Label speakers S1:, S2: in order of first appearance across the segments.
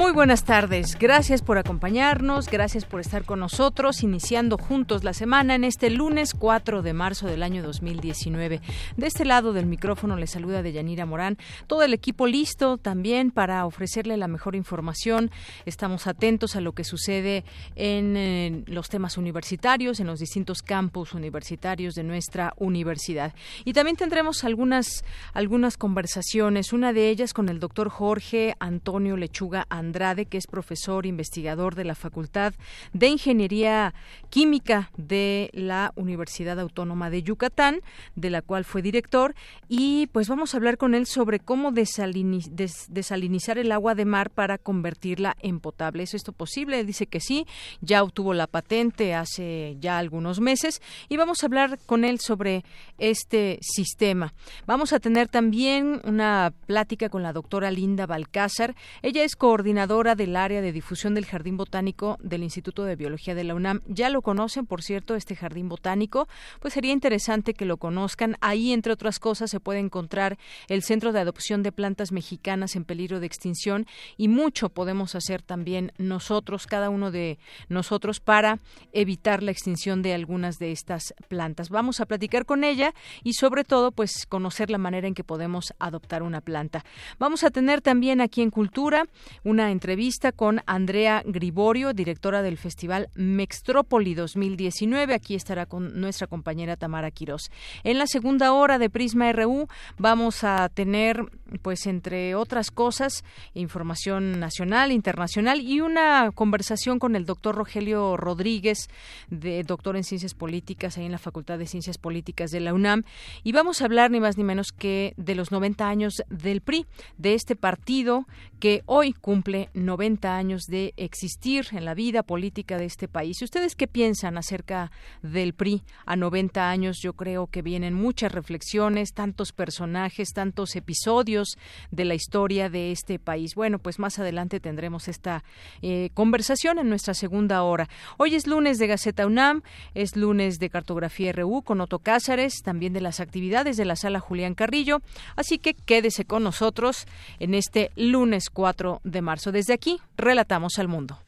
S1: Muy buenas tardes, gracias por acompañarnos, gracias por estar con nosotros, iniciando juntos la semana en este lunes 4 de marzo del año 2019. De este lado del micrófono le saluda Deyanira Morán, todo el equipo listo también para ofrecerle la mejor información. Estamos atentos a lo que sucede en, en los temas universitarios, en los distintos campus universitarios de nuestra universidad. Y también tendremos algunas, algunas conversaciones, una de ellas con el doctor Jorge Antonio Lechuga Andrade Andrade, que es profesor investigador de la Facultad de Ingeniería Química de la Universidad Autónoma de Yucatán, de la cual fue director, y pues vamos a hablar con él sobre cómo desalinizar el agua de mar para convertirla en potable. ¿Es esto posible? Dice que sí, ya obtuvo la patente hace ya algunos meses y vamos a hablar con él sobre este sistema. Vamos a tener también una plática con la doctora Linda Balcázar. Ella es coordinadora del área de difusión del Jardín Botánico del Instituto de Biología de la UNAM. Ya lo conocen, por cierto, este Jardín Botánico. Pues sería interesante que lo conozcan. Ahí, entre otras cosas, se puede encontrar el Centro de Adopción de Plantas Mexicanas en Peligro de Extinción y mucho podemos hacer también nosotros, cada uno de nosotros, para evitar la extinción de algunas de estas plantas. Vamos a platicar con ella y, sobre todo, pues conocer la manera en que podemos adoptar una planta. Vamos a tener también aquí en Cultura una entrevista con Andrea Griborio, directora del Festival Mextrópoli 2019. Aquí estará con nuestra compañera Tamara Quirós. En la segunda hora de Prisma RU vamos a tener, pues entre otras cosas, información nacional, internacional y una conversación con el doctor Rogelio Rodríguez, de doctor en Ciencias Políticas ahí en la Facultad de Ciencias Políticas de la UNAM. Y vamos a hablar ni más ni menos que de los 90 años del PRI, de este partido que hoy cumple 90 años de existir en la vida política de este país. ¿Ustedes qué piensan acerca del PRI a 90 años? Yo creo que vienen muchas reflexiones, tantos personajes, tantos episodios de la historia de este país. Bueno, pues más adelante tendremos esta eh, conversación en nuestra segunda hora. Hoy es lunes de Gaceta UNAM, es lunes de Cartografía RU con Otto Cázares, también de las actividades de la sala Julián Carrillo. Así que quédese con nosotros en este lunes 4 de marzo. Desde aquí, relatamos al mundo.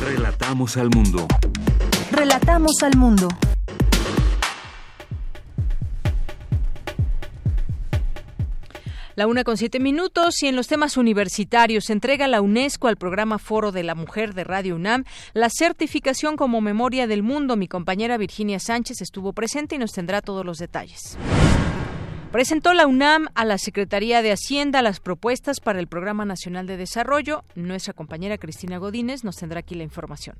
S2: Relatamos al mundo.
S3: Relatamos al mundo.
S1: La una con siete minutos y en los temas universitarios se entrega la UNESCO al programa Foro de la Mujer de Radio UNAM la certificación como Memoria del Mundo. Mi compañera Virginia Sánchez estuvo presente y nos tendrá todos los detalles. Presentó la UNAM a la Secretaría de Hacienda las propuestas para el Programa Nacional de Desarrollo. Nuestra compañera Cristina Godínez nos tendrá aquí la información.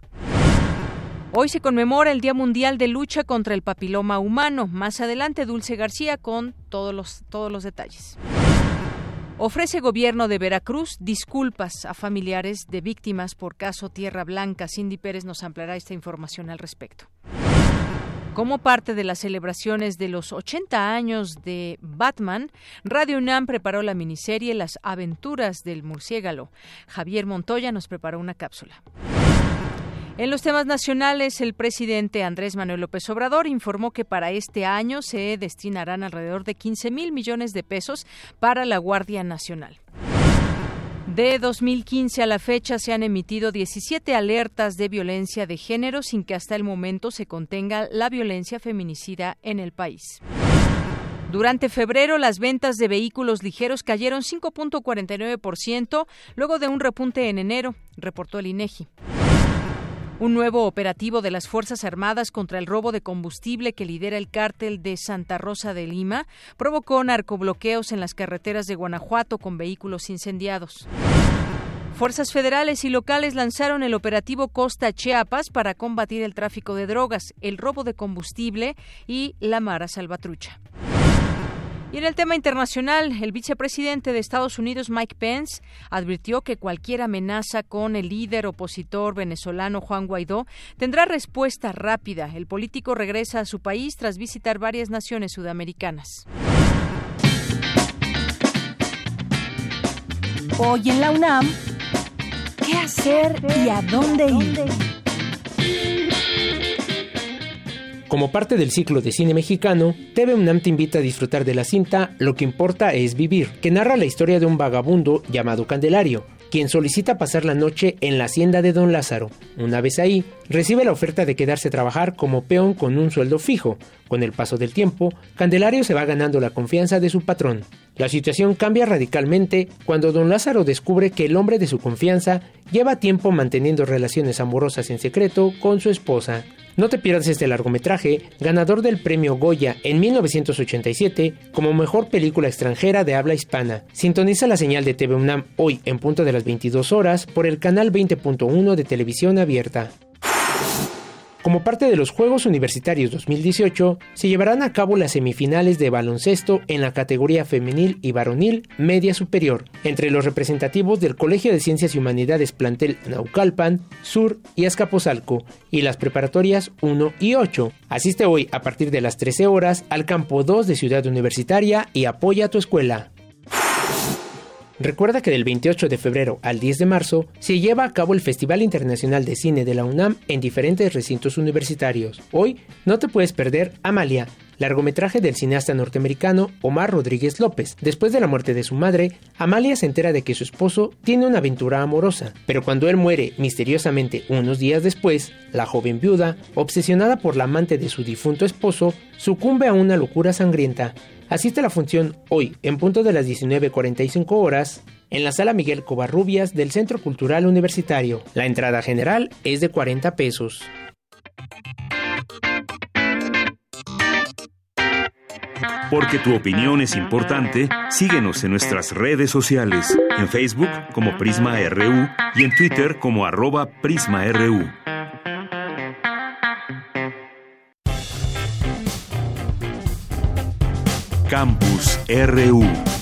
S1: Hoy se conmemora el Día Mundial de Lucha contra el Papiloma Humano. Más adelante, Dulce García con todos los, todos los detalles. Ofrece Gobierno de Veracruz disculpas a familiares de víctimas por caso Tierra Blanca. Cindy Pérez nos ampliará esta información al respecto. Como parte de las celebraciones de los 80 años de Batman, Radio UNAM preparó la miniserie Las aventuras del murciélago. Javier Montoya nos preparó una cápsula. En los temas nacionales, el presidente Andrés Manuel López Obrador informó que para este año se destinarán alrededor de 15 mil millones de pesos para la Guardia Nacional. De 2015 a la fecha se han emitido 17 alertas de violencia de género sin que hasta el momento se contenga la violencia feminicida en el país. Durante febrero, las ventas de vehículos ligeros cayeron 5.49% luego de un repunte en enero, reportó el INEGI. Un nuevo operativo de las Fuerzas Armadas contra el robo de combustible que lidera el cártel de Santa Rosa de Lima provocó narcobloqueos en las carreteras de Guanajuato con vehículos incendiados. Fuerzas federales y locales lanzaron el operativo Costa Chiapas para combatir el tráfico de drogas, el robo de combustible y la Mara Salvatrucha. Y en el tema internacional, el vicepresidente de Estados Unidos, Mike Pence, advirtió que cualquier amenaza con el líder opositor venezolano Juan Guaidó tendrá respuesta rápida. El político regresa a su país tras visitar varias naciones sudamericanas.
S3: Hoy en la UNAM, ¿qué hacer y a dónde ir?
S2: Como parte del ciclo de cine mexicano, TV UNAM te invita a disfrutar de la cinta Lo que importa es vivir, que narra la historia de un vagabundo llamado Candelario, quien solicita pasar la noche en la hacienda de don Lázaro. Una vez ahí, recibe la oferta de quedarse a trabajar como peón con un sueldo fijo. Con el paso del tiempo, Candelario se va ganando la confianza de su patrón. La situación cambia radicalmente cuando don Lázaro descubre que el hombre de su confianza lleva tiempo manteniendo relaciones amorosas en secreto con su esposa. No te pierdas este largometraje, ganador del premio Goya en 1987 como mejor película extranjera de habla hispana. Sintoniza la señal de TV UNAM hoy en punto de las 22 horas por el canal 20.1 de televisión abierta. Como parte de los Juegos Universitarios 2018, se llevarán a cabo las semifinales de baloncesto en la categoría femenil y varonil media superior, entre los representativos del Colegio de Ciencias y Humanidades plantel Naucalpan, Sur y Azcapotzalco, y las preparatorias 1 y 8. Asiste hoy a partir de las 13 horas al campo 2 de Ciudad Universitaria y apoya a tu escuela. Recuerda que del 28 de febrero al 10 de marzo se lleva a cabo el Festival Internacional de Cine de la UNAM en diferentes recintos universitarios. Hoy no te puedes perder Amalia, largometraje del cineasta norteamericano Omar Rodríguez López. Después de la muerte de su madre, Amalia se entera de que su esposo tiene una aventura amorosa, pero cuando él muere misteriosamente unos días después, la joven viuda, obsesionada por la amante de su difunto esposo, sucumbe a una locura sangrienta. Asiste a la función hoy, en punto de las 19.45 horas, en la sala Miguel Covarrubias del Centro Cultural Universitario. La entrada general es de 40 pesos.
S4: Porque tu opinión es importante, síguenos en nuestras redes sociales, en Facebook como Prisma RU y en Twitter como arroba PrismaRU. Campus RU.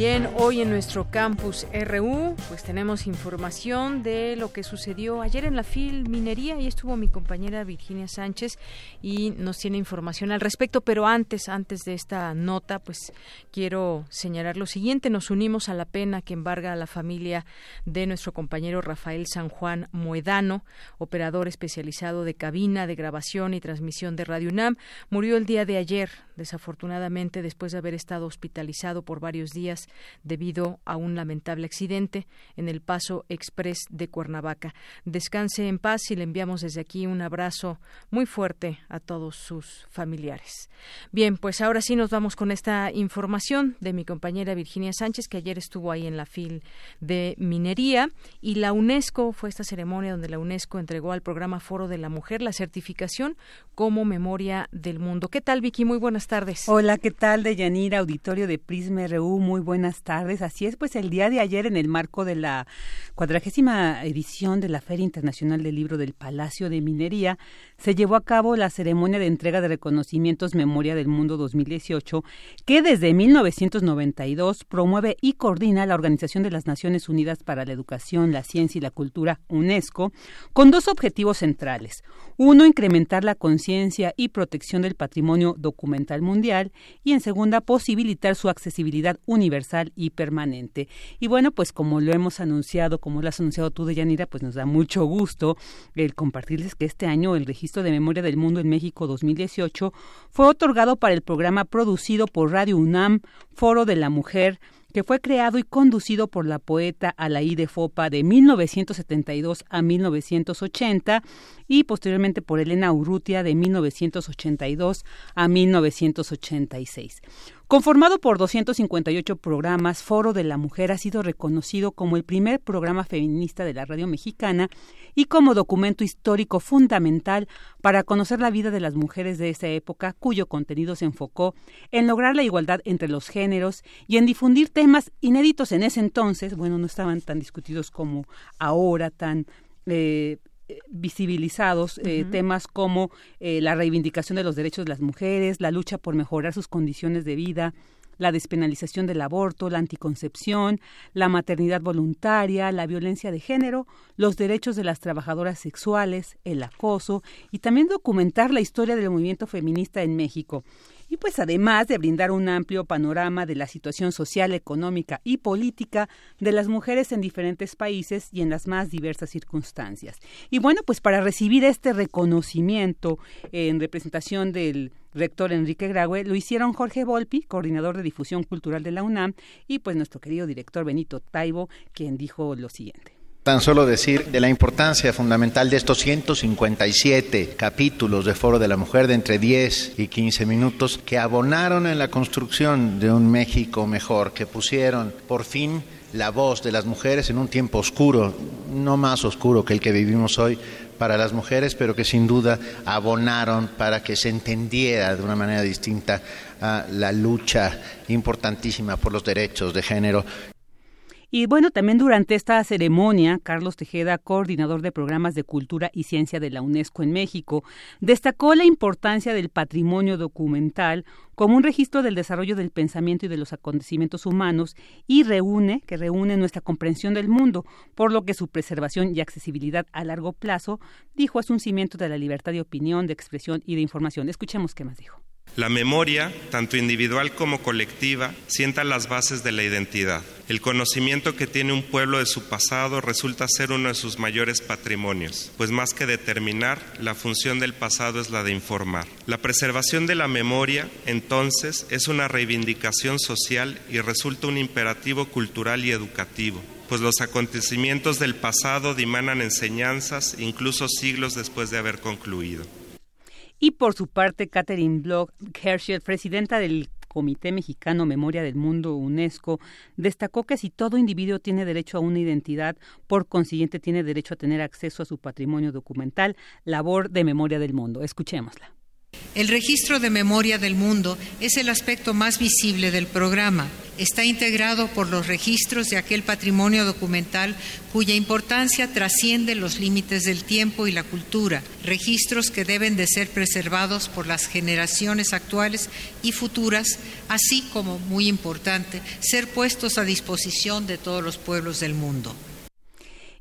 S1: Bien, hoy en nuestro campus RU, pues tenemos información de lo que sucedió ayer en la FIL Minería y estuvo mi compañera Virginia Sánchez y nos tiene información al respecto, pero antes, antes de esta nota, pues quiero señalar lo siguiente, nos unimos a la pena que embarga a la familia de nuestro compañero Rafael San Juan Moedano, operador especializado de cabina de grabación y transmisión de Radio UNAM, murió el día de ayer, desafortunadamente después de haber estado hospitalizado por varios días debido a un lamentable accidente en el Paso Express de Cuernavaca. Descanse en paz y le enviamos desde aquí un abrazo muy fuerte a todos sus familiares. Bien, pues ahora sí nos vamos con esta información de mi compañera Virginia Sánchez, que ayer estuvo ahí en la FIL de Minería y la UNESCO fue esta ceremonia donde la UNESCO entregó al programa Foro de la Mujer la certificación como memoria del mundo. ¿Qué tal, Vicky? Muy buenas tardes.
S5: Hola, ¿qué tal, Deyanira? Auditorio de Prisma RU, muy buenas tardes. Así es, pues el día de ayer, en el marco de la cuadragésima edición de la Feria Internacional del Libro del Palacio de Minería, se llevó a cabo la ceremonia de entrega de reconocimientos Memoria del Mundo 2018, que desde 1992 promueve y coordina la Organización de las Naciones Unidas para la Educación, la Ciencia y la Cultura, UNESCO, con dos objetivos centrales. Uno, incrementar la conciencia y protección del patrimonio documental mundial y en segunda, posibilitar su accesibilidad universal y permanente. Y bueno, pues como lo hemos anunciado, como lo has anunciado tú, Deyanira, pues nos da mucho gusto el compartirles que este año el Registro de Memoria del Mundo en México 2018 fue otorgado para el programa producido por Radio UNAM, Foro de la Mujer, que fue creado y conducido por la poeta Alaí de Fopa de 1972 a 1980 y posteriormente por Elena Urrutia de 1982 a 1986. Conformado por 258 programas, Foro de la Mujer ha sido reconocido como el primer programa feminista de la radio mexicana y como documento histórico fundamental para conocer la vida de las mujeres de esa época, cuyo contenido se enfocó en lograr la igualdad entre los géneros y en difundir temas inéditos en ese entonces, bueno, no estaban tan discutidos como ahora, tan eh, visibilizados eh, temas como eh, la reivindicación de los derechos de las mujeres, la lucha por mejorar sus condiciones de vida, la despenalización del aborto, la anticoncepción, la maternidad voluntaria, la violencia de género, los derechos de las trabajadoras sexuales, el acoso y también documentar la historia del movimiento feminista en México y pues además de brindar un amplio panorama de la situación social, económica y política de las mujeres en diferentes países y en las más diversas circunstancias. Y bueno, pues para recibir este reconocimiento en representación del rector Enrique Graue, lo hicieron Jorge Volpi, coordinador de difusión cultural de la UNAM, y pues nuestro querido director Benito Taibo, quien dijo lo siguiente.
S6: Tan solo decir de la importancia fundamental de estos 157 capítulos de Foro de la Mujer de entre 10 y 15 minutos que abonaron en la construcción de un México mejor, que pusieron por fin la voz de las mujeres en un tiempo oscuro, no más oscuro que el que vivimos hoy para las mujeres, pero que sin duda abonaron para que se entendiera de una manera distinta ah, la lucha importantísima por los derechos de género
S5: y bueno, también durante esta ceremonia, Carlos Tejeda, coordinador de programas de cultura y ciencia de la UNESCO en México, destacó la importancia del patrimonio documental como un registro del desarrollo del pensamiento y de los acontecimientos humanos y reúne, que reúne nuestra comprensión del mundo, por lo que su preservación y accesibilidad a largo plazo, dijo, es un cimiento de la libertad de opinión, de expresión y de información. Escuchemos qué más dijo.
S7: La memoria, tanto individual como colectiva, sienta las bases de la identidad. El conocimiento que tiene un pueblo de su pasado resulta ser uno de sus mayores patrimonios, pues más que determinar, la función del pasado es la de informar. La preservación de la memoria, entonces, es una reivindicación social y resulta un imperativo cultural y educativo pues los acontecimientos del pasado dimanan enseñanzas incluso siglos después de haber concluido.
S5: Y por su parte, Catherine Bloch Herschel, presidenta del Comité Mexicano Memoria del Mundo UNESCO, destacó que si todo individuo tiene derecho a una identidad, por consiguiente tiene derecho a tener acceso a su patrimonio documental, labor de memoria del mundo. Escuchémosla.
S8: El registro de memoria del mundo es el aspecto más visible del programa. Está integrado por los registros de aquel patrimonio documental cuya importancia trasciende los límites del tiempo y la cultura, registros que deben de ser preservados por las generaciones actuales y futuras, así como, muy importante, ser puestos a disposición de todos los pueblos del mundo.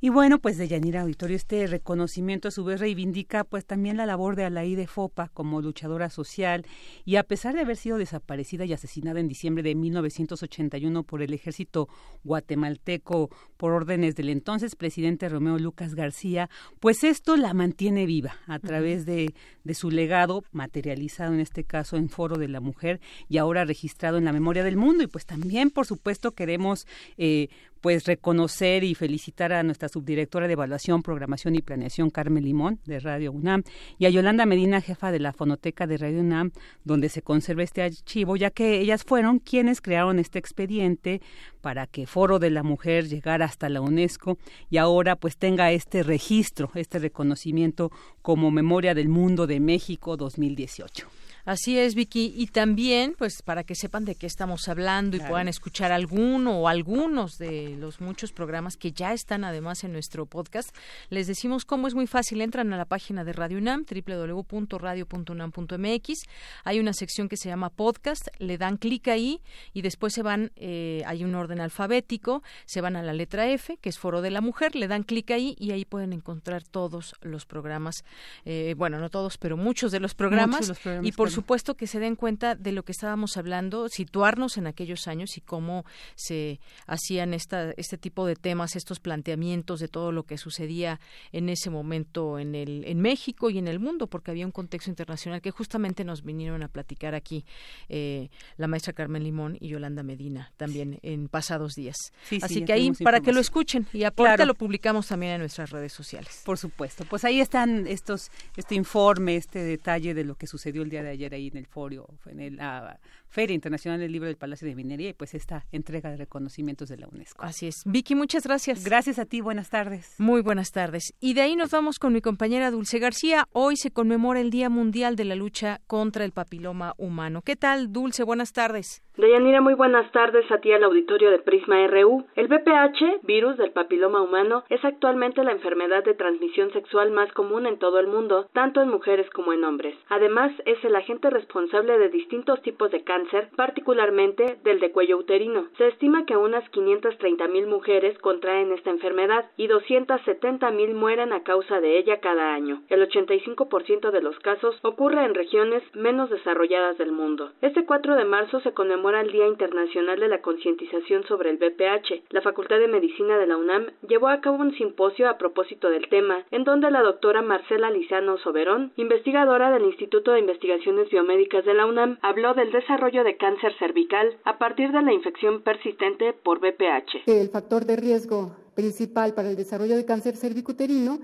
S5: Y bueno, pues de Yanira Auditorio, este reconocimiento a su vez reivindica pues también la labor de Alaí de Fopa como luchadora social. Y a pesar de haber sido desaparecida y asesinada en diciembre de 1981 por el ejército guatemalteco por órdenes del entonces presidente Romeo Lucas García, pues esto la mantiene viva a través de, de su legado materializado en este caso en Foro de la Mujer y ahora registrado en la memoria del mundo. Y pues también por supuesto queremos eh, pues reconocer y felicitar a nuestra subdirectora de Evaluación, Programación y Planeación, Carmen Limón, de Radio UNAM, y a Yolanda Medina, jefa de la Fonoteca de Radio UNAM, donde se conserva este archivo, ya que ellas fueron quienes crearon este expediente para que Foro de la Mujer llegara hasta la UNESCO y ahora pues tenga este registro, este reconocimiento como Memoria del Mundo de México 2018.
S1: Así es, Vicky. Y también, pues, para que sepan de qué estamos hablando y puedan escuchar alguno o algunos de los muchos programas que ya están además en nuestro podcast, les decimos cómo es muy fácil. Entran a la página de Radio UNAM, www.radio.unam.mx. Hay una sección que se llama podcast, le dan clic ahí y después se van, eh, hay un orden alfabético, se van a la letra F, que es Foro de la Mujer, le dan clic ahí y ahí pueden encontrar todos los programas, eh, bueno, no todos, pero muchos de los programas. y por supuesto que se den cuenta de lo que estábamos hablando, situarnos en aquellos años y cómo se hacían esta, este tipo de temas, estos planteamientos de todo lo que sucedía en ese momento en, el, en México y en el mundo, porque había un contexto internacional que justamente nos vinieron a platicar aquí eh, la maestra Carmen Limón y Yolanda Medina también en pasados días. Así que ahí para que lo escuchen y aparte lo publicamos también en nuestras redes sociales.
S5: Por supuesto. Pues ahí están estos este informe, este detalle de lo que sucedió el día de ayer ayer ahí en el foro, en la Feria Internacional del Libro del Palacio de Minería y pues esta entrega de reconocimientos de la UNESCO.
S1: Así es. Vicky, muchas gracias.
S5: Gracias a ti, buenas tardes.
S1: Muy buenas tardes. Y de ahí nos vamos con mi compañera Dulce García. Hoy se conmemora el Día Mundial de la Lucha contra el Papiloma Humano. ¿Qué tal, Dulce? Buenas tardes.
S9: Deyanira, muy buenas tardes a ti al auditorio de Prisma RU. El VPH, virus del papiloma humano, es actualmente la enfermedad de transmisión sexual más común en todo el mundo, tanto en mujeres como en hombres. Además, es el agente responsable de distintos tipos de cáncer, particularmente del de cuello uterino. Se estima que unas 530.000 mujeres contraen esta enfermedad y 270.000 mueren a causa de ella cada año. El 85% de los casos ocurre en regiones menos desarrolladas del mundo. Este 4 de marzo se conmemora el Día Internacional de la Concientización sobre el VPH. La Facultad de Medicina de la UNAM llevó a cabo un simposio a propósito del tema, en donde la doctora Marcela Lizano Soberón, investigadora del Instituto de Investigaciones Biomédicas de la UNAM, habló del desarrollo de cáncer cervical a partir de la infección persistente por VPH.
S10: El factor de riesgo principal para el desarrollo de cáncer cervicuterino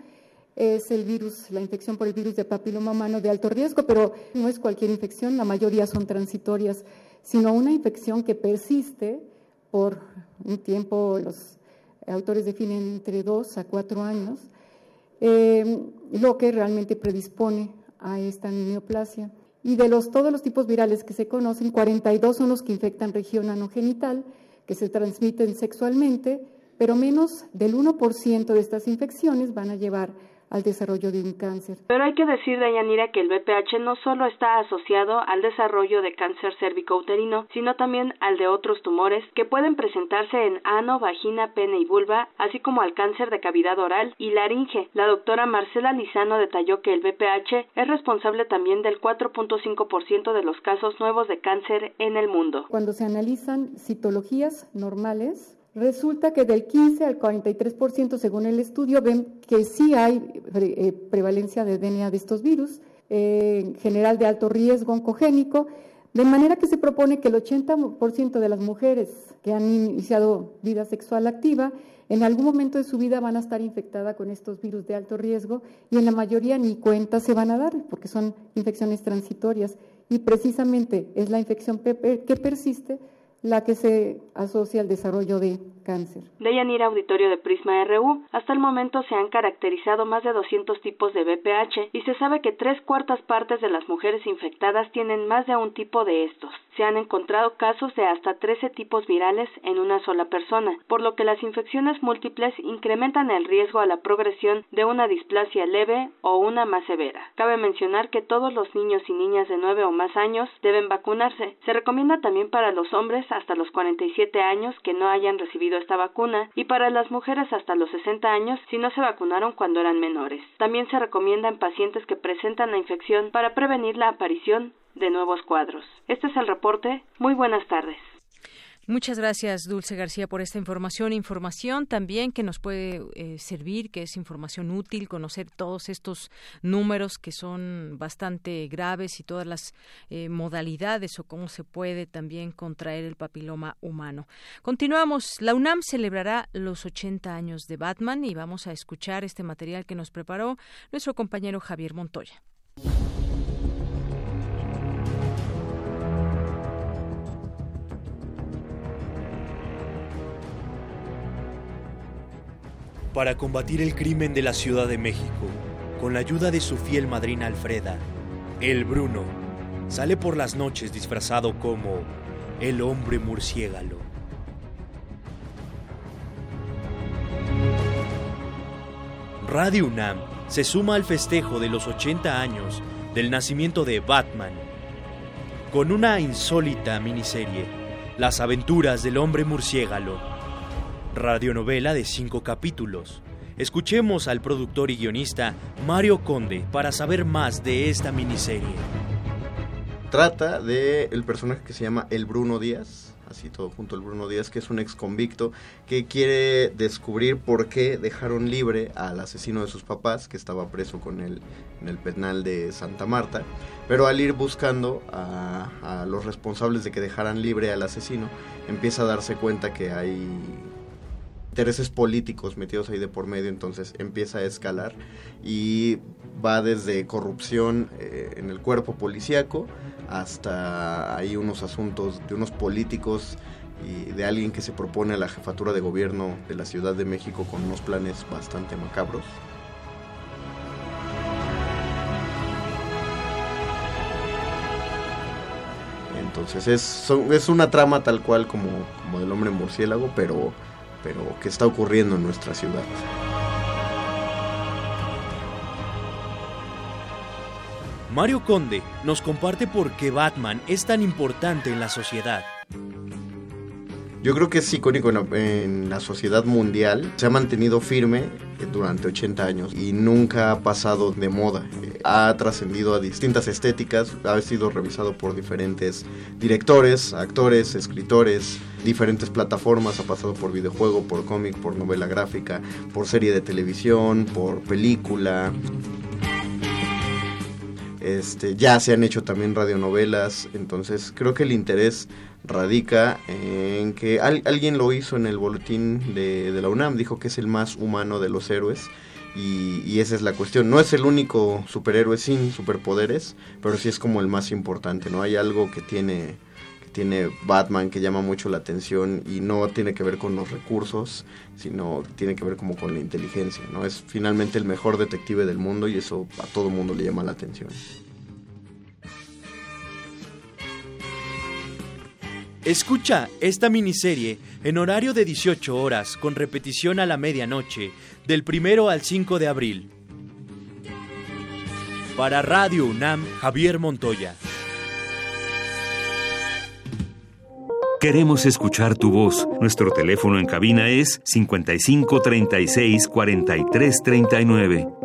S10: es el virus, la infección por el virus de papiloma humano de alto riesgo, pero no es cualquier infección, la mayoría son transitorias sino una infección que persiste por un tiempo, los autores definen entre dos a cuatro años, eh, lo que realmente predispone a esta neoplasia. Y de los, todos los tipos virales que se conocen, 42 son los que infectan región anogenital, que se transmiten sexualmente, pero menos del 1% de estas infecciones van a llevar al desarrollo de un cáncer.
S9: Pero hay que decir, Dayanira, que el BPH no solo está asociado al desarrollo de cáncer cérvico-uterino, sino también al de otros tumores que pueden presentarse en ano, vagina, pene y vulva, así como al cáncer de cavidad oral y laringe. La doctora Marcela Lizano detalló que el BPH es responsable también del 4.5% de los casos nuevos de cáncer en el mundo.
S10: Cuando se analizan citologías normales, Resulta que del 15 al 43%, según el estudio, ven que sí hay eh, prevalencia de DNA de estos virus, eh, en general de alto riesgo oncogénico, de manera que se propone que el 80% de las mujeres que han iniciado vida sexual activa en algún momento de su vida van a estar infectadas con estos virus de alto riesgo y en la mayoría ni cuenta se van a dar porque son infecciones transitorias. Y precisamente es la infección que persiste la que se asocia al desarrollo de cáncer.
S9: Deyanira Auditorio de Prisma RU, hasta el momento se han caracterizado más de 200 tipos de BPH y se sabe que tres cuartas partes de las mujeres infectadas tienen más de un tipo de estos. Se han encontrado casos de hasta 13 tipos virales en una sola persona, por lo que las infecciones múltiples incrementan el riesgo a la progresión de una displasia leve o una más severa. Cabe mencionar que todos los niños y niñas de 9 o más años deben vacunarse. Se recomienda también para los hombres hasta los 47 años que no hayan recibido esta vacuna y para las mujeres hasta los 60 años si no se vacunaron cuando eran menores. También se recomienda en pacientes que presentan la infección para prevenir la aparición de nuevos cuadros. Este es el reporte. Muy buenas tardes.
S1: Muchas gracias, Dulce García, por esta información. Información también que nos puede eh, servir, que es información útil, conocer todos estos números que son bastante graves y todas las eh, modalidades o cómo se puede también contraer el papiloma humano. Continuamos. La UNAM celebrará los 80 años de Batman y vamos a escuchar este material que nos preparó nuestro compañero Javier Montoya.
S11: Para combatir el crimen de la Ciudad de México, con la ayuda de su fiel madrina Alfreda, el Bruno sale por las noches disfrazado como el hombre murciégalo. Radio UNAM se suma al festejo de los 80 años del nacimiento de Batman, con una insólita miniserie, Las aventuras del hombre murciégalo radionovela de cinco capítulos. Escuchemos al productor y guionista Mario Conde para saber más de esta miniserie.
S12: Trata de personaje que se llama El Bruno Díaz, así todo junto el Bruno Díaz, que es un ex convicto que quiere descubrir por qué dejaron libre al asesino de sus papás, que estaba preso con él en el penal de Santa Marta. Pero al ir buscando a los responsables de que dejaran libre al asesino, empieza a darse cuenta que hay intereses políticos metidos ahí de por medio, entonces empieza a escalar y va desde corrupción eh, en el cuerpo policíaco hasta ahí unos asuntos de unos políticos y de alguien que se propone a la jefatura de gobierno de la Ciudad de México con unos planes bastante macabros. Entonces es, es una trama tal cual como, como del hombre murciélago, pero, pero que está ocurriendo en nuestra ciudad.
S11: Mario Conde nos comparte por qué Batman es tan importante en la sociedad.
S12: Yo creo que es icónico en la, sociedad mundial. Se ha mantenido firme durante 80 años y nunca ha pasado de moda. Ha trascendido a distintas estéticas, ha sido revisado por diferentes directores, actores, escritores, diferentes plataformas, ha pasado por videojuego, por cómic, por novela gráfica, por serie de televisión, por película. Este, ya se han hecho también radionovelas, entonces creo que el interés radica en que alguien lo hizo en el boletín de, la UNAM, dijo que es el más humano de los héroes. Y, esa es la cuestión. No es el único superhéroe sin superpoderes, pero sí es como el más importante, ¿no? Hay algo que tiene, que tiene Batman que llama mucho la atención y no tiene que ver con los recursos, sino tiene que ver como con la inteligencia, ¿no? Es finalmente el mejor detective del mundo y eso a todo mundo le llama la atención.
S11: Escucha esta miniserie en horario de 18 horas con repetición a la medianoche del primero al 5 de abril. Para Radio UNAM, Javier Montoya.
S4: Queremos escuchar tu voz. Nuestro teléfono en cabina es 55 36 43 39.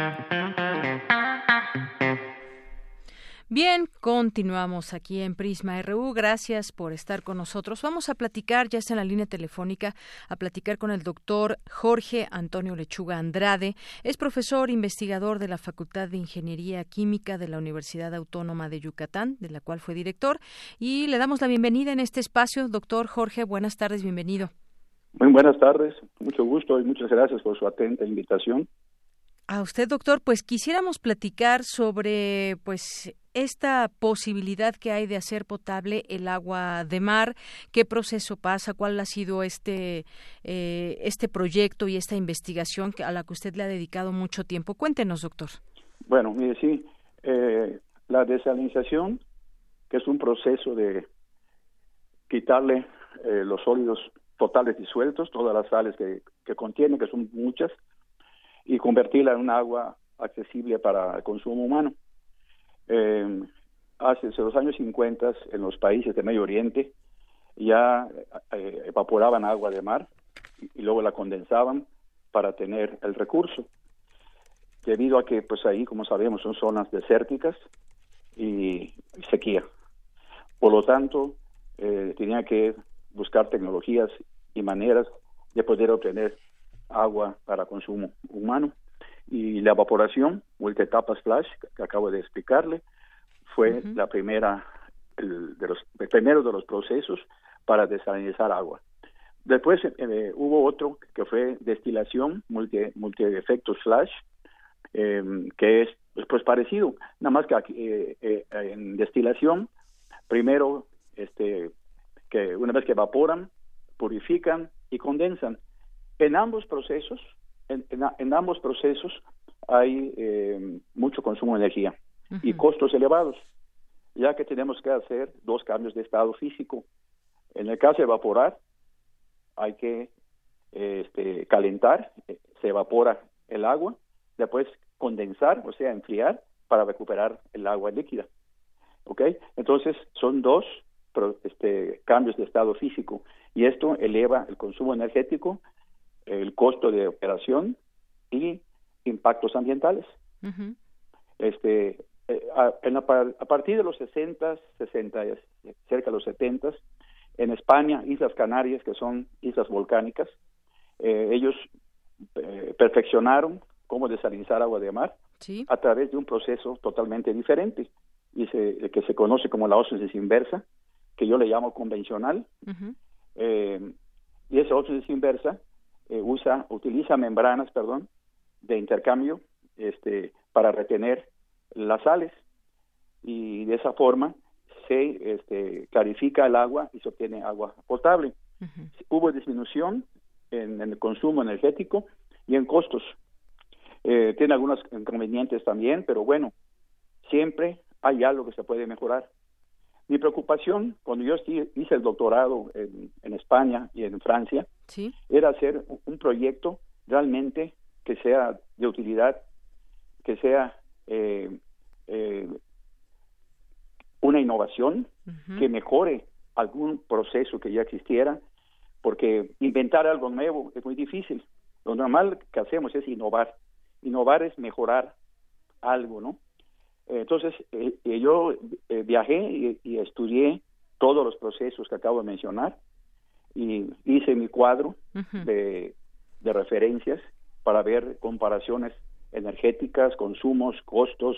S1: Bien, continuamos aquí en Prisma RU. Gracias por estar con nosotros. Vamos a platicar, ya está en la línea telefónica, a platicar con el doctor Jorge Antonio Lechuga Andrade. Es profesor investigador de la Facultad de Ingeniería Química de la Universidad Autónoma de Yucatán, de la cual fue director. Y le damos la bienvenida en este espacio. Doctor Jorge, buenas tardes, bienvenido.
S13: Muy buenas tardes, mucho gusto y muchas gracias por su atenta invitación.
S1: A usted, doctor, pues quisiéramos platicar sobre pues esta posibilidad que hay de hacer potable el agua de mar, qué proceso pasa, cuál ha sido este eh, este proyecto y esta investigación a la que usted le ha dedicado mucho tiempo. Cuéntenos, doctor.
S13: Bueno, mire, sí, eh, la desalinización, que es un proceso de quitarle eh, los sólidos totales disueltos, todas las sales que, que contiene, que son muchas, y convertirla en un agua accesible para el consumo humano. Eh, hace los años 50 en los países de Medio Oriente ya eh, evaporaban agua de mar y, luego la condensaban para tener el recurso. Debido a que pues ahí, como sabemos, son zonas desérticas y, sequía. Por lo tanto, eh, tenía que buscar tecnologías y maneras de poder obtener agua para consumo humano. Y la evaporación, o el etapa splash, que acabo de explicarle, fue la primera, el, de los, primero de los procesos para desalinizar agua. Después eh, hubo otro que fue destilación, multi, multi efectos flash, em, que es pues parecido, nada más que eh, eh, en destilación, primero, este, que una vez que evaporan, purifican y condensan, en ambos procesos, en, ambos procesos hay eh, mucho consumo de energía y costos elevados, ya que tenemos que hacer dos cambios de estado físico. En el caso de evaporar, hay que este, calentar, eh, se evapora el agua, después condensar, o sea, enfriar para recuperar el agua líquida. ¿Ok? Entonces, son dos este, cambios de estado físico y esto eleva el consumo energético el costo de operación y impactos ambientales. Este, eh, a, a, partir de los 60, 60, cerca de los 70, en España, Islas Canarias, que son islas volcánicas, eh, ellos eh, perfeccionaron cómo desalinizar agua de mar a través de un proceso totalmente diferente y se, que se conoce como la ósmosis inversa, que yo le llamo convencional. Eh, y esa ósmosis inversa eh, usa, utiliza membranas, perdón, de intercambio este, para retener las sales y de esa forma se este, clarifica el agua y se obtiene agua potable. Hubo disminución en, el consumo energético y en costos. Eh, tiene algunos inconvenientes también, pero bueno, siempre hay algo que se puede mejorar. Mi preocupación cuando yo hice el doctorado en, España y en Francia era hacer un proyecto realmente que sea de utilidad, que sea eh, eh, una innovación, que mejore algún proceso que ya existiera, porque inventar algo nuevo es muy difícil. Lo normal que hacemos es innovar. Innovar es mejorar algo, ¿no? Entonces, eh, eh, yo eh, viajé y, estudié todos los procesos que acabo de mencionar y hice mi cuadro de, referencias para ver comparaciones energéticas, consumos, costos,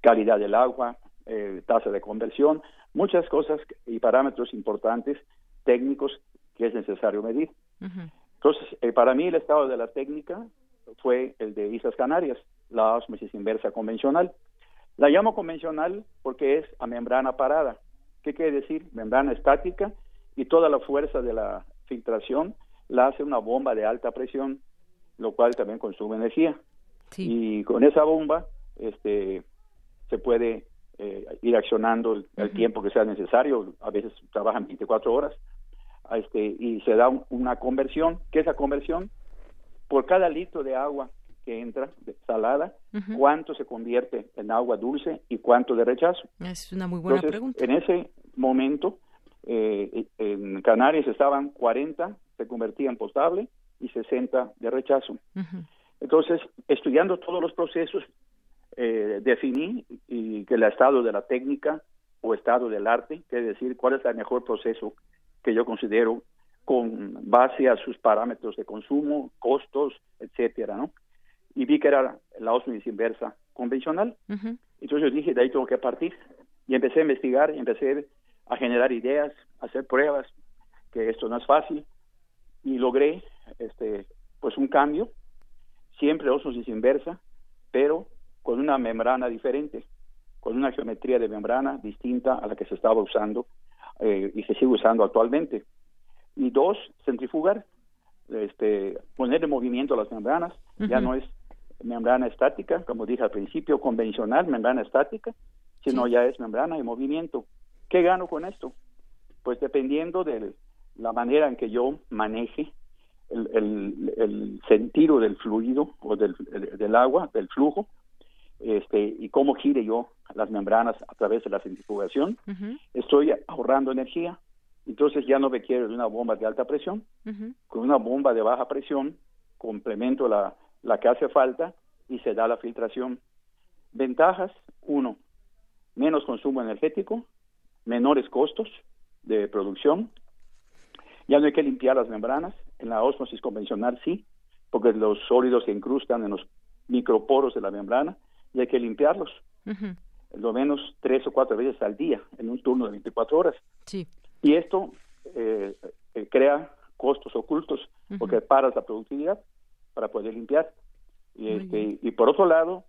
S13: calidad del agua, tasa de conversión, muchas cosas y parámetros importantes técnicos que es necesario medir. Entonces, para mí el estado de la técnica fue el de Islas Canarias la osmosis inversa convencional. La llamo convencional porque es a membrana parada. ¿Qué quiere decir? Membrana estática y toda la fuerza de la filtración la hace una bomba de alta presión, lo cual también consume energía. Y con esa bomba este, se puede eh, ir accionando el, tiempo que sea necesario, a veces trabajan 24 horas, este, y se da una conversión. ¿Qué es la conversión? Por cada litro de agua que entra salada, cuánto se convierte en agua dulce y cuánto de rechazo.
S1: Es una muy buena pregunta.
S13: En ese momento, eh, en Canarias estaban 40, se convertía en potable y 60 de rechazo. Entonces, estudiando todos los procesos, eh, definí y que el estado de la técnica o estado del arte, es decir, cuál es el mejor proceso que yo considero con base a sus parámetros de consumo, costos, etcétera, ¿no? Y vi que era la osmosis inversa convencional. Entonces yo dije, de ahí tengo que partir. Y empecé a investigar, empecé a generar ideas, a hacer pruebas, que esto no es fácil. Y logré este, pues un cambio, siempre osmosis inversa, pero con una membrana diferente, con una geometría de membrana distinta a la que se estaba usando eh, y se sigue usando actualmente. Y dos, centrifugar, este, poner en movimiento las membranas, ya no es membrana estática, como dije al principio, convencional, membrana estática, sino ya es membrana de movimiento. ¿Qué gano con esto? Pues dependiendo de la manera en que yo maneje el, sentido del fluido o del, agua, del flujo, este, y cómo gire yo las membranas a través de la centrifugación, estoy ahorrando energía. Entonces ya no requiero de una bomba de alta presión. Con una bomba de baja presión complemento la, la que hace falta y se da la filtración. Ventajas, uno, menos consumo energético, menores costos de producción, ya no hay que limpiar las membranas, en la osmosis convencional sí, porque los sólidos se incrustan en los microporos de la membrana y hay que limpiarlos, lo menos tres o cuatro veces al día, en un turno de 24 horas.
S1: Sí.
S13: Y esto eh, eh, crea costos ocultos, porque paras la productividad para poder limpiar. Y, este, y por otro lado,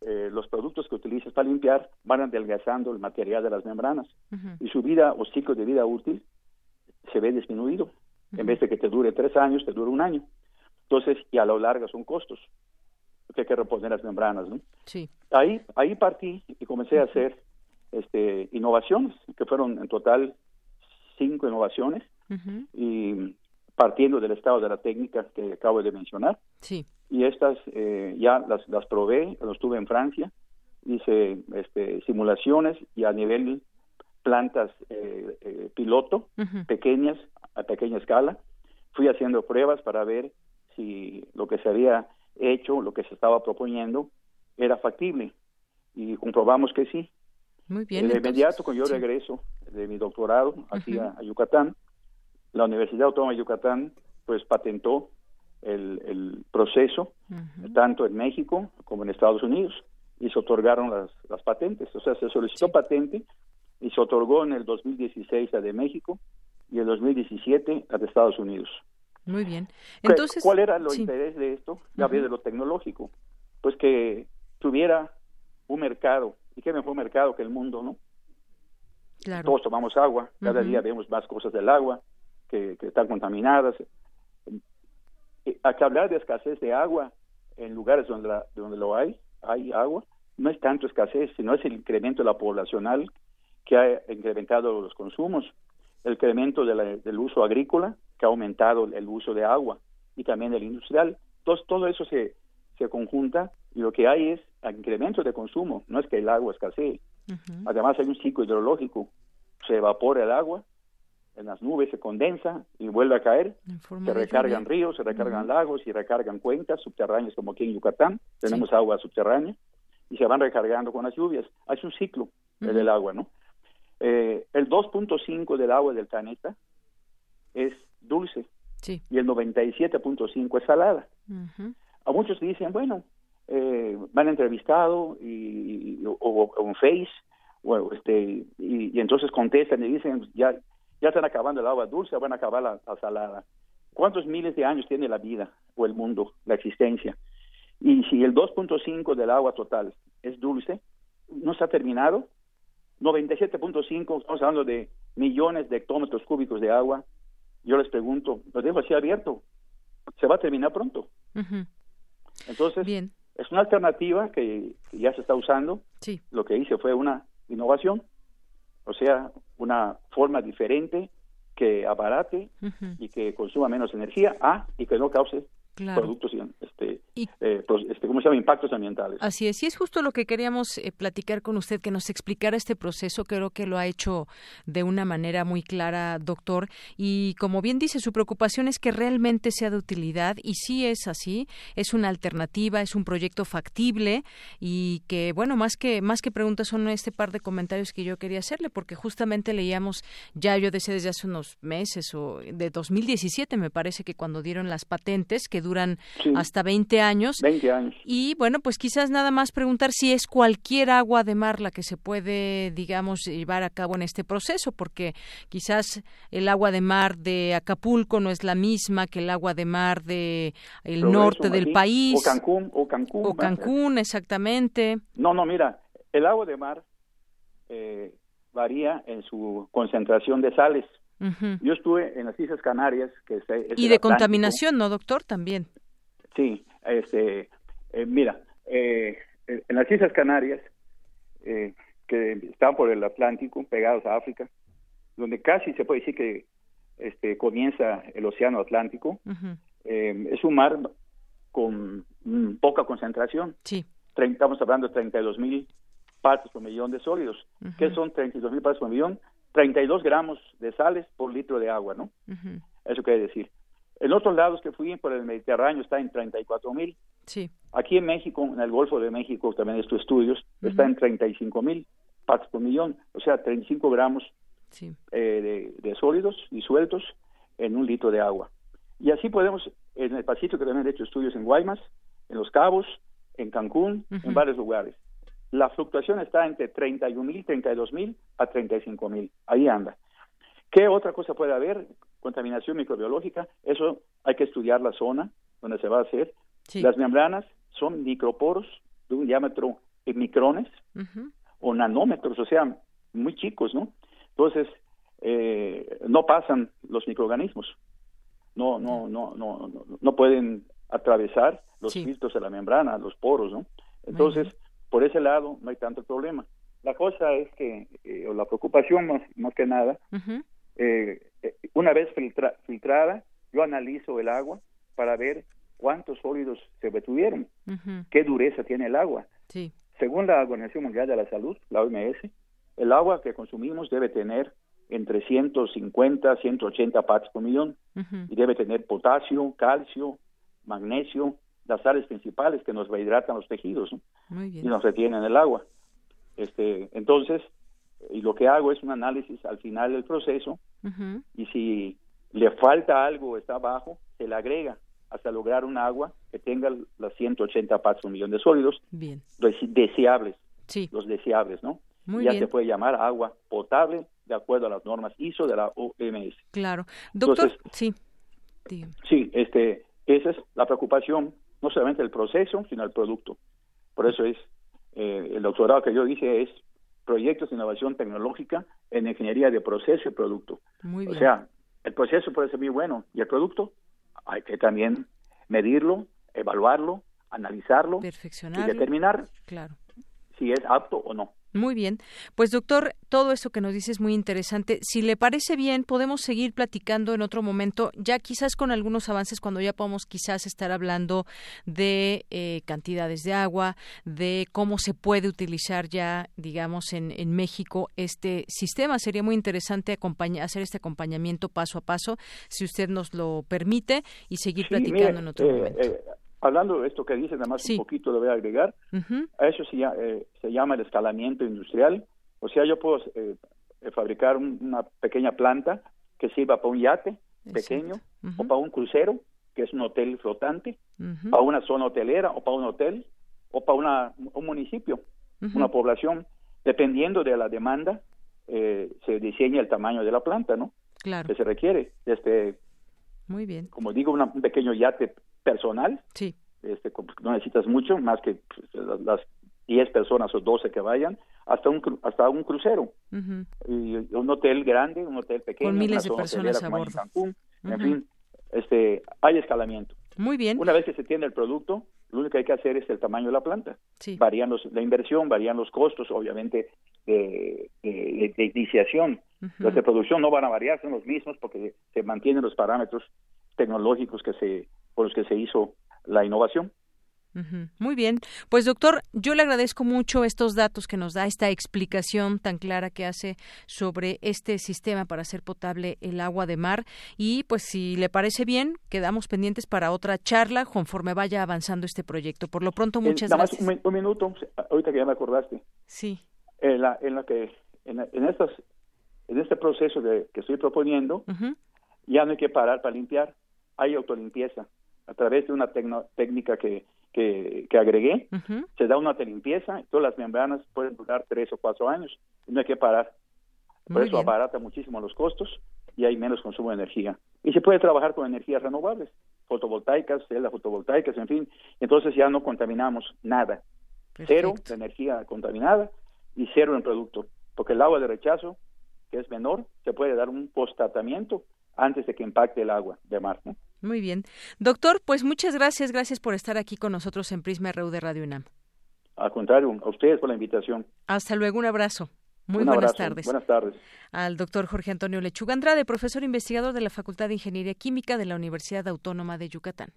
S13: eh, los productos que utilizas para limpiar van adelgazando el material de las membranas y su vida o ciclo de vida útil se ve disminuido. En vez de que te dure tres años, te dura un año. Entonces, y a lo largo son costos que hay que reponer las membranas. ¿no?
S1: Sí.
S13: Ahí, ahí partí y comencé a hacer este, innovaciones, que fueron en total cinco innovaciones. Y partiendo del estado de la técnica que acabo de mencionar.
S1: Sí.
S13: Y estas eh, ya las, las probé, los tuve en Francia, hice este, simulaciones y a nivel plantas eh, eh, piloto, pequeñas, a pequeña escala, fui haciendo pruebas para ver si lo que se había hecho, lo que se estaba proponiendo, era factible. Y comprobamos que sí.
S1: Muy bien.
S13: De inmediato, cuando yo regreso de mi doctorado aquí a Yucatán, la Universidad Autónoma de Yucatán pues patentó el, proceso, tanto en México como en Estados Unidos, y se otorgaron las, las patentes. O sea, se solicitó patente y se otorgó en el 2016 la de México y el 2017 la de Estados Unidos.
S1: Muy bien. Entonces,
S13: ¿cuál era el interés de esto? Ya de lo tecnológico. Pues que tuviera un mercado. ¿Y qué mejor mercado que el mundo, no?
S1: Claro.
S13: Todos tomamos agua, cada día vemos más cosas del agua que, están contaminadas. Hay que hablar de escasez de agua en lugares donde, donde lo hay, hay agua, no es tanto escasez, sino es el incremento de la poblacional que ha incrementado los consumos, el incremento del uso agrícola, que ha aumentado el uso de agua, y también el industrial. Entonces, todo eso se, se conjunta y lo que hay es incremento de consumo, no es que el agua escasee. Además hay un ciclo hidrológico, se evapora el agua, en las nubes se condensa y vuelve a caer, se recargan ríos, se recargan lagos y recargan cuencas subterráneas como aquí en Yucatán, tenemos agua subterránea y se van recargando con las lluvias. Hay un ciclo del agua, ¿no? Eh, el 2.5 del agua del planeta es dulce y el 97.5 es salada. A muchos dicen, bueno, eh, me han entrevistado y, o, en Face, o, este, y, entonces contestan y dicen, ya, ya están acabando el agua dulce, van a acabar la, salada. ¿Cuántos miles de años tiene la vida o el mundo, la existencia? Y si el 2.5 del agua total es dulce, no está terminado. 97.5, estamos hablando de millones de hectómetros cúbicos de agua. Yo les pregunto, lo dejo así abierto, ¿se va a terminar pronto? Entonces,
S1: Bien.
S13: es una alternativa que, ya se está usando.
S1: Sí.
S13: Lo que hice fue una innovación, o sea, una forma diferente que abarate y que consuma menos energía, ah, y que no cause productos este, eh, este, ¿cómo se llama? impactos ambientales.
S1: Así es, y es justo lo que queríamos eh, platicar con usted, que nos explicara este proceso, creo que lo ha hecho de una manera muy clara, doctor, y como bien dice, su preocupación es que realmente sea de utilidad, y sí es así, es una alternativa, es un proyecto factible, y que, bueno, más que, más que preguntas son este par de comentarios que yo quería hacerle, porque justamente leíamos, ya yo decía desde hace unos meses, o de 2017 me parece que cuando dieron las patentes, que duran hasta 20 años.
S13: 20 años.
S1: Y bueno, pues quizás nada más preguntar si es cualquier agua de mar la que se puede, digamos, llevar a cabo en este proceso, porque quizás el agua de mar de Acapulco no es la misma que el agua de mar de el norte del país.
S13: O Cancún, o Cancún.
S1: O Cancún, exactamente.
S13: No, no, mira, el agua de mar eh, varía en su concentración de sales. Yo estuve en las Islas Canarias, que es,
S1: y de contaminación, ¿no, doctor? También.
S13: Sí, este, eh, mira, eh, en las Islas Canarias, eh, que están por el Atlántico, pegados a África, donde casi se puede decir que este, comienza el Océano Atlántico, es un mar con poca concentración.
S1: Sí.
S13: estamos hablando de 32 mil partes por millón de sólidos. ¿Qué son 32 mil partes por millón? 32 gramos de sales por litro de agua, ¿no? Eso quiere decir. En otros lados que fui, por el Mediterráneo, está en 34 mil.
S1: Sí.
S13: Aquí en México, en el Golfo de México, también estos estudios, está en 35 mil partes por millón, o sea, 35 gramos eh, de, sólidos y sueltos en un litro de agua. Y así podemos, en el Pacífico también he hecho estudios en Guaymas, en Los Cabos, en Cancún, en varios lugares la fluctuación está entre 31 mil, 32 mil a 35 mil. Ahí anda. ¿Qué otra cosa puede haber? Contaminación microbiológica. Eso hay que estudiar la zona donde se va a hacer. Las membranas son microporos de un diámetro en micrones o nanómetros, o sea, muy chicos, ¿no? Entonces, eh, no pasan los microorganismos. No, no, no, no, no, no pueden atravesar los filtros de la membrana, los poros, ¿no? Entonces, por ese lado no hay tanto problema. La cosa es que, eh, o la preocupación más, más que nada, eh, eh, una vez filtrada, yo analizo el agua para ver cuántos sólidos se retuvieron, qué dureza tiene el agua.
S1: Sí.
S13: Según la Organización Mundial de la Salud, la OMS, el agua que consumimos debe tener entre 150 180 partes por millón y debe tener potasio, calcio, magnesio, las sales principales que nos rehidratan los tejidos y nos retienen el agua. Este, entonces, y lo que hago es un análisis al final del proceso y si le falta algo está abajo, se le agrega hasta lograr un agua que tenga las 180 partes por millón de sólidos
S1: bien.
S13: deseables,
S1: sí.
S13: los deseables, ¿no?
S1: Muy
S13: ya
S1: bien.
S13: se puede llamar agua potable de acuerdo a las normas ISO de la OMS.
S1: Claro. Doctor,
S13: Entonces,
S1: sí. Dígame.
S13: Sí, este, esa es la preocupación, no solamente el proceso, sino el producto. Por eso es, eh, el doctorado que yo hice es proyectos de innovación tecnológica en ingeniería de proceso y producto.
S1: Muy
S13: O
S1: bien.
S13: sea, el proceso puede ser muy bueno y el producto hay que también medirlo, evaluarlo, analizarlo y determinar
S1: Claro.
S13: si es apto o no.
S1: Muy bien. Pues doctor, todo eso que nos dice es muy interesante. Si le parece bien, podemos seguir platicando en otro momento, ya quizás con algunos avances cuando ya podamos quizás estar hablando de eh, cantidades de agua, de cómo se puede utilizar ya, digamos, en, en México este sistema. Sería muy interesante hacer este acompañamiento paso a paso, si usted nos lo permite, y seguir
S13: Sí,
S1: platicando
S13: mire,
S1: en otro
S13: eh,
S1: momento.
S13: eh, hablando de esto que dice, nada más un poquito le voy a agregar. A eso se, eh, se llama el escalamiento industrial. O sea, yo puedo eh, eh, fabricar un- una pequeña planta que sirva para un yate pequeño o para un crucero, que es un hotel flotante, para una zona hotelera o para un hotel o para una, un municipio, una población. Dependiendo de la demanda, eh, se diseña el tamaño de la planta, ¿no?
S1: Claro.
S13: Que se requiere. Este,
S1: Muy bien.
S13: como digo, una- un pequeño yate personal.
S1: Sí.
S13: Este, con- no necesitas mucho, más que pues, las- las 10 personas o 12 que vayan, hasta un, hasta un crucero. Y un hotel grande, un hotel pequeño,
S1: Con miles
S13: una
S1: de personas a.
S13: Cancún. En fin, este, hay escalamiento.
S1: Muy bien.
S13: Una vez que se tiene el producto, lo único que hay que hacer es el tamaño de la planta.
S1: Sí.
S13: Varían los, la inversión, varían los costos, obviamente, de, de, de- de iniciación. Los de producción no van a variar, son los mismos porque se mantienen los parámetros tecnológicos que se, por los que se hizo la innovación.
S1: Muy bien. Pues doctor, yo le agradezco mucho estos datos que nos da, esta explicación tan clara que hace sobre este sistema para hacer potable el agua de mar. Y pues si le parece bien, quedamos pendientes para otra charla conforme vaya avanzando este proyecto. Por lo pronto,
S13: Eh,
S1: muchas
S13: más
S1: gracias.
S13: un, mi- un minuto, ahorita que ya me acordaste.
S1: Sí.
S13: En la, en la que en, en estas en este proceso de, que estoy proponiendo, ya no hay que parar para limpiar, hay autolimpieza. A través de una técnica que, que, que agregué, se da una autolimpieza y todas las membranas pueden durar tres o cuatro años y no hay que parar. Por
S1: Muy
S13: eso
S1: bien.
S13: abarata muchísimo los costos y hay menos consumo de energía. Y se puede trabajar con energías renovables, fotovoltaicas, celdas fotovoltaicas, en fin. Entonces ya no contaminamos nada. Cero de energía contaminada y cero en producto. Porque el agua de rechazo, que es menor, se puede dar un post-tratamiento antes de que impacte el agua de mar. ¿no?
S1: Muy bien. Doctor, pues muchas gracias. Gracias por estar aquí con nosotros en Prisma RU de Radio UNAM.
S13: Al contrario, a ustedes por la invitación.
S1: Hasta luego. Un abrazo. Muy
S13: Un
S1: buenas
S13: abrazo.
S1: tardes.
S13: Buenas tardes.
S1: al doctor Jorge Antonio Lechuga Andrade, profesor investigador de la Facultad de Ingeniería Química de la Universidad Autónoma de Yucatán.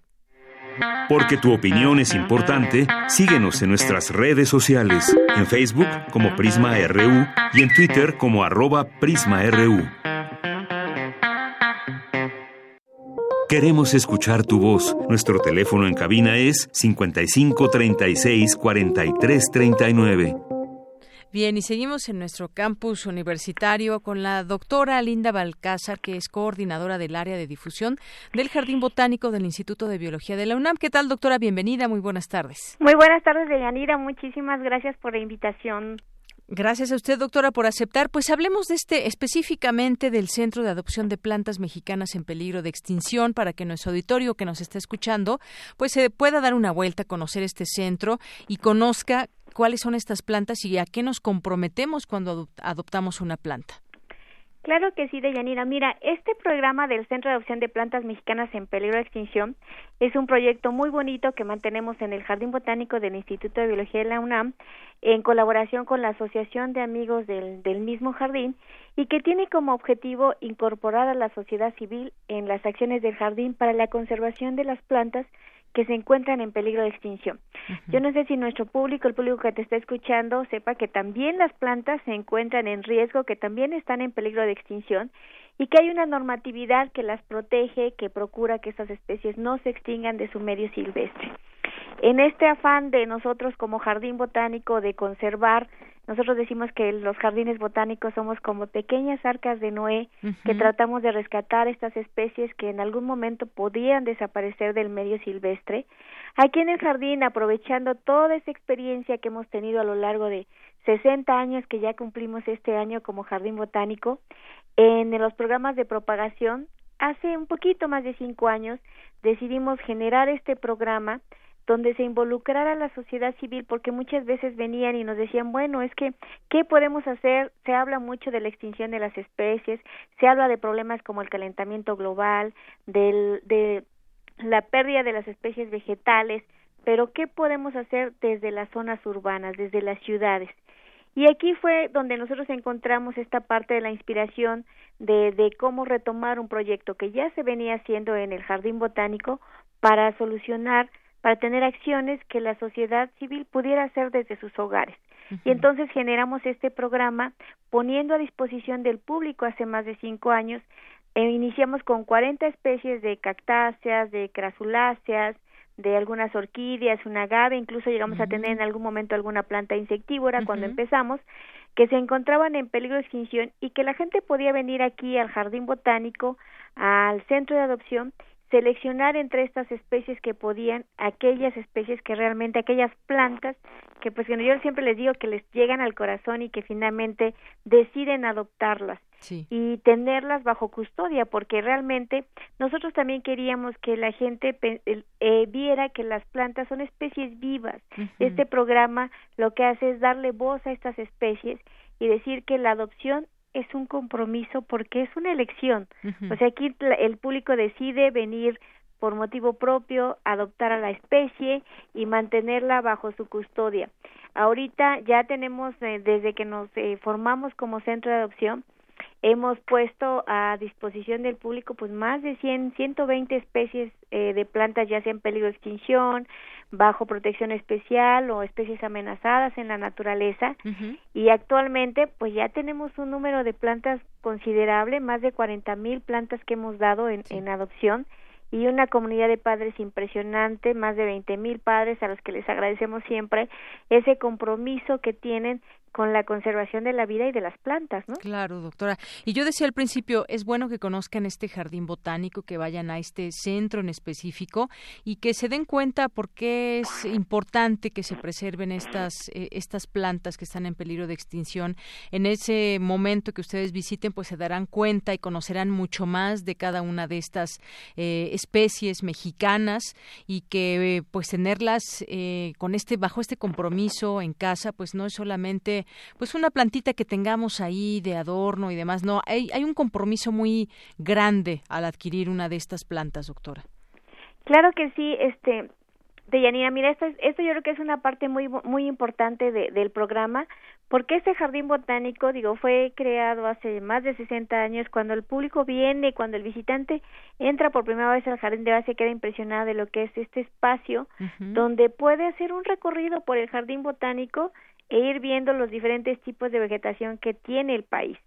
S4: Porque tu opinión es importante, síguenos en nuestras redes sociales, en Facebook como Prisma RU y en Twitter como arroba PrismaRU. Queremos escuchar tu voz. Nuestro teléfono en cabina es 55 36 43 39.
S1: Bien, y seguimos en nuestro campus universitario con la doctora Linda Balcázar, que es coordinadora del área de difusión del Jardín Botánico del Instituto de Biología de la UNAM. ¿Qué tal, doctora? Bienvenida, muy buenas tardes.
S14: Muy buenas tardes, Deyanira. Muchísimas gracias por la invitación.
S1: Gracias a usted, doctora, por aceptar. Pues hablemos de este específicamente del Centro de Adopción de Plantas Mexicanas en Peligro de Extinción para que nuestro auditorio que nos está escuchando pues se pueda dar una vuelta, conocer este centro y conozca cuáles son estas plantas y a qué nos comprometemos cuando adop- adoptamos una planta.
S14: Claro que sí, Deyanira. Mira, este programa del Centro de Adopción de Plantas Mexicanas en Peligro de Extinción es un proyecto muy bonito que mantenemos en el Jardín Botánico del Instituto de Biología de la UNAM en colaboración con la Asociación de Amigos del, del mismo jardín y que tiene como objetivo incorporar a la sociedad civil en las acciones del jardín para la conservación de las plantas que se encuentran en peligro de extinción. Yo no sé si nuestro público, el público que te está escuchando, sepa que también las plantas se encuentran en riesgo, que también están en peligro de extinción y que hay una normatividad que las protege, que procura que estas especies no se extingan de su medio silvestre. En este afán de nosotros como jardín botánico de conservar nosotros decimos que los jardines botánicos somos como pequeñas arcas de Noé que tratamos de rescatar estas especies que en algún momento podían desaparecer del medio silvestre. Aquí en el jardín, aprovechando toda esa experiencia que hemos tenido a lo largo de 60 años que ya cumplimos este año como jardín botánico, en los programas de propagación, hace un poquito más de cinco años decidimos generar este programa donde se involucrara la sociedad civil porque muchas veces venían y nos decían, bueno, es que, ¿qué podemos hacer? Se habla mucho de la extinción de las especies, se habla de problemas como el calentamiento global, del, de la pérdida de las especies vegetales, pero ¿qué podemos hacer desde las zonas urbanas, desde las ciudades? Y aquí fue donde nosotros encontramos esta parte de la inspiración de, de cómo retomar un proyecto que ya se venía haciendo en el Jardín Botánico para solucionar para tener acciones que la sociedad civil pudiera hacer desde sus hogares. Y entonces generamos este programa poniendo a disposición del público hace más de cinco años. E iniciamos con 40 especies de cactáceas, de crasuláceas, de algunas orquídeas, una agave, incluso llegamos a tener en algún momento alguna planta insectívora cuando empezamos, que se encontraban en peligro de extinción y que la gente podía venir aquí al jardín botánico, al centro de adopción seleccionar entre estas especies que podían aquellas especies que realmente aquellas plantas que pues yo siempre les digo que les llegan al corazón y que finalmente deciden adoptarlas y tenerlas bajo custodia porque realmente nosotros también queríamos que la gente eh, viera que las plantas son especies vivas. Este programa lo que hace es darle voz a estas especies y decir que la adopción es un compromiso porque es una elección. O sea, aquí el público decide venir por motivo propio, adoptar a la especie y mantenerla bajo su custodia. Ahorita ya tenemos, eh, desde que nos eh, formamos como centro de adopción, hemos puesto a disposición del público pues más de 100, 120 especies eh, de plantas ya sea en peligro de extinción, bajo protección especial o especies amenazadas en la naturaleza. Y actualmente pues ya tenemos un número de plantas considerable, más de 40 mil plantas que hemos dado en, en adopción y una comunidad de padres impresionante, más de 20 mil padres a los que les agradecemos siempre ese compromiso que tienen con la conservación de la vida y de las plantas, ¿no?
S1: Claro, doctora. Y yo decía al principio, es bueno que conozcan este jardín botánico, que vayan a este centro en específico y que se den cuenta por qué es importante que se preserven estas eh, estas plantas que están en peligro de extinción. En ese momento que ustedes visiten, pues se darán cuenta y conocerán mucho más de cada una de estas eh, especies mexicanas y que pues tenerlas eh, con este bajo este compromiso en casa, pues no es solamente pues una plantita que tengamos ahí de adorno y demás. No, hay, hay un compromiso muy grande al adquirir una de estas plantas, doctora.
S14: Claro que sí, este, Deyanira, mira, esto, esto yo creo que es una parte muy muy importante de, del programa, porque este jardín botánico, digo, fue creado hace más de 60 años, cuando el público viene, cuando el visitante entra por primera vez al jardín de base, queda impresionado de lo que es este espacio, donde puede hacer un recorrido por el jardín botánico e ir viendo los diferentes tipos de vegetación que tiene el país.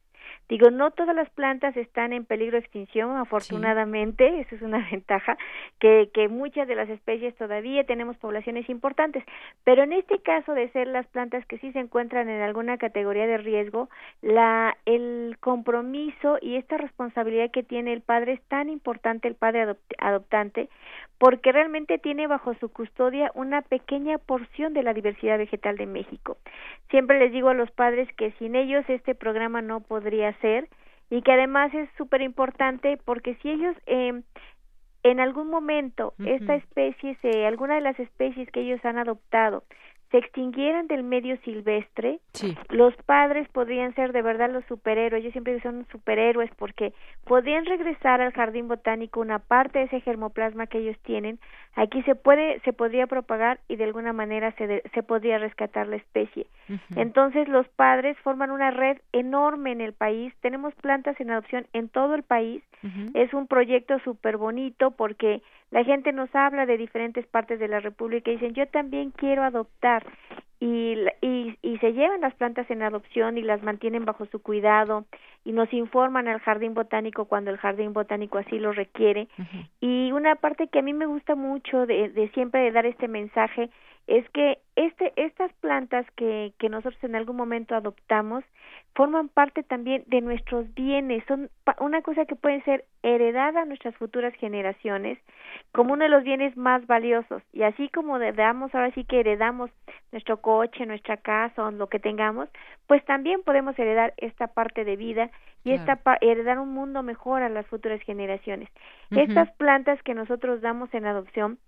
S14: Digo, no todas las plantas están en peligro de extinción, afortunadamente, eso es una ventaja, que, que muchas de las especies todavía tenemos poblaciones importantes, pero en este caso de ser las plantas que sí se encuentran en alguna categoría de riesgo, la, el compromiso y esta responsabilidad que tiene el padre es tan importante, el padre adoptante, porque realmente tiene bajo su custodia una pequeña porción de la diversidad vegetal de México. Siempre les digo a los padres que sin ellos este programa no podría ser y que además es súper importante porque si ellos eh, en algún momento esta especie, se, alguna de las especies que ellos han adoptado, se extinguieran del medio silvestre, los padres podrían ser de verdad los superhéroes. Yo siempre digo son superhéroes porque podrían regresar al jardín botánico una parte de ese germoplasma que ellos tienen. Aquí se puede, se podría propagar y de alguna manera se, se podría rescatar la especie. Entonces los padres forman una red enorme en el país. Tenemos plantas en adopción en todo el país. Es un proyecto súper bonito porque la gente nos habla de diferentes partes de la República y dicen, yo también quiero adoptar. Y, y, y se llevan las plantas en adopción y las mantienen bajo su cuidado y nos informan al jardín botánico cuando el jardín botánico así lo requiere. Y una parte que a mí me gusta mucho de, de siempre de dar este mensaje es que este, estas plantas que, que nosotros en algún momento adoptamos forman parte también de nuestros bienes, son una cosa que puede ser heredada a nuestras futuras generaciones como uno de los bienes más valiosos. Y así como heredamos, ahora sí que heredamos nuestro coche, nuestra casa o lo que tengamos, pues también podemos heredar esta parte de vida y esta heredar un mundo mejor a las futuras generaciones. Estas plantas que nosotros damos en adopción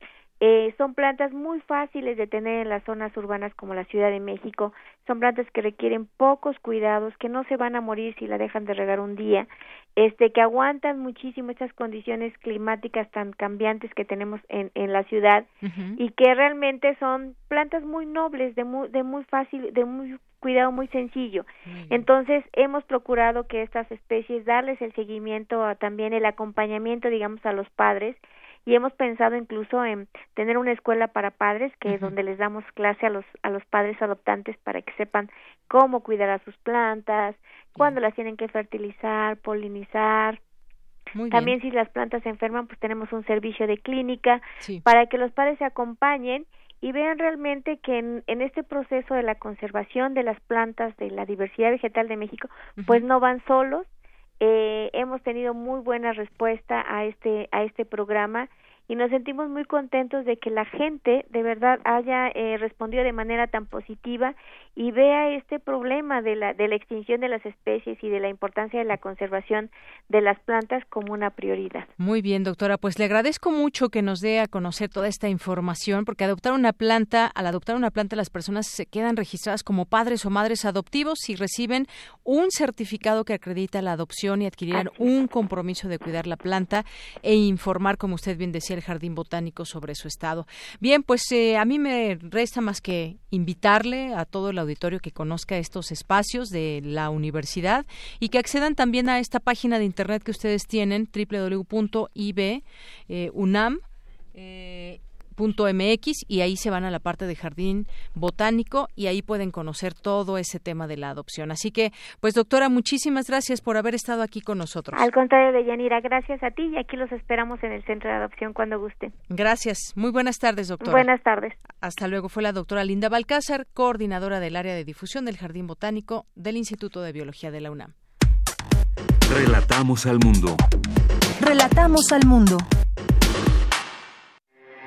S14: eh, son plantas muy fáciles de tener en las zonas urbanas como la Ciudad de México. Son plantas que requieren pocos cuidados, que no se van a morir si la dejan de regar un día, este, que aguantan muchísimo estas condiciones climáticas tan cambiantes que tenemos en, en la ciudad y que realmente son plantas muy nobles, de muy, de muy fácil, de muy cuidado muy sencillo. Entonces, hemos procurado que estas especies darles el seguimiento, a, también el acompañamiento, digamos, a los padres y hemos pensado incluso en tener una escuela para padres que es donde les damos clase a los a los padres adoptantes para que sepan cómo cuidar a sus plantas, cuándo las tienen que fertilizar, polinizar. También si las plantas se enferman, pues tenemos un servicio de clínica para que los padres se acompañen y vean realmente que en, en, este proceso de la conservación de las plantas, de la diversidad vegetal de México, pues no van solos, eh, hemos tenido muy buena respuesta a este a este programa y nos sentimos muy contentos de que la gente de verdad haya eh, respondido de manera tan positiva y vea este problema de la, de la extinción de las especies y de la importancia de la conservación de las plantas como una prioridad.
S1: Muy bien, doctora, pues le agradezco mucho que nos dé a conocer toda esta información, porque adoptar una planta, al adoptar una planta las personas se quedan registradas como padres o madres adoptivos y reciben un certificado que acredita la adopción y adquirirán un compromiso de cuidar la planta e informar, como usted bien decía, el jardín botánico sobre su estado. Bien, pues eh, a mí me resta más que invitarle a todo el auditorio que conozca estos espacios de la universidad y que accedan también a esta página de internet que ustedes tienen www.ib eh, .mx y ahí se van a la parte de jardín botánico y ahí pueden conocer todo ese tema de la adopción. Así que, pues doctora, muchísimas gracias por haber estado aquí con nosotros.
S14: Al contrario de Yanira, gracias a ti y aquí los esperamos en el centro de adopción cuando gusten.
S1: Gracias. Muy buenas tardes, doctora.
S14: Buenas tardes.
S1: Hasta luego. Fue la doctora Linda Balcázar, coordinadora del área de difusión del Jardín Botánico del Instituto de Biología de la UNAM.
S4: Relatamos al mundo.
S3: Relatamos al mundo.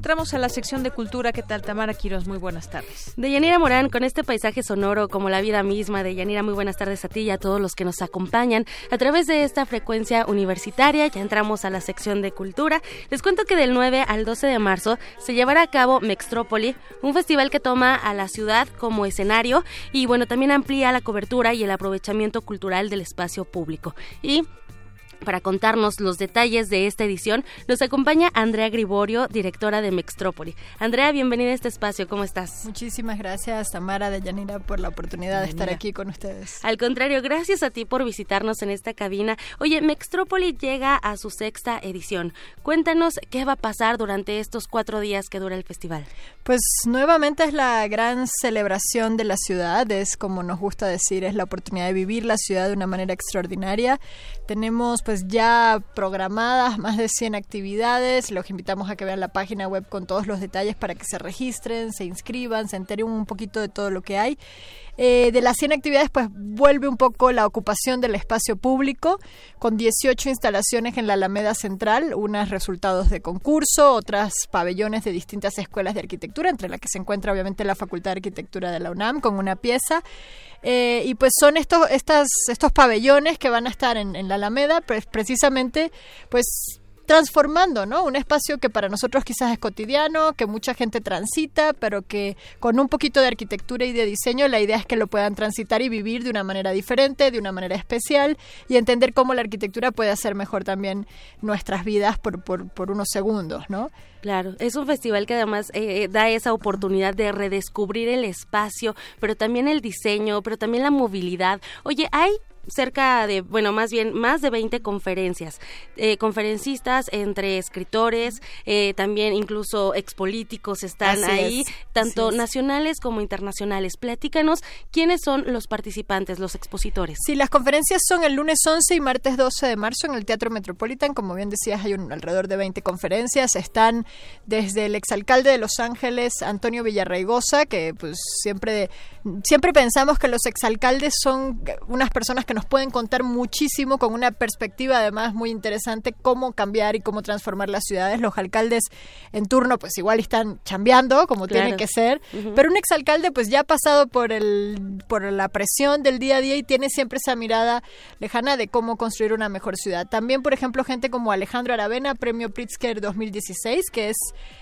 S1: Entramos a la sección de cultura. ¿Qué tal, Tamara Quiros? Muy buenas tardes.
S15: De Yanira Morán, con este paisaje sonoro como la vida misma de Yanira, muy buenas tardes a ti y a todos los que nos acompañan a través de esta frecuencia universitaria. Ya entramos a la sección de cultura. Les cuento que del 9 al 12 de marzo se llevará a cabo Mextrópoli, un festival que toma a la ciudad como escenario y bueno, también amplía la cobertura y el aprovechamiento cultural del espacio público. Y para contarnos los detalles de esta edición, nos acompaña Andrea Griborio, directora de Mextrópoli. Andrea, bienvenida a este espacio, ¿cómo estás?
S16: Muchísimas gracias, Tamara de Yanira, por la oportunidad de estar aquí con ustedes.
S15: Al contrario, gracias a ti por visitarnos en esta cabina. Oye, Mextrópoli llega a su sexta edición. Cuéntanos qué va a pasar durante estos cuatro días que dura el festival.
S16: Pues nuevamente es la gran celebración de la ciudad, es como nos gusta decir, es la oportunidad de vivir la ciudad de una manera extraordinaria. Tenemos pues ya programadas más de 100 actividades. Los invitamos a que vean la página web con todos los detalles para que se registren, se inscriban, se enteren un poquito de todo lo que hay. Eh, de las 100 actividades, pues vuelve un poco la ocupación del espacio público, con 18 instalaciones en la Alameda Central, unas resultados de concurso, otras pabellones de distintas escuelas de arquitectura, entre las que se encuentra obviamente la Facultad de Arquitectura de la UNAM, con una pieza. Eh, y pues son estos, estas, estos pabellones que van a estar en, en la Alameda, pues precisamente, pues transformando, ¿no? Un espacio que para nosotros quizás es cotidiano, que mucha gente transita, pero que con un poquito de arquitectura y de diseño la idea es que lo puedan transitar y vivir de una manera diferente, de una manera especial y entender cómo la arquitectura puede hacer mejor también nuestras vidas por, por, unos segundos, ¿no?
S15: Claro, es un festival que además eh, da esa oportunidad de redescubrir el espacio, pero también el diseño, pero también la movilidad. Oye, hay cerca de, bueno, más bien más de 20 conferencias, eh, conferencistas entre escritores, eh, también incluso expolíticos están ahí, tanto nacionales como internacionales. Platícanos quiénes son los participantes, los expositores.
S16: Sí, las conferencias son el lunes 11 y martes 12 de marzo en el Teatro Metropolitan. Como bien decías, hay un, alrededor de 20 conferencias. Están desde el exalcalde de Los Ángeles, Antonio Villarraigosa, que pues siempre, siempre pensamos que los exalcaldes son unas personas que nos pueden contar muchísimo con una perspectiva además muy interesante cómo cambiar y cómo transformar las ciudades. Los alcaldes en turno pues igual están chambeando como tiene que ser, pero un exalcalde pues ya ha pasado por el por la presión del día a día y tiene siempre esa mirada lejana de cómo construir una mejor ciudad. También, por ejemplo, gente como Alejandro Aravena, Premio Pritzker 2016, que es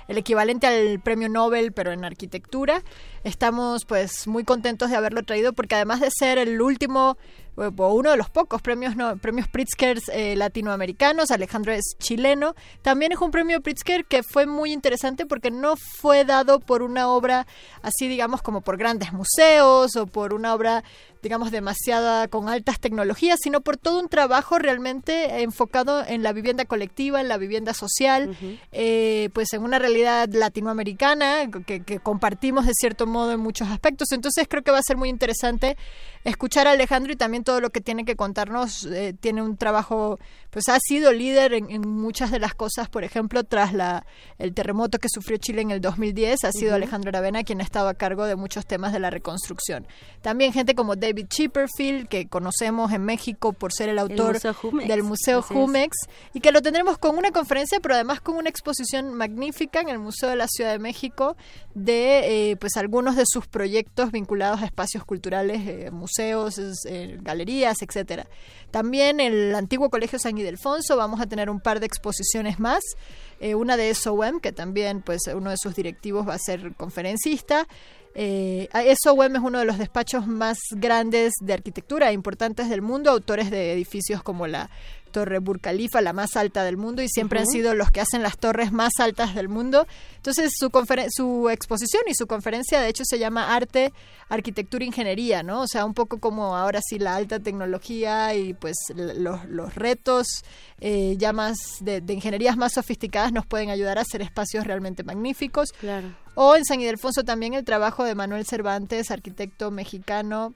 S16: el equivalente al Premio Nobel pero en arquitectura. Estamos pues muy contentos de haberlo traído porque además de ser el último uno de los pocos premios premios Pritzker eh, latinoamericanos, Alejandro es chileno, también es un premio Pritzker que fue muy interesante porque no fue dado por una obra así digamos como por grandes museos o por una obra digamos, demasiada con altas tecnologías, sino por todo un trabajo realmente enfocado en la vivienda colectiva, en la vivienda social, eh, pues en una realidad latinoamericana que, compartimos de cierto modo en muchos aspectos. Entonces creo que va a ser muy interesante escuchar a Alejandro y también todo lo que tiene que contarnos. Eh, tiene un trabajo, pues ha sido líder en, muchas de las cosas, por ejemplo, tras la, el terremoto que sufrió Chile en el 2010, ha sido Alejandro Aravena quien ha estado a cargo de muchos temas de la reconstrucción. También gente como David Chipperfield, que conocemos en México por ser el autor del Museo Jumex, y que lo tendremos con una conferencia, pero además con una exposición magnífica en el Museo de la Ciudad de México de eh, pues algunos de sus proyectos vinculados a espacios culturales, eh, museos, eh, galerías, etcétera. También el antiguo Colegio San Ildefonso vamos a tener un par de exposiciones más. una de SOM, que también pues uno de sus directivos va a ser conferencista. Eh, SOM es uno de los despachos más grandes de arquitectura importantes del mundo, autores de edificios como la Torre Burj Khalifa, la más alta del mundo, y siempre han sido los que hacen las torres más altas del mundo. Entonces, su, su exposición y su conferencia, de hecho, se llama Arte, Arquitectura e Ingeniería, ¿no? O sea, un poco como ahora sí la alta tecnología y pues los, los retos eh, ya más de, de, ingenierías más sofisticadas nos pueden ayudar a hacer espacios realmente magníficos.
S15: Claro.
S16: O en San Ildefonso también el trabajo de Manuel Cervantes, arquitecto mexicano,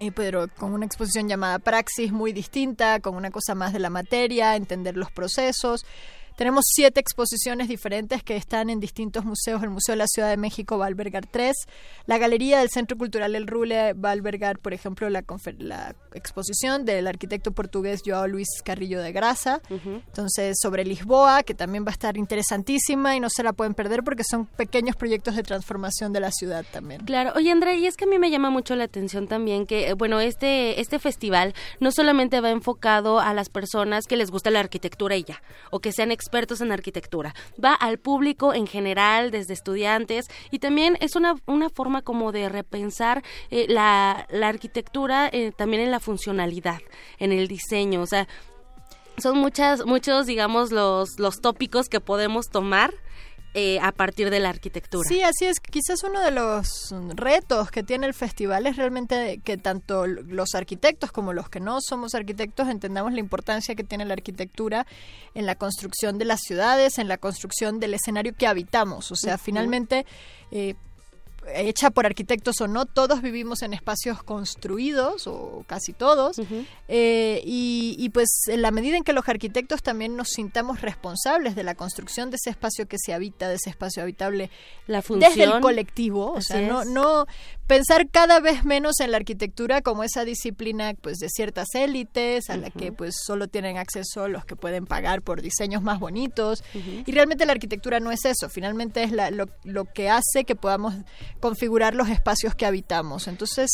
S16: y pero con una exposición llamada Praxis muy distinta, con una cosa más de la materia, entender los procesos. Tenemos siete exposiciones diferentes que están en distintos museos. El Museo de la Ciudad de México va a albergar tres. La Galería del Centro Cultural El Rule va a albergar, por ejemplo, la, la exposición del arquitecto portugués Joao Luis Carrillo de Grasa. Entonces, sobre Lisboa, que también va a estar interesantísima y no se la pueden perder porque son pequeños proyectos de transformación de la ciudad también.
S15: Claro. Oye, André, y es que a mí me llama mucho la atención también que, eh, bueno, este, este festival no solamente va enfocado a las personas que les gusta la arquitectura y ya, o que sean expertos en arquitectura. Va al público en general, desde estudiantes, y también es una, una forma como de repensar eh, la, la, arquitectura eh, también en la funcionalidad, en el diseño. O sea, son muchas, muchos, digamos, los, los tópicos que podemos tomar eh, a partir de la arquitectura.
S16: Sí, así es. Quizás uno de los retos que tiene el festival es realmente que tanto los arquitectos como los que no somos arquitectos entendamos la importancia que tiene la arquitectura en la construcción de las ciudades, en la construcción del escenario que habitamos. O sea, finalmente... Eh, hecha por arquitectos o no, todos vivimos en espacios construidos, o casi todos, eh, y, pues en la medida en que los arquitectos también nos sintamos responsables de la construcción de ese espacio que se habita, de ese espacio habitable,
S15: la función,
S16: desde el colectivo, o sea, no, no pensar cada vez menos en la arquitectura como esa disciplina pues de ciertas élites a la que pues solo tienen acceso los que pueden pagar por diseños más bonitos, y realmente la arquitectura no es eso, finalmente es la, lo, lo que hace que podamos configurar los espacios que habitamos. Entonces,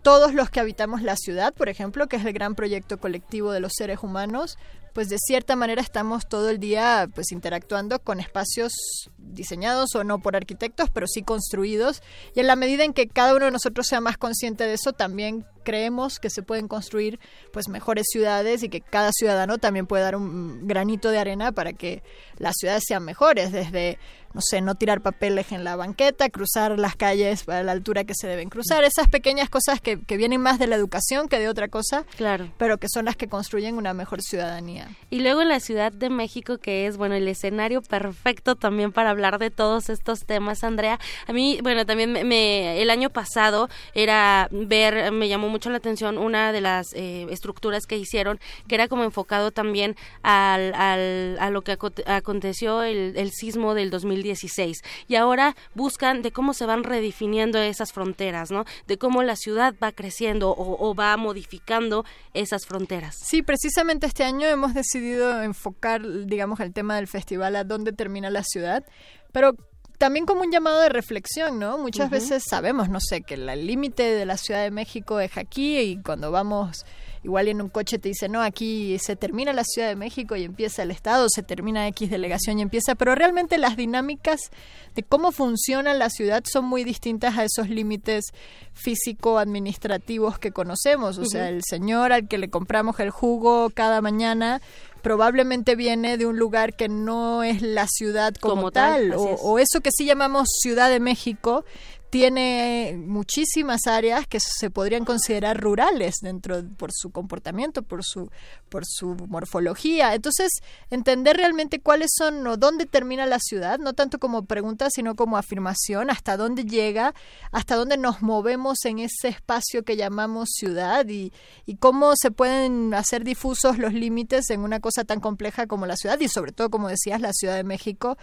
S16: todos los que habitamos la ciudad, por ejemplo, que es el gran proyecto colectivo de los seres humanos, pues de cierta manera estamos todo el día pues interactuando con espacios diseñados o no por arquitectos, pero sí construidos. Y en la medida en que cada uno de nosotros sea más consciente de eso, también creemos que se pueden construir pues mejores ciudades y que cada ciudadano también puede dar un granito de arena para que las ciudades sean mejores, desde no sé, no tirar papeles en la banqueta, cruzar las calles a la altura que se deben cruzar, esas pequeñas cosas que, que vienen más de la educación que de otra cosa,
S15: claro.
S16: pero que son las que construyen una mejor ciudadanía.
S15: Y luego en la Ciudad de México, que es, bueno, el escenario perfecto también para hablar de todos estos temas, Andrea. A mí, bueno, también me, el año pasado era ver, me llamó mucho la atención una de las eh, estructuras que hicieron, que era como enfocado también al, al, a lo que aconteció el, el sismo del 2016. Y ahora buscan de cómo se van redefiniendo esas fronteras, ¿no? De cómo la ciudad va creciendo o, o va modificando esas fronteras.
S16: Sí, precisamente este año hemos decidido enfocar, digamos, el tema del festival a dónde termina la ciudad, pero también como un llamado de reflexión, ¿no? Muchas veces sabemos, no sé, que el límite de la Ciudad de México es aquí y cuando vamos igual en un coche te dice, no, aquí se termina la Ciudad de México y empieza el Estado, se termina X delegación y empieza, pero realmente las dinámicas de cómo funciona la ciudad son muy distintas a esos límites físico-administrativos que conocemos. O sea, el señor al que le compramos el jugo cada mañana probablemente viene de un lugar que no es la ciudad como, tal, o, o, eso que sí llamamos Ciudad de México tiene muchísimas áreas que se podrían considerar rurales dentro por su comportamiento, por su por su morfología. Entonces, entender realmente cuáles son o dónde termina la ciudad, no tanto como pregunta, sino como afirmación, hasta dónde llega, hasta dónde nos movemos en ese espacio que llamamos ciudad y, y cómo se pueden hacer difusos los límites en una cosa tan compleja como la ciudad y sobre todo, como decías, la Ciudad de México,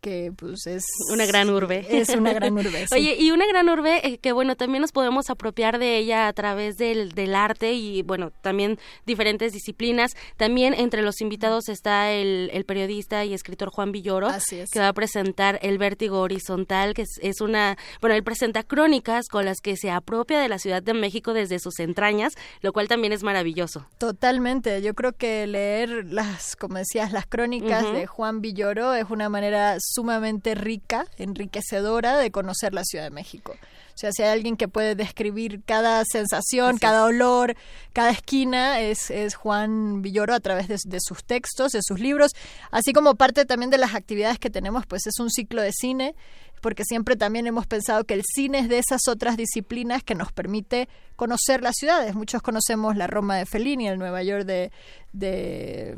S16: que pues es
S15: una gran urbe.
S16: Es una gran urbe.
S15: Oye, y una gran urbe eh, que bueno, también nos podemos apropiar de ella a través del, del arte y bueno, también diferentes disciplinas. También entre los invitados está el, el periodista y escritor Juan Villoro, que va a presentar El Vértigo Horizontal, que es, es, una, bueno, él presenta crónicas con las que se apropia de la Ciudad de México desde sus entrañas, lo cual también es maravilloso.
S16: Totalmente, yo creo que leer las, como decías, las crónicas de Juan Villoro es una manera sumamente rica, enriquecedora de conocer la Ciudad de México. O sea, si hay alguien que puede describir cada sensación, cada olor, cada esquina, es, es Juan Villoro a través de, de, sus textos, de sus libros, así como parte también de las actividades que tenemos, pues es un ciclo de cine, porque siempre también hemos pensado que el cine es de esas otras disciplinas que nos permite conocer las ciudades. Muchos conocemos la Roma de Fellini, el Nueva York de, de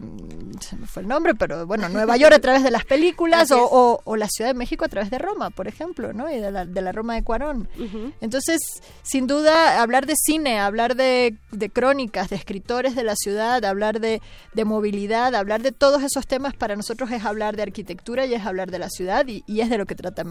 S16: se me fue el nombre, pero bueno, Nueva York a través de las películas o, o, o, la Ciudad de México a través de Roma, por ejemplo, ¿no? Y de la, de la Roma de Cuarón. Uh -huh. Entonces, sin duda, hablar de cine, hablar de, de, crónicas, de escritores de la ciudad, hablar de, de, movilidad, hablar de todos esos temas para nosotros es hablar de arquitectura y es hablar de la ciudad y, y es de lo que trata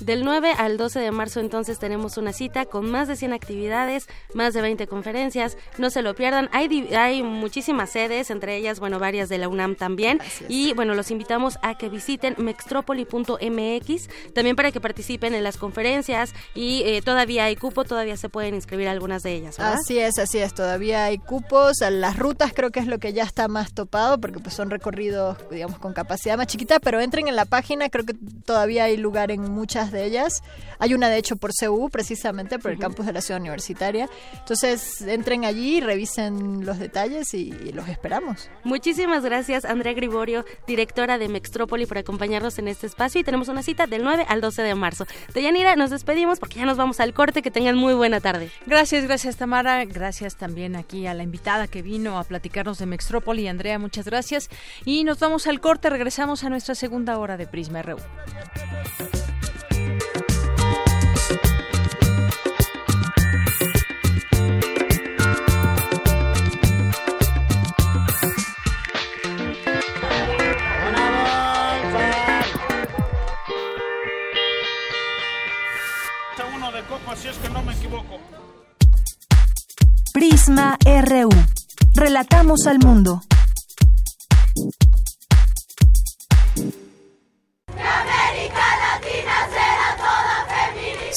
S15: Del 9 al 12 de marzo entonces tenemos una cita con más de 100 actividades, más de 20 conferencias, no se lo pierdan, hay, hay muchísimas sedes, entre ellas, bueno, varias de la UNAM también. Y bueno, los invitamos a que visiten mextropoli.mx, también para que participen en las conferencias. Y eh, todavía hay cupo, todavía se pueden inscribir algunas de ellas. ¿verdad?
S16: Así es, así es, todavía hay cupos, las rutas creo que es lo que ya está más topado, porque pues son recorridos, digamos, con capacidad más chiquita, pero entren en la página, creo que todavía hay lugar en muchas de ellas. Hay una, de hecho, por CU, precisamente, por el uh -huh. campus de la ciudad universitaria. Entonces, entren allí, revisen los detalles y, y los esperamos.
S15: Muchísimas gracias, Andrea Griborio, directora de Mextrópoli, por acompañarnos en este espacio y tenemos una cita del 9 al 12 de marzo. Deyanira, nos despedimos porque ya nos vamos al corte. Que tengan muy buena tarde.
S1: Gracias, gracias, Tamara. Gracias también aquí a la invitada que vino a platicarnos de Mextrópoli. Andrea, muchas gracias. Y nos vamos al corte. Regresamos a nuestra segunda hora de Prisma RU.
S17: Equivoco.
S3: Prisma RU. Relatamos al mundo.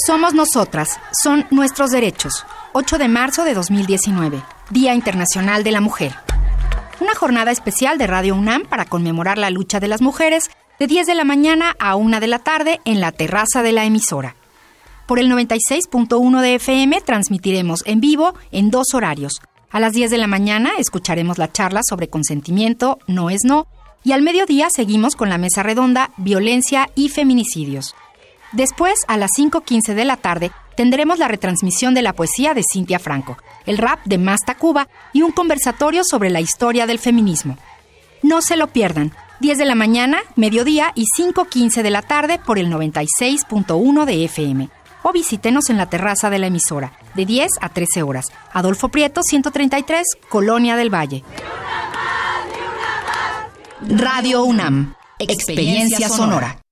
S18: Somos nosotras, son nuestros derechos. 8 de marzo de 2019, Día Internacional de la Mujer. una jornada especial de Radio UNAM para conmemorar la lucha de las mujeres de 10 de la mañana a 1 de la tarde en la terraza de la emisora. Por el 96.1 de FM transmitiremos en vivo en dos horarios. A las 10 de la mañana escucharemos la charla sobre consentimiento, no es no, y al mediodía seguimos con la mesa redonda Violencia y Feminicidios. Después, a las 5.15 de la tarde, tendremos la retransmisión de la poesía de Cintia Franco, el rap de Masta Cuba y un conversatorio sobre la historia del feminismo. No se lo pierdan. 10 de la mañana, mediodía y 5.15 de la tarde por el 96.1 de FM. O visítenos en la terraza de la emisora, de 10 a 13 horas. Adolfo Prieto, 133, Colonia del Valle. Radio UNAM. Experiencia sonora.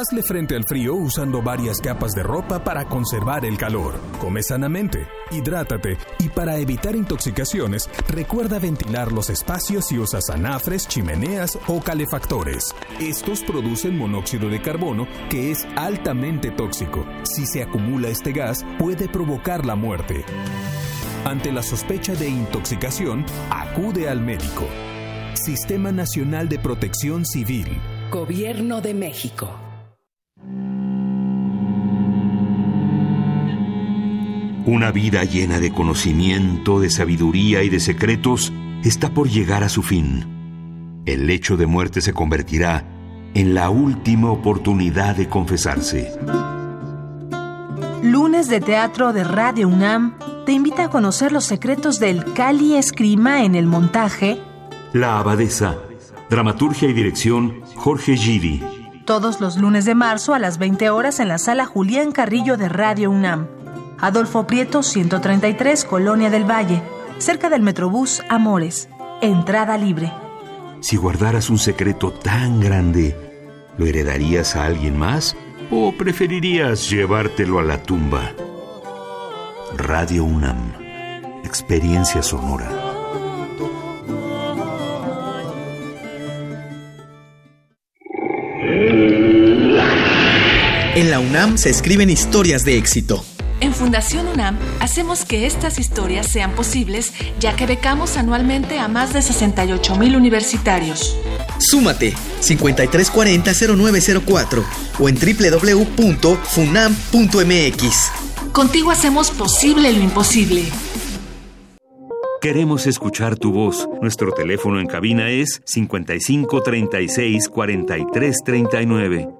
S19: Hazle frente al frío usando varias capas de ropa para conservar el calor. Come sanamente, hidrátate y para evitar intoxicaciones, recuerda ventilar los espacios y usa anafres, chimeneas o calefactores. Estos producen monóxido de carbono que es altamente tóxico. Si se acumula este gas, puede provocar la muerte. Ante la sospecha de intoxicación, acude al médico. Sistema Nacional de Protección Civil.
S20: Gobierno de México.
S4: Una vida llena de conocimiento, de sabiduría y de secretos está por llegar a su fin. El lecho de muerte se convertirá en la última oportunidad de confesarse.
S3: Lunes de Teatro de Radio UNAM te invita a conocer los secretos del Cali Escrima en el montaje
S4: La Abadesa, dramaturgia y dirección Jorge Giri.
S3: Todos los lunes de marzo a las 20 horas en la sala Julián Carrillo de Radio UNAM. Adolfo Prieto 133, Colonia del Valle, cerca del Metrobús Amores. Entrada libre.
S4: Si guardaras un secreto tan grande, ¿lo heredarías a alguien más o preferirías llevártelo a la tumba? Radio UNAM, experiencia sonora.
S21: En la UNAM se escriben historias de éxito.
S22: En Fundación UNAM hacemos que estas historias sean posibles ya que becamos anualmente a más de 68 mil universitarios.
S21: Súmate 5340-0904 o en www.funam.mx.
S22: Contigo hacemos posible lo imposible.
S4: Queremos escuchar tu voz. Nuestro teléfono en cabina es 55 36 43 39.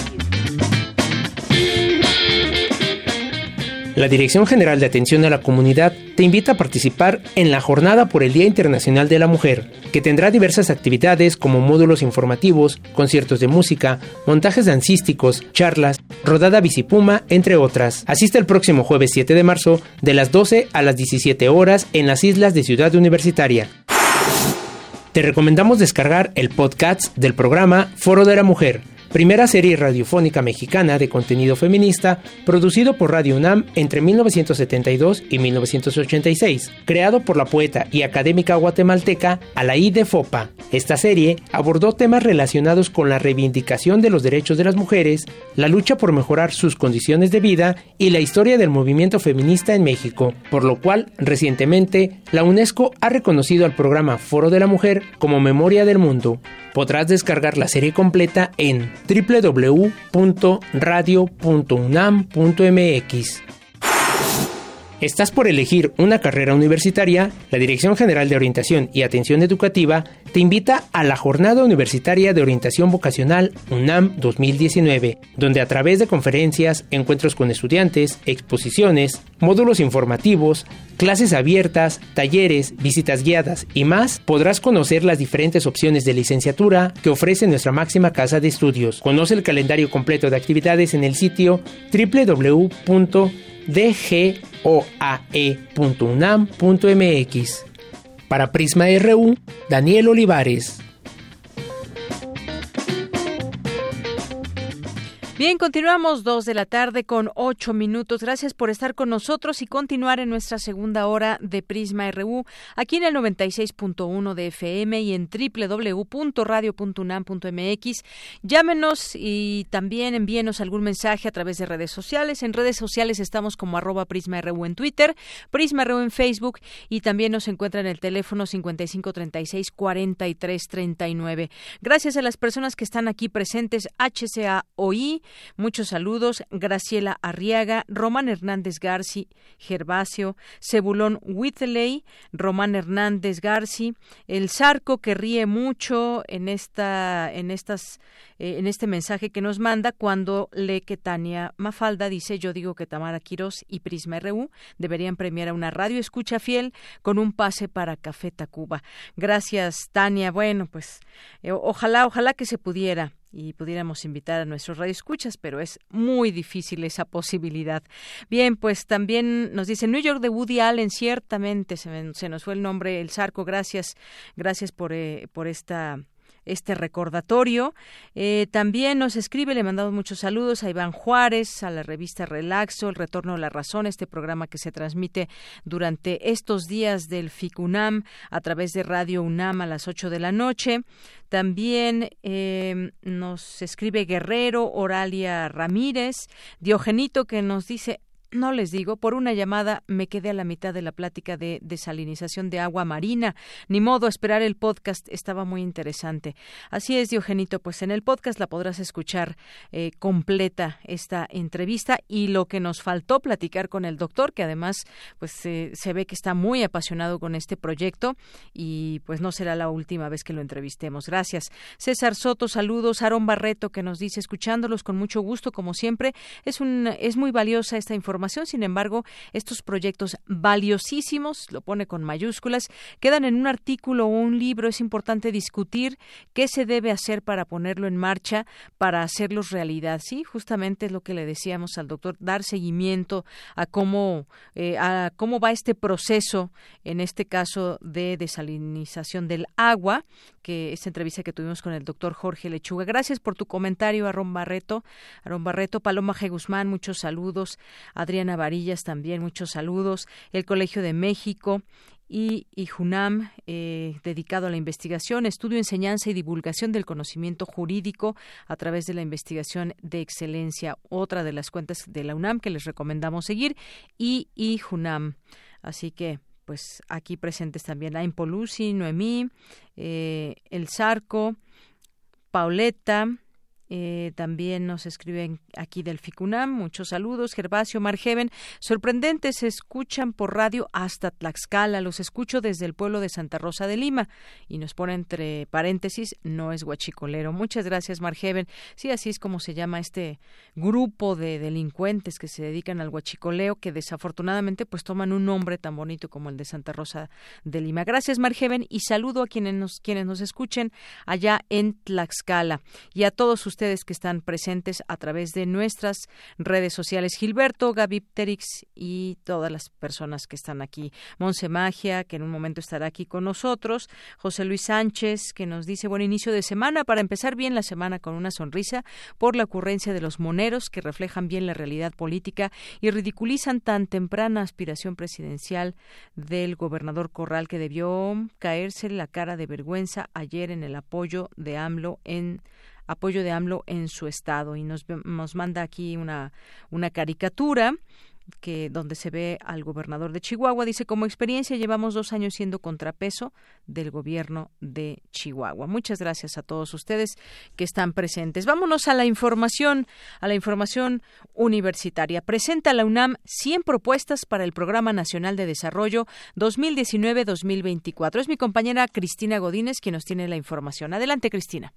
S2: La Dirección General de Atención a la Comunidad te invita a participar en la Jornada por el Día Internacional de la Mujer, que tendrá diversas actividades como módulos informativos, conciertos de música, montajes dancísticos, charlas, rodada bicipuma, entre otras. Asiste el próximo jueves 7 de marzo de las 12 a las 17 horas en las islas de Ciudad Universitaria. Te recomendamos descargar el podcast del programa Foro de la Mujer, primera serie radiofónica mexicana de contenido feminista producido por Radio UNAM entre 1972 y 1986, creado por la poeta y académica guatemalteca Alaí de Fopa. Esta serie abordó temas relacionados con la reivindicación de los derechos de las mujeres, la lucha por mejorar sus condiciones de vida y la historia del movimiento feminista en México, por lo cual recientemente la UNESCO ha reconocido al programa Foro de la Mujer como Memoria del Mundo. Podrás descargar la serie completa en www.radio.unam.mx. ¿Estás por elegir una carrera universitaria? La Dirección General de Orientación y Atención Educativa te invita a la Jornada Universitaria de Orientación Vocacional UNAM 2019, donde a través de conferencias, encuentros con estudiantes, exposiciones, módulos informativos, clases abiertas, talleres, visitas guiadas y más, podrás conocer las diferentes opciones de licenciatura que ofrece nuestra máxima casa de estudios. Conoce el calendario completo de actividades en el sitio www dgoae.unam.mx. Para Prisma RU, Daniel Olivares.
S1: Bien, continuamos dos de la tarde con ocho minutos. Gracias por estar con nosotros y continuar en nuestra segunda hora de Prisma RU aquí en el 96.1 de FM y en www.radio.unam.mx. Llámenos y también envíenos algún mensaje a través de redes sociales. En redes sociales estamos como arroba Prisma RU en Twitter, Prisma RU en Facebook y también nos encuentra en el teléfono 5536-4339. Gracias a las personas que están aquí presentes, HCAOI, Muchos saludos. Graciela Arriaga, Román Hernández Garci, Gervasio, Cebulón Whitley, Román Hernández Garci, el Zarco que ríe mucho en esta, en estas, eh, en este mensaje que nos manda cuando lee que Tania Mafalda dice yo digo que Tamara Quirós y Prisma RU deberían premiar a una radio escucha fiel con un pase para Café Tacuba. Gracias, Tania. Bueno, pues eh, ojalá, ojalá que se pudiera y pudiéramos invitar a nuestros radioescuchas, pero es muy difícil esa posibilidad. Bien, pues también nos dice New York de Woody Allen, ciertamente se, nos fue el nombre, el Zarco, gracias, gracias por, eh, por esta este recordatorio. Eh, también nos escribe, le mandamos muchos saludos a Iván Juárez, a la revista Relaxo, El Retorno a la Razón, este programa que se transmite durante estos días del FICUNAM a través de Radio UNAM a las 8 de la noche. También eh, nos escribe Guerrero, Oralia Ramírez, Diogenito que nos dice no les digo, por una llamada me quedé a la mitad de la plática de desalinización de agua marina. Ni modo, esperar el podcast estaba muy interesante. Así es, Diogenito, pues en el podcast la podrás escuchar eh, completa esta entrevista y lo que nos faltó platicar con el doctor, que además pues se ve que está muy apasionado con este proyecto y pues no será la última vez que lo entrevistemos. Gracias. César Soto, saludos. Aaron Barreto que nos dice, escuchándolos con mucho gusto, como siempre, es, un, es muy valiosa esta información sin embargo, estos proyectos valiosísimos, lo pone con mayúsculas, quedan en un artículo o un libro. Es importante discutir qué se debe hacer para ponerlo en marcha, para hacerlos realidad. Sí, justamente es lo que le decíamos al doctor, dar seguimiento a cómo, eh, a cómo va este proceso, en este caso de desalinización del agua, que esta entrevista que tuvimos con el doctor Jorge Lechuga. Gracias por tu comentario, Aaron Barreto. Aaron Barreto, Paloma G. Guzmán, muchos saludos. Adriana Varillas también, muchos saludos. El Colegio de México y, JUNAM, eh, dedicado a la investigación, estudio, enseñanza y divulgación del conocimiento jurídico a través de la investigación de excelencia, otra de las cuentas de la UNAM que les recomendamos seguir, y, y JUNAM. Así que pues aquí presentes también Ain Polusi, Noemí, eh, El Zarco, Pauleta, eh, también nos escriben aquí del FICUNAM. Muchos saludos. Gervasio Margeven. Sorprendentes, se escuchan por radio hasta Tlaxcala. Los escucho desde el pueblo de Santa Rosa de Lima. Y nos pone entre paréntesis, no es guachicolero. Muchas gracias, Margeven. Sí, así es como se llama este grupo de delincuentes que se dedican al guachicoleo, que desafortunadamente pues toman un nombre tan bonito como el de Santa Rosa de Lima. Gracias, Margeven. Y saludo a quienes nos, quienes nos escuchen allá en Tlaxcala. Y a todos ustedes ustedes que están presentes a través de nuestras redes sociales. Gilberto, Gaby Pterix y todas las personas que están aquí. Monse Magia, que en un momento estará aquí con nosotros. José Luis Sánchez, que nos dice buen inicio de semana para empezar bien la semana con una sonrisa por la ocurrencia de los moneros que reflejan bien la realidad política y ridiculizan tan temprana aspiración presidencial del gobernador Corral que debió caerse la cara de vergüenza ayer en el apoyo de AMLO en apoyo de AMLO en su estado y nos, manda aquí una, una caricatura que donde se ve al gobernador de Chihuahua. Dice, como experiencia llevamos dos años siendo contrapeso del gobierno de Chihuahua. Muchas gracias a todos ustedes que están presentes. Vámonos a la información, a la información universitaria. Presenta la UNAM 100 propuestas para el Programa Nacional de Desarrollo 2019-2024. Es mi compañera Cristina Godínez quien nos tiene la información. Adelante, Cristina.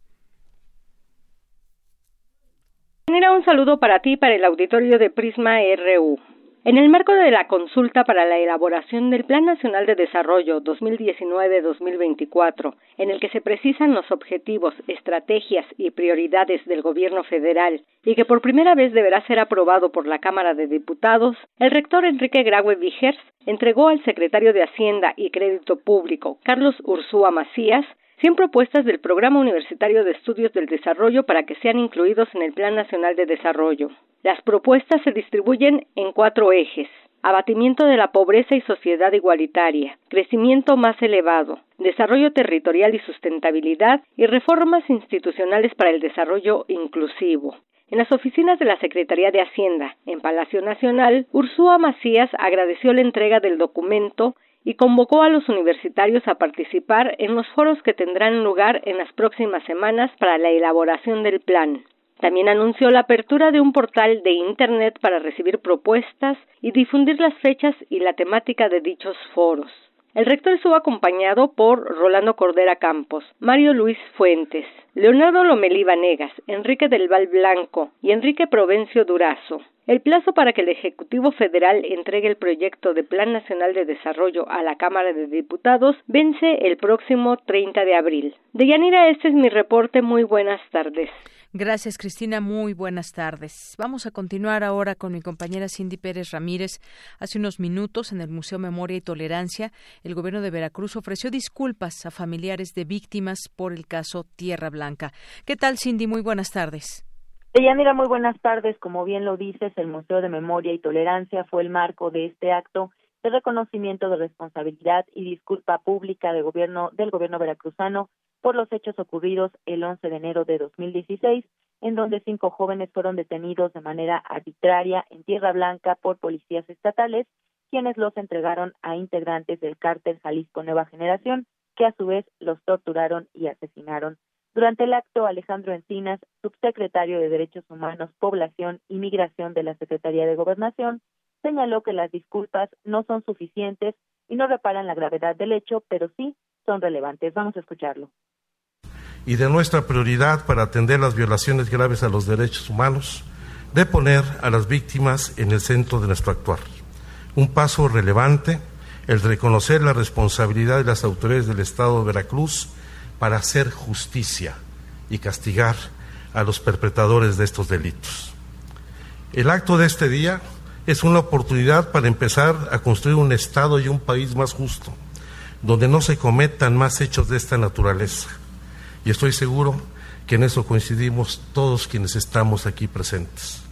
S23: Un saludo para ti y para el auditorio de Prisma RU. En el marco de la consulta para la elaboración del Plan Nacional de Desarrollo 2019-2024, en el que se precisan los objetivos, estrategias y prioridades del Gobierno federal y que por primera vez deberá ser aprobado por la Cámara de Diputados, el rector Enrique Graue Vigers entregó al secretario de Hacienda y Crédito Público, Carlos Ursúa Macías, 100 propuestas del Programa Universitario de Estudios del Desarrollo para que sean incluidos en el Plan Nacional de Desarrollo. Las propuestas se distribuyen en cuatro ejes abatimiento de la pobreza y sociedad igualitaria, crecimiento más elevado, desarrollo territorial y sustentabilidad y reformas institucionales para el desarrollo inclusivo. En las oficinas de la Secretaría de Hacienda, en Palacio Nacional, Ursúa Macías agradeció la entrega del documento y convocó a los universitarios a participar en los foros que tendrán lugar en las próximas semanas para la elaboración del plan. También anunció la apertura de un portal de Internet para recibir propuestas y difundir las fechas y la temática de dichos foros. El rector estuvo acompañado por Rolando Cordera Campos, Mario Luis Fuentes, Leonardo Lomelí Vanegas, Enrique del Val Blanco y Enrique Provencio Durazo. El plazo para que el Ejecutivo Federal entregue el proyecto de Plan Nacional de Desarrollo a la Cámara de Diputados vence el próximo 30 de abril. Deyanira, este es mi reporte. Muy buenas tardes.
S1: Gracias, Cristina. Muy buenas tardes. Vamos a continuar ahora con mi compañera Cindy Pérez Ramírez. Hace unos minutos, en el Museo Memoria y Tolerancia, el gobierno de Veracruz ofreció disculpas a familiares de víctimas por el caso Tierra Blanca. ¿Qué tal, Cindy? Muy buenas tardes.
S24: mira, muy buenas tardes. Como bien lo dices, el Museo de Memoria y Tolerancia fue el marco de este acto de reconocimiento de responsabilidad y disculpa pública de gobierno, del gobierno veracruzano por los hechos ocurridos el 11 de enero de 2016, en donde cinco jóvenes fueron detenidos de manera arbitraria en Tierra Blanca por policías estatales, quienes los entregaron a integrantes del cártel Jalisco Nueva Generación, que a su vez los torturaron y asesinaron. Durante el acto, Alejandro Encinas, subsecretario de Derechos Humanos, Población y Migración de la Secretaría de Gobernación, señaló que las disculpas no son suficientes y no reparan la gravedad del hecho, pero sí son relevantes. Vamos a escucharlo
S25: y de nuestra prioridad para atender las violaciones graves a los derechos humanos, de poner a las víctimas en el centro de nuestro actuar. Un paso relevante, el reconocer la responsabilidad de las autoridades del Estado de Veracruz para hacer justicia y castigar a los perpetradores de estos delitos. El acto de este día es una oportunidad para empezar a construir un Estado y un país más justo, donde no se cometan más hechos de esta naturaleza y estoy seguro que en eso coincidimos todos quienes estamos aquí presentes.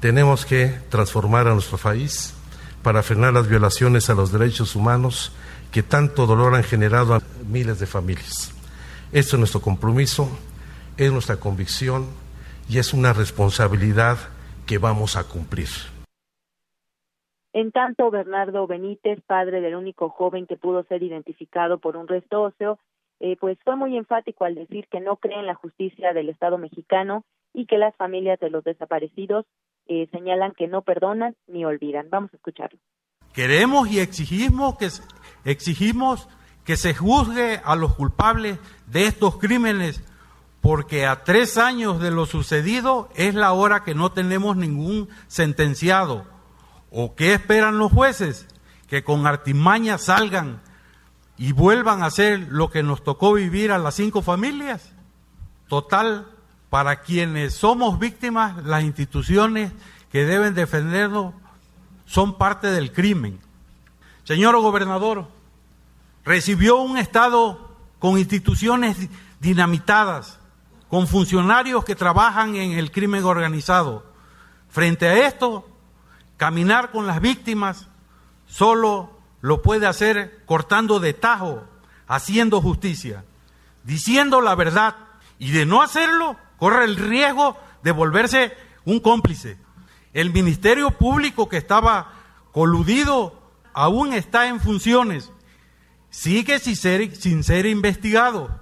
S25: Tenemos que transformar a nuestro país para frenar las violaciones a los derechos humanos que tanto dolor han generado a miles de familias. Esto es nuestro compromiso, es nuestra convicción y es una responsabilidad que vamos a cumplir.
S24: En tanto, Bernardo Benítez, padre del único joven que pudo ser identificado por un resto óseo, eh, pues fue muy enfático al decir que no cree en la justicia del Estado mexicano y que las familias de los desaparecidos eh, señalan que no perdonan ni olvidan. Vamos a escucharlo.
S26: Queremos y exigimos que, exigimos que se juzgue a los culpables de estos crímenes porque a tres años de lo sucedido es la hora que no tenemos ningún sentenciado. ¿O qué esperan los jueces? Que con artimaña salgan y vuelvan a hacer lo que nos tocó vivir a las cinco familias. Total, para quienes somos víctimas, las instituciones que deben defendernos son parte del crimen. Señor gobernador, recibió un Estado con instituciones dinamitadas, con funcionarios que trabajan en el crimen organizado. Frente a esto, caminar con las víctimas solo lo puede hacer cortando de tajo, haciendo justicia, diciendo la verdad y de no hacerlo corre el riesgo de volverse un cómplice. El Ministerio Público que estaba coludido aún está en funciones. Sigue sin ser, sin ser investigado.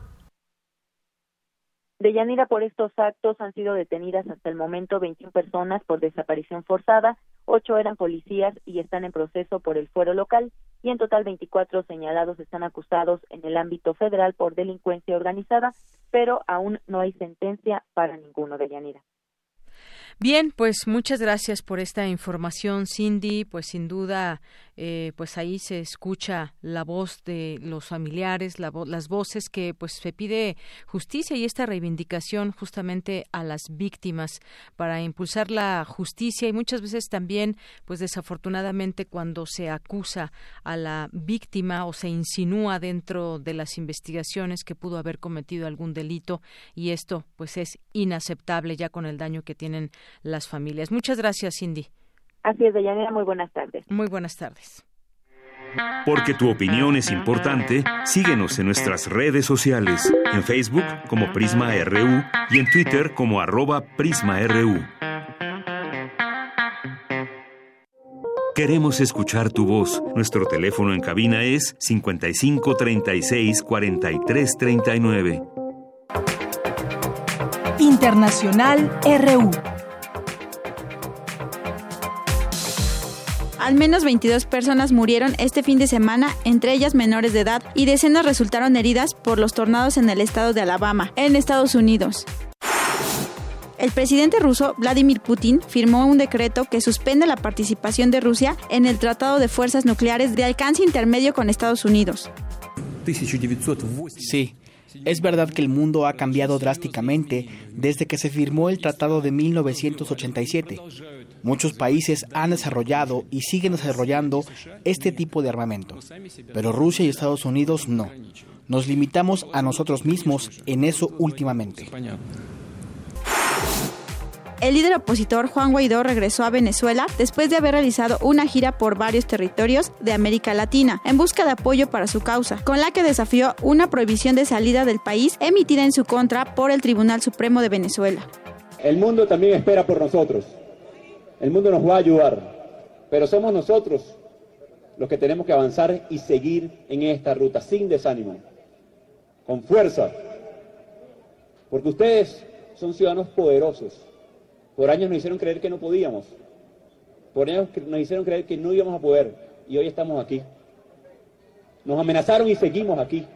S24: De Yanira, por estos actos han sido detenidas hasta el momento 21 personas por desaparición forzada, ocho eran policías y están en proceso por el fuero local, y en total 24 señalados están acusados en el ámbito federal por delincuencia organizada, pero aún no hay sentencia para ninguno de Yanira.
S1: Bien, pues muchas gracias por esta información, Cindy. Pues sin duda, eh, pues ahí se escucha la voz de los familiares, las voces que pues se pide justicia y esta reivindicación justamente a las víctimas para impulsar la justicia y muchas veces también, pues desafortunadamente cuando se acusa a la víctima o se insinúa dentro de las investigaciones que pudo haber cometido algún delito y esto pues es inaceptable ya con el daño que tienen las familias. Muchas gracias, Cindy.
S24: Así es, Deyanira. Muy buenas tardes.
S1: Muy buenas tardes.
S4: Porque tu opinión es importante, síguenos en nuestras redes sociales, en Facebook como Prisma RU y en Twitter como arroba PrismaRU. Queremos escuchar tu voz. Nuestro teléfono en cabina es 55 36 43 39.
S3: Internacional RU.
S27: Al menos 22 personas murieron este fin de semana, entre ellas menores de edad, y decenas resultaron heridas por los tornados en el estado de Alabama, en Estados Unidos. El presidente ruso Vladimir Putin firmó un decreto que suspende la participación de Rusia en el Tratado de Fuerzas Nucleares de alcance intermedio con Estados Unidos.
S28: Sí, es verdad que el mundo ha cambiado drásticamente desde que se firmó el Tratado de 1987. Muchos países han desarrollado y siguen desarrollando este tipo de armamento, pero Rusia y Estados Unidos no. Nos limitamos a nosotros mismos en eso últimamente.
S27: El líder opositor Juan Guaidó regresó a Venezuela después de haber realizado una gira por varios territorios de América Latina en busca de apoyo para su causa, con la que desafió una prohibición de salida del país emitida en su contra por el Tribunal Supremo de Venezuela.
S29: El mundo también espera por nosotros. El mundo nos va a ayudar, pero somos nosotros los que tenemos que avanzar y seguir en esta ruta sin desánimo, con fuerza, porque ustedes son ciudadanos poderosos por años nos hicieron creer que no podíamos. Por años nos hicieron creer que no íbamos a poder. Y hoy estamos aquí. Nos amenazaron y seguimos aquí.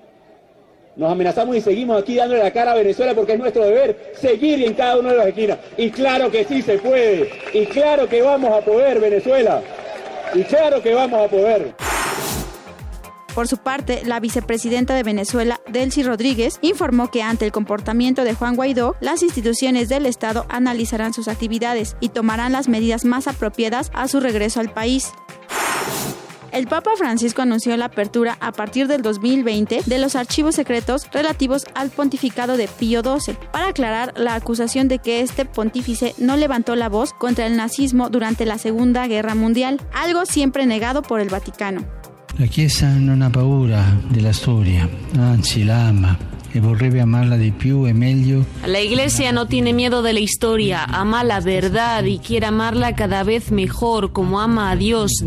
S29: Nos amenazamos y seguimos aquí dándole la cara a Venezuela porque es nuestro deber seguir en cada una de las esquinas. Y claro que sí se puede. Y claro que vamos a poder, Venezuela. Y claro que vamos a poder.
S27: Por su parte, la vicepresidenta de Venezuela, Delcy Rodríguez, informó que ante el comportamiento de Juan Guaidó, las instituciones del Estado analizarán sus actividades y tomarán las medidas más apropiadas a su regreso al país. El Papa Francisco anunció la apertura a partir del 2020 de los archivos secretos relativos al pontificado de Pío XII para aclarar la acusación de que este pontífice no levantó la voz contra el nazismo durante la Segunda Guerra Mundial, algo siempre negado por el Vaticano.
S30: La Chiesa non ha paura della storia, anzi la ama e vorrebbe amarla di più e meglio.
S31: La Iglesia no tiene miedo de la historia, ama la verdad y quiere amarla cada vez mejor como ama a Dios.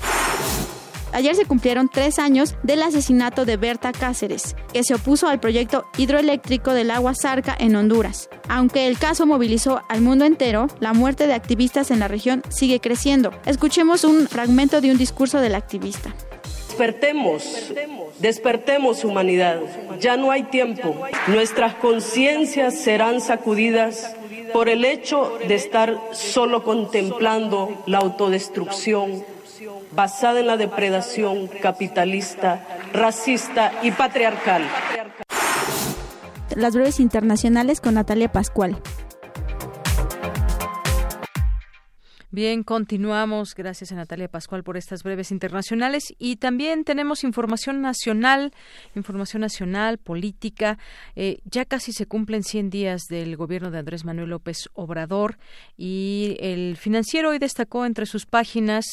S27: Ayer se cumplieron tres años del asesinato de Berta Cáceres, que se opuso al proyecto hidroeléctrico del agua Zarca en Honduras. Aunque el caso movilizó al mundo entero, la muerte de activistas en la región sigue creciendo. Escuchemos un fragmento de un discurso del activista.
S32: Despertemos, despertemos humanidad. Ya no hay tiempo. Nuestras conciencias serán sacudidas por el hecho de estar solo contemplando la autodestrucción basada en la depredación capitalista, racista y patriarcal.
S27: Las breves internacionales con Natalia Pascual.
S1: Bien, continuamos. Gracias a Natalia Pascual por estas breves internacionales. Y también tenemos información nacional, información nacional, política. Eh, ya casi se cumplen 100 días del gobierno de Andrés Manuel López Obrador y el financiero hoy destacó entre sus páginas,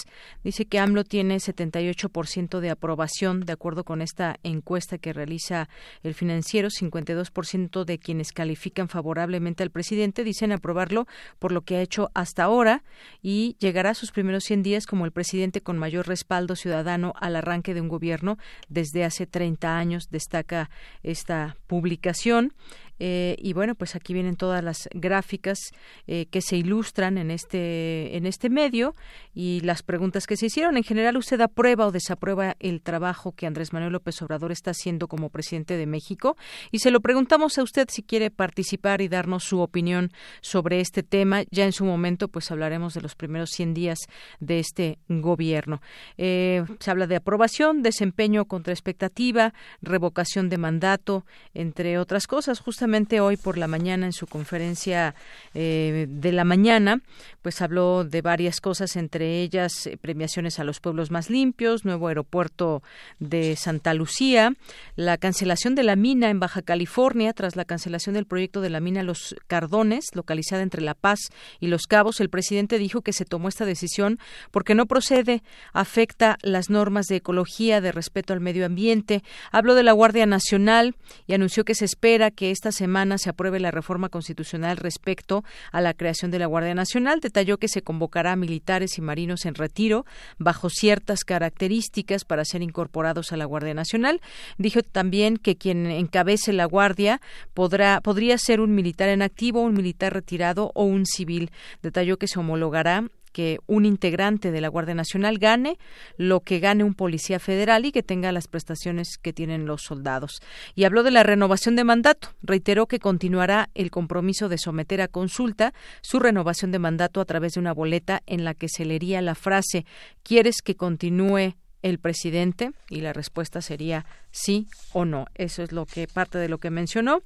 S1: dice que AMLO tiene 78% de aprobación, de acuerdo con esta encuesta que realiza el financiero. 52% de quienes califican favorablemente al presidente dicen aprobarlo por lo que ha hecho hasta ahora. Y y llegará a sus primeros 100 días como el presidente con mayor respaldo ciudadano al arranque de un gobierno desde hace 30 años, destaca esta publicación. Eh, y bueno, pues aquí vienen todas las gráficas eh, que se ilustran en este, en este medio y las preguntas que se hicieron. En general, ¿usted aprueba o desaprueba el trabajo que Andrés Manuel López Obrador está haciendo como presidente de México? Y se lo preguntamos a usted si quiere participar y darnos su opinión sobre este tema. Ya en su momento, pues hablaremos de los primeros 100 días de este gobierno. Eh, se habla de aprobación, desempeño contra expectativa, revocación de mandato, entre otras cosas. Justamente hoy por la mañana en su conferencia eh, de la mañana, pues habló de varias cosas, entre ellas eh, premiaciones a los pueblos más limpios, nuevo aeropuerto de Santa Lucía, la cancelación de la mina en Baja California tras la cancelación del proyecto de la mina Los Cardones, localizada entre La Paz y Los Cabos. El presidente dijo que se tomó esta decisión porque no procede, afecta las normas de ecología, de respeto al medio ambiente. Habló de la Guardia Nacional y anunció que se espera que esta se apruebe la reforma constitucional respecto a la creación de la Guardia Nacional. Detalló que se convocará a militares y marinos en retiro bajo ciertas características para ser incorporados a la Guardia Nacional. Dijo también que quien encabece la Guardia podrá, podría ser un militar en activo, un militar retirado o un civil. Detalló que se homologará que un integrante de la Guardia Nacional gane lo que gane un policía federal y que tenga las prestaciones que tienen los soldados. Y habló de la renovación de mandato. Reiteró que continuará el compromiso de someter a consulta su renovación de mandato a través de una boleta en la que se leería la frase ¿Quieres que continúe el presidente? Y la respuesta sería sí o no. Eso es lo que parte de lo que mencionó.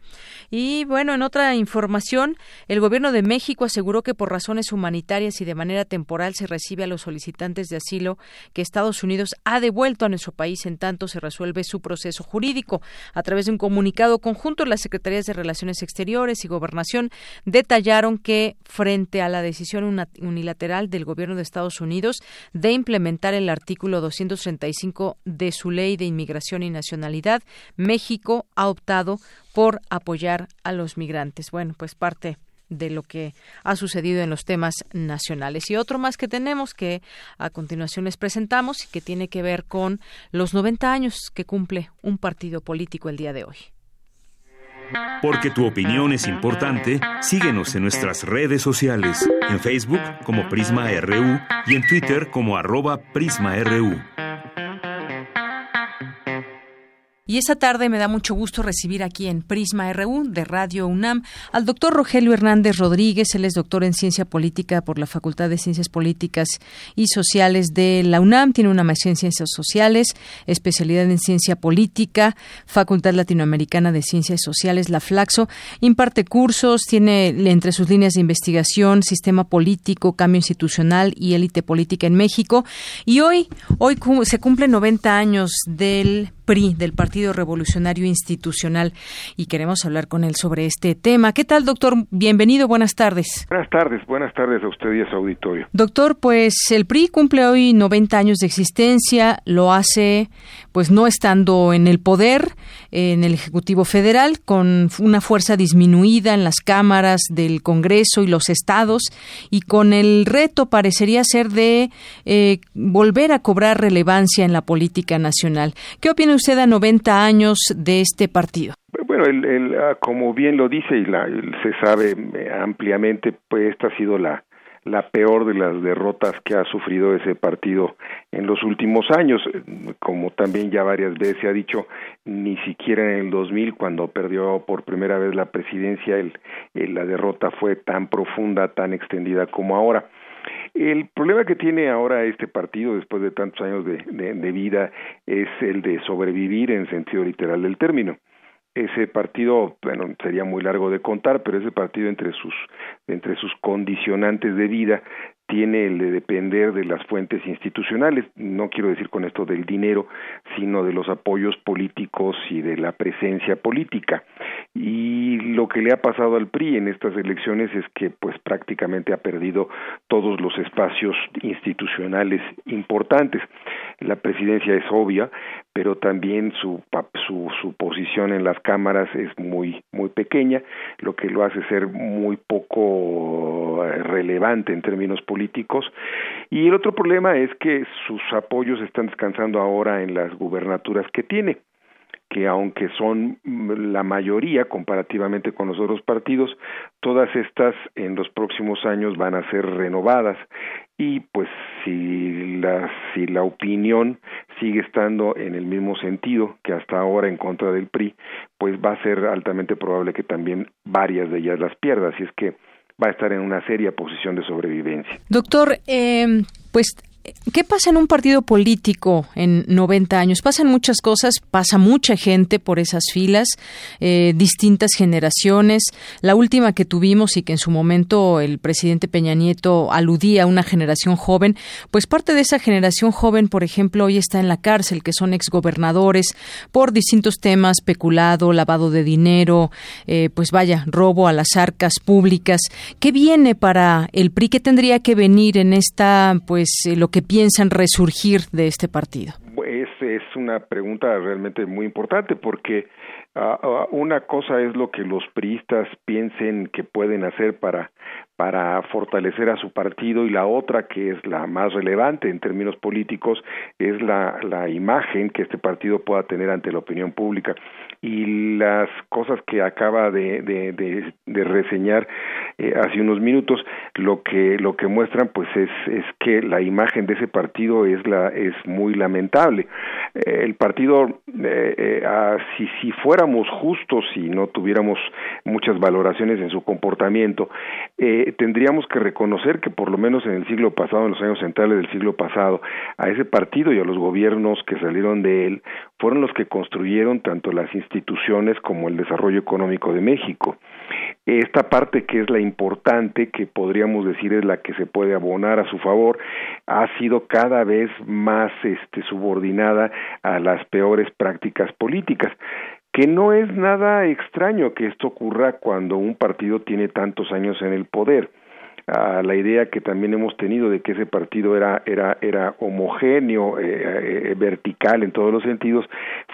S1: Y bueno, en otra información, el gobierno de México aseguró que por razones humanitarias y de manera temporal se recibe a los solicitantes de asilo que Estados Unidos ha devuelto a nuestro país en tanto se resuelve su proceso jurídico. A través de un comunicado conjunto, las Secretarías de Relaciones Exteriores y Gobernación detallaron que frente a la decisión unilateral del gobierno de Estados Unidos de implementar el artículo 235 de su ley de inmigración y nacionalidad México ha optado por apoyar a los migrantes. Bueno, pues parte de lo que ha sucedido en los temas nacionales. Y otro más que tenemos que a continuación les presentamos y que tiene que ver con los 90 años que cumple un partido político el día de hoy.
S4: Porque tu opinión es importante, síguenos en nuestras redes sociales, en Facebook como Prisma RU y en Twitter como arroba PrismaRU.
S1: Y esta tarde me da mucho gusto recibir aquí en Prisma RU de Radio UNAM al doctor Rogelio Hernández Rodríguez. Él es doctor en Ciencia Política por la Facultad de Ciencias Políticas y Sociales de la UNAM. Tiene una maestría en Ciencias Sociales, especialidad en Ciencia Política, Facultad Latinoamericana de Ciencias Sociales, la Flaxo. Imparte cursos, tiene entre sus líneas de investigación Sistema Político, Cambio Institucional y Élite Política en México. Y hoy, hoy se cumplen 90 años del PRI, del Partido Revolucionario Institucional, y queremos hablar con él sobre este tema. ¿Qué tal, doctor? Bienvenido, buenas tardes.
S33: Buenas tardes, buenas tardes a usted y a su auditorio.
S1: Doctor, pues el PRI cumple hoy 90 años de existencia, lo hace pues no estando en el poder, en el Ejecutivo Federal, con una fuerza disminuida en las cámaras del Congreso y los estados, y con el reto parecería ser de eh, volver a cobrar relevancia en la política nacional. ¿Qué opina usted a 90 años de este partido?
S33: Bueno, ah, como bien lo dice y se sabe eh, ampliamente, pues esta ha sido la, la peor de las derrotas que ha sufrido ese partido en los últimos años. Como también ya varias veces se ha dicho, ni siquiera en el 2000, cuando perdió por primera vez la presidencia, el, la derrota fue tan profunda, tan extendida como ahora. El problema que tiene ahora este partido, después de tantos años de, de, vida, es el de sobrevivir en sentido literal del término ese partido, bueno, sería muy largo de contar, pero ese partido entre sus entre sus condicionantes de vida tiene el de depender de las fuentes institucionales, no quiero decir con esto del dinero, sino de los apoyos políticos y de la presencia política. Y lo que le ha pasado al PRI en estas elecciones es que pues prácticamente ha perdido todos los espacios institucionales importantes. La presidencia es obvia, pero también su, su, su posición en las cámaras es muy, muy pequeña, lo que lo hace ser muy poco eh, relevante en términos políticos. Y el otro problema es que sus apoyos están descansando ahora en las gubernaturas que tiene que aunque son la mayoría comparativamente con los otros partidos, todas estas en los próximos años van a ser renovadas y pues si la si la opinión sigue estando en el mismo sentido que hasta ahora en contra del PRI, pues va a ser altamente probable que también varias de ellas las pierda, así es que va a estar en una seria posición de sobrevivencia.
S1: Doctor, eh, pues ¿Qué pasa en un partido político en 90 años? Pasan muchas cosas, pasa mucha gente por esas filas, eh, distintas generaciones. La última que tuvimos y que en su momento el presidente Peña Nieto aludía a una generación joven, pues parte de esa generación joven, por ejemplo, hoy está en la cárcel, que son exgobernadores por distintos temas, peculado, lavado de dinero, eh, pues vaya, robo a las arcas públicas. ¿Qué viene para el PRI? ¿Qué tendría que venir en esta, pues, eh, lo que que piensan resurgir de este partido?
S33: Es, es una pregunta realmente muy importante porque uh, una cosa es lo que los priistas piensen que pueden hacer para para fortalecer a su partido y la otra que es la más relevante en términos políticos es la, la imagen que este partido pueda tener ante la opinión pública. Y las cosas que acaba de, de, de, reseñar eh, hace unos minutos lo que lo que muestran pues es es que la imagen de ese partido es la es muy lamentable. Eh, el partido eh, si si fuéramos justos y no tuviéramos muchas valoraciones en su comportamiento tendríamos que reconocer que por lo menos en el siglo pasado en los años centrales del siglo pasado a ese partido y a los gobiernos que salieron de él fueron los que construyeron tanto las instituciones como el desarrollo económico de México. Esta parte que es la importante, que podríamos decir es la que se puede abonar a su favor, ha sido cada vez más este, subordinada a las peores prácticas políticas que no es nada extraño que esto ocurra cuando un partido tiene tantos años en el poder a la idea que también hemos tenido de que ese partido era era era homogéneo, eh, eh, vertical en todos los sentidos,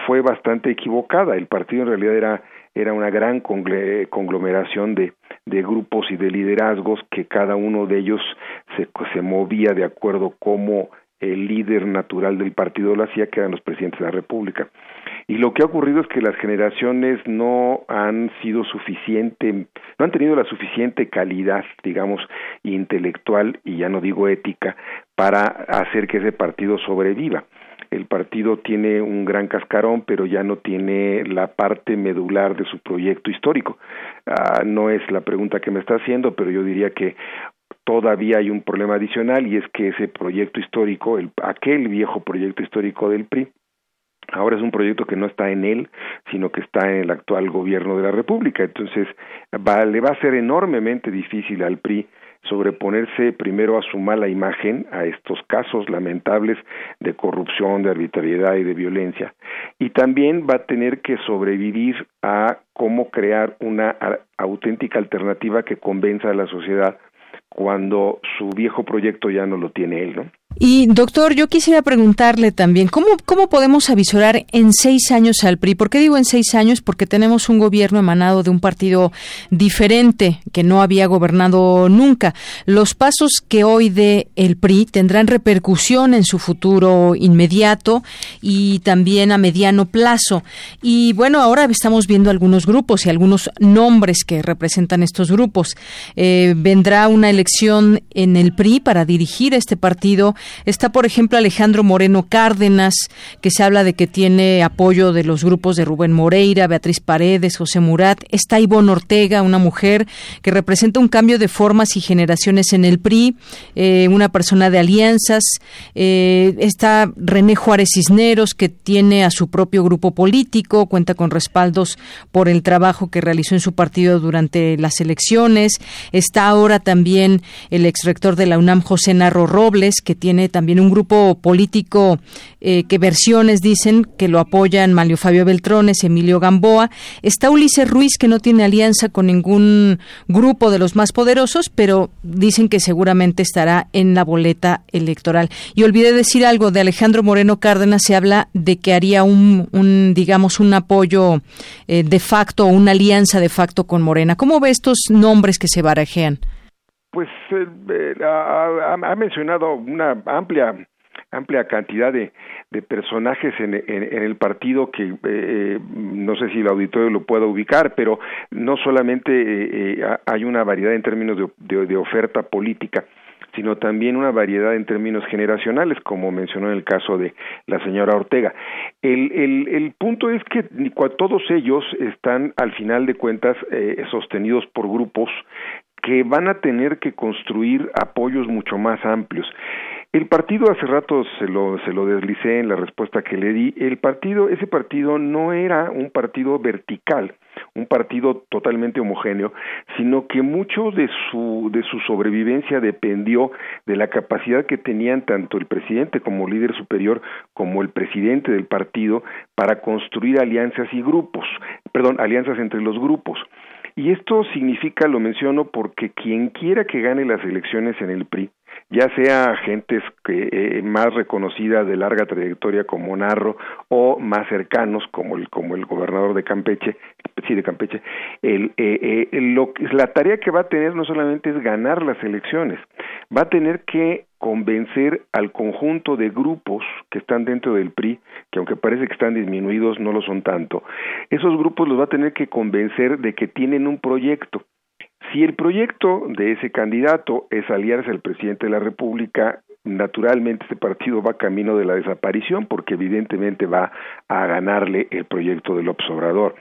S33: fue bastante equivocada. El partido en realidad era era una gran conglomeración de, de grupos y de liderazgos que cada uno de ellos se, se movía de acuerdo como el líder natural del partido lo hacía, que eran los presidentes de la República. Y lo que ha ocurrido es que las generaciones no han sido suficiente, no han tenido la suficiente calidad, digamos, intelectual y ya no digo ética, para hacer que ese partido sobreviva. El partido tiene un gran cascarón, pero ya no tiene la parte medular de su proyecto histórico. Ah, no es la pregunta que me está haciendo, pero yo diría que todavía hay un problema adicional y es que ese proyecto histórico, el, aquel viejo proyecto histórico del PRI, ahora es un proyecto que no está en él, sino que está en el actual gobierno de la República. Entonces, va, le va a ser enormemente difícil al PRI sobreponerse primero a su mala imagen, a estos casos lamentables de corrupción, de arbitrariedad y de violencia, y también va a tener que sobrevivir a cómo crear una auténtica alternativa que convenza a la sociedad cuando su viejo proyecto ya no lo tiene él, ¿no?
S1: Y doctor, yo quisiera preguntarle también, ¿cómo, ¿cómo podemos avisorar en seis años al PRI? ¿Por qué digo en seis años? Porque tenemos un gobierno emanado de un partido diferente que no había gobernado nunca. Los pasos que hoy dé el PRI tendrán repercusión en su futuro inmediato y también a mediano plazo. Y bueno, ahora estamos viendo algunos grupos y algunos nombres que representan estos grupos. Eh, vendrá una elección en el PRI para dirigir este partido Está, por ejemplo, Alejandro Moreno Cárdenas, que se habla de que tiene apoyo de los grupos de Rubén Moreira, Beatriz Paredes, José Murat. Está Ivonne Ortega, una mujer que representa un cambio de formas y generaciones en el PRI, eh, una persona de alianzas. Eh, está René Juárez Cisneros, que tiene a su propio grupo político, cuenta con respaldos por el trabajo que realizó en su partido durante las elecciones. Está ahora también el exrector de la UNAM, José Narro Robles, que tiene tiene también un grupo político eh, que versiones dicen que lo apoyan Mario Fabio Beltrones, Emilio Gamboa. Está Ulises Ruiz, que no tiene alianza con ningún grupo de los más poderosos, pero dicen que seguramente estará en la boleta electoral. Y olvidé decir algo de Alejandro Moreno Cárdenas, se habla de que haría un, digamos, un apoyo eh, de facto una alianza de facto con Morena. ¿Cómo ve estos nombres que se barajean?
S33: Pues eh, ha, mencionado una amplia amplia cantidad de, de personajes en, en, el partido que eh, eh, no sé si el auditorio lo pueda ubicar, pero no solamente eh, hay una variedad en términos de, de, oferta política, sino también una variedad en términos generacionales, como mencionó en el caso de la señora Ortega. El, el, el punto es que todos ellos están, al final de cuentas, sostenidos por grupos que van a tener que construir apoyos mucho más amplios. El partido hace rato se lo se lo deslicé en la respuesta que le di. El partido ese partido no era un partido vertical, un partido totalmente homogéneo, sino que mucho de su de su sobrevivencia dependió de la capacidad que tenían tanto el presidente como líder superior como el presidente del partido para construir alianzas y grupos, perdón, alianzas entre los grupos. Y esto significa, lo menciono, porque quien quiera que gane las elecciones en el PRI ya sea gentes que, eh, más reconocidas de larga trayectoria como Narro o más cercanos como el como el gobernador de Campeche, sí de Campeche, el, eh, eh, lo, la tarea que va a tener no solamente es ganar las elecciones, va a tener que convencer al conjunto de grupos que están dentro del PRI, que aunque parece que están disminuidos, no lo son tanto, esos grupos los va a tener que convencer de que tienen un proyecto si el proyecto de ese candidato es aliarse al presidente de la República, naturalmente este partido va camino de la desaparición porque evidentemente va a ganarle el proyecto del Obrador.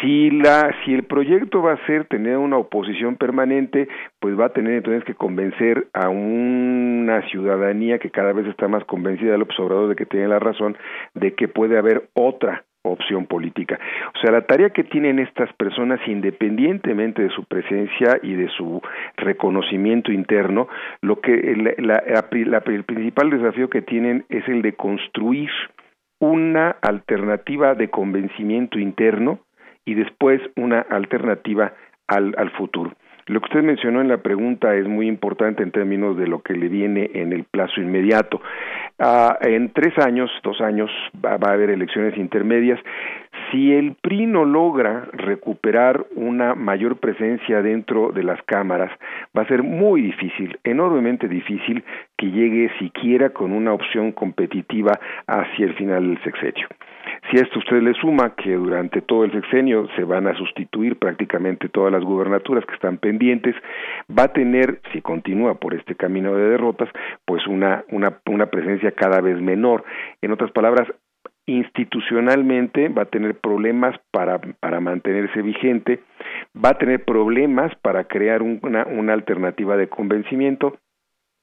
S33: Si la si el proyecto va a ser tener una oposición permanente, pues va a tener entonces que convencer a una ciudadanía que cada vez está más convencida del Obrador de que tiene la razón de que puede haber otra opción política. O sea, la tarea que tienen estas personas, independientemente de su presencia y de su reconocimiento interno, lo que el principal desafío que tienen es el de construir una alternativa de convencimiento interno y después una alternativa al, al futuro. Lo que usted mencionó en la pregunta es muy importante en términos de lo que le viene en el plazo inmediato. Ah, en tres años, dos años, va, a haber elecciones intermedias. Si el PRI no logra recuperar una mayor presencia dentro de las cámaras, va a ser muy difícil, enormemente difícil, que llegue siquiera con una opción competitiva hacia el final del sexenio. Si a esto usted le suma que durante todo el sexenio se van a sustituir prácticamente todas las gubernaturas que están pendientes, va a tener, si continúa por este camino de derrotas, pues una, una, una presencia cada vez menor. En otras palabras, institucionalmente va a tener problemas para, para mantenerse vigente, va a tener problemas para crear una, una alternativa de convencimiento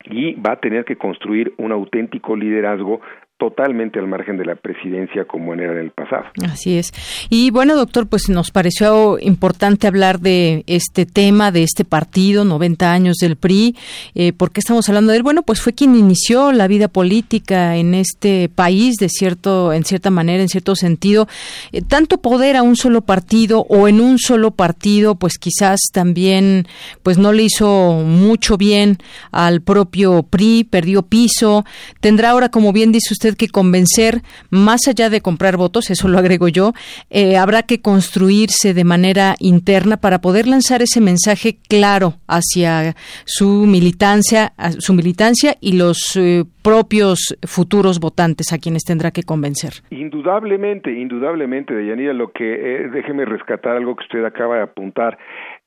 S33: y va a tener que construir un auténtico liderazgo totalmente al margen de la presidencia como era en el pasado.
S1: Así es. Y bueno, doctor, pues nos pareció importante hablar de este tema, de este partido, 90 años del PRI. Eh, ¿Por qué estamos hablando de él? Bueno, pues fue quien inició la vida política en este país, de cierto, en cierta manera, en cierto sentido. Eh, tanto poder a un solo partido o en un solo partido, pues quizás también, pues no le hizo mucho bien al propio PRI, perdió piso. Tendrá ahora, como bien dice usted, que convencer, más allá de comprar votos, eso lo agrego yo, eh, habrá que construirse de manera interna para poder lanzar ese mensaje claro hacia su militancia, su militancia y los eh, propios futuros votantes a quienes tendrá que convencer.
S33: Indudablemente, indudablemente, Deyanira, lo que eh, déjeme rescatar algo que usted acaba de apuntar.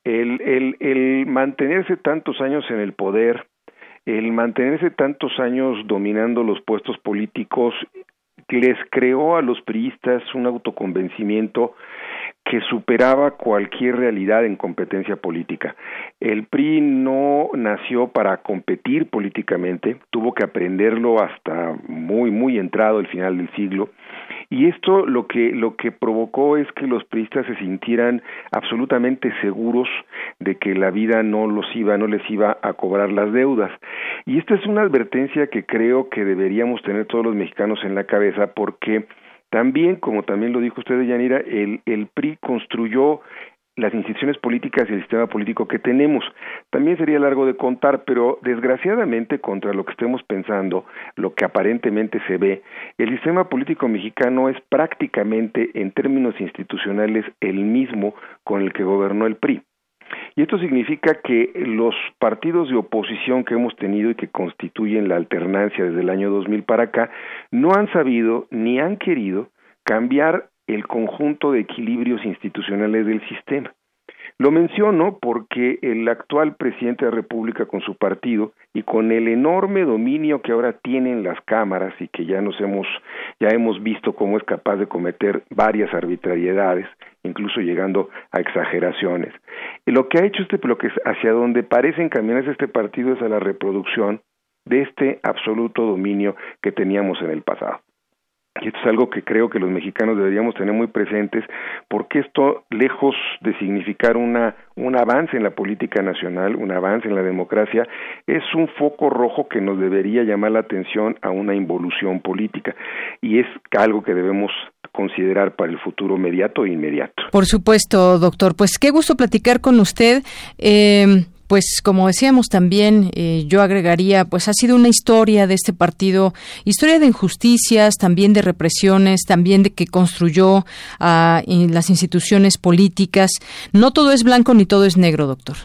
S33: El, el, el mantenerse tantos años en el poder, el mantenerse tantos años dominando los puestos políticos les creó a los priistas un autoconvencimiento que superaba cualquier realidad en competencia política. El PRI no nació para competir políticamente, tuvo que aprenderlo hasta muy muy entrado el final del siglo y esto lo que lo que provocó es que los priistas se sintieran absolutamente seguros de que la vida no los iba no les iba a cobrar las deudas. Y esta es una advertencia que creo que deberíamos tener todos los mexicanos en la cabeza porque también, como también lo dijo usted, Yanira, el, el PRI construyó las instituciones políticas y el sistema político que tenemos. También sería largo de contar, pero desgraciadamente contra lo que estemos pensando, lo que aparentemente se ve, el sistema político mexicano es prácticamente en términos institucionales el mismo con el que gobernó el PRI. Y esto significa que los partidos de oposición que hemos tenido y que constituyen la alternancia desde el año 2000 para acá no han sabido ni han querido cambiar el conjunto de equilibrios institucionales del sistema. Lo menciono porque el actual presidente de la República con su partido y con el enorme dominio que ahora tienen las cámaras y que ya nos hemos ya hemos visto cómo es capaz de cometer varias arbitrariedades, incluso llegando a exageraciones. Lo que ha hecho este bloque hacia donde parece encaminarse este partido es a la reproducción de este absoluto dominio que teníamos en el pasado. Y esto es algo que creo que los mexicanos deberíamos tener muy presentes, porque esto, lejos de significar una, un avance en la política nacional, un avance en la democracia, es un foco rojo que nos debería llamar la atención a una involución política. Y es algo que debemos considerar para el futuro inmediato e inmediato.
S1: Por supuesto, doctor. Pues qué gusto platicar con usted. Eh, pues como decíamos también, eh, yo agregaría, pues ha sido una historia de este partido, historia de injusticias, también de represiones, también de que construyó a las instituciones políticas. No todo es blanco ni todo es negro, doctor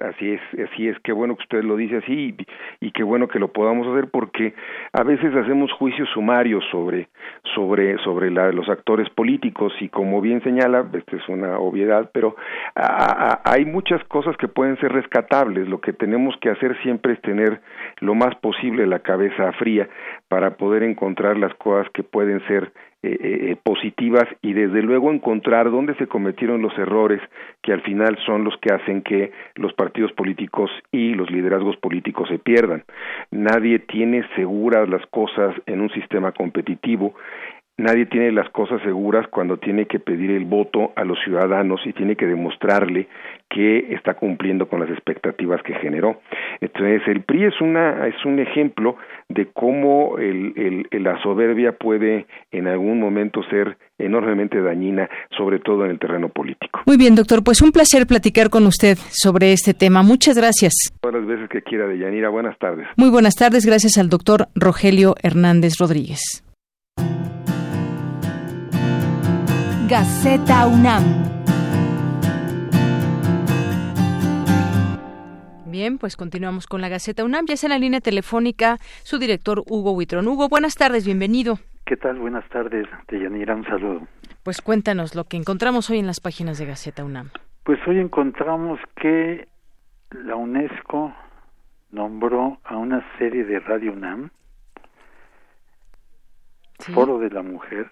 S33: así es, así es, qué bueno que usted lo dice así y, qué bueno que lo podamos hacer porque a veces hacemos juicios sumarios sobre sobre sobre los actores políticos y como bien señala, esta es una obviedad, pero hay muchas cosas que pueden ser rescatables. Lo que tenemos que hacer siempre es tener lo más posible la cabeza fría para poder encontrar las cosas que pueden ser eh, eh, positivas y desde luego encontrar dónde se cometieron los errores que al final son los que hacen que los partidos políticos y los liderazgos políticos se pierdan. Nadie tiene seguras las cosas en un sistema competitivo Nadie tiene las cosas seguras cuando tiene que pedir el voto a los ciudadanos y tiene que demostrarle que está cumpliendo con las expectativas que generó. Entonces, el PRI es, una, es un ejemplo de cómo el, la soberbia puede en algún momento ser enormemente dañina, sobre todo en el terreno político.
S1: Muy bien, doctor, pues un placer platicar con usted sobre este tema. Muchas gracias.
S33: Todas las veces que quiera, de Yanira. Buenas tardes.
S1: Muy buenas tardes. Gracias al doctor Rogelio Hernández Rodríguez. Gaceta UNAM. Bien, pues continuamos con la Gaceta UNAM. Ya es en la línea telefónica su director Hugo Huitrón. Hugo, buenas tardes, bienvenido.
S34: ¿Qué tal? Buenas tardes, Deyanira, un saludo.
S1: Pues cuéntanos lo que encontramos hoy en las páginas de Gaceta UNAM.
S34: Pues hoy encontramos que la UNESCO nombró a una serie de Radio UNAM, Foro de la Mujer,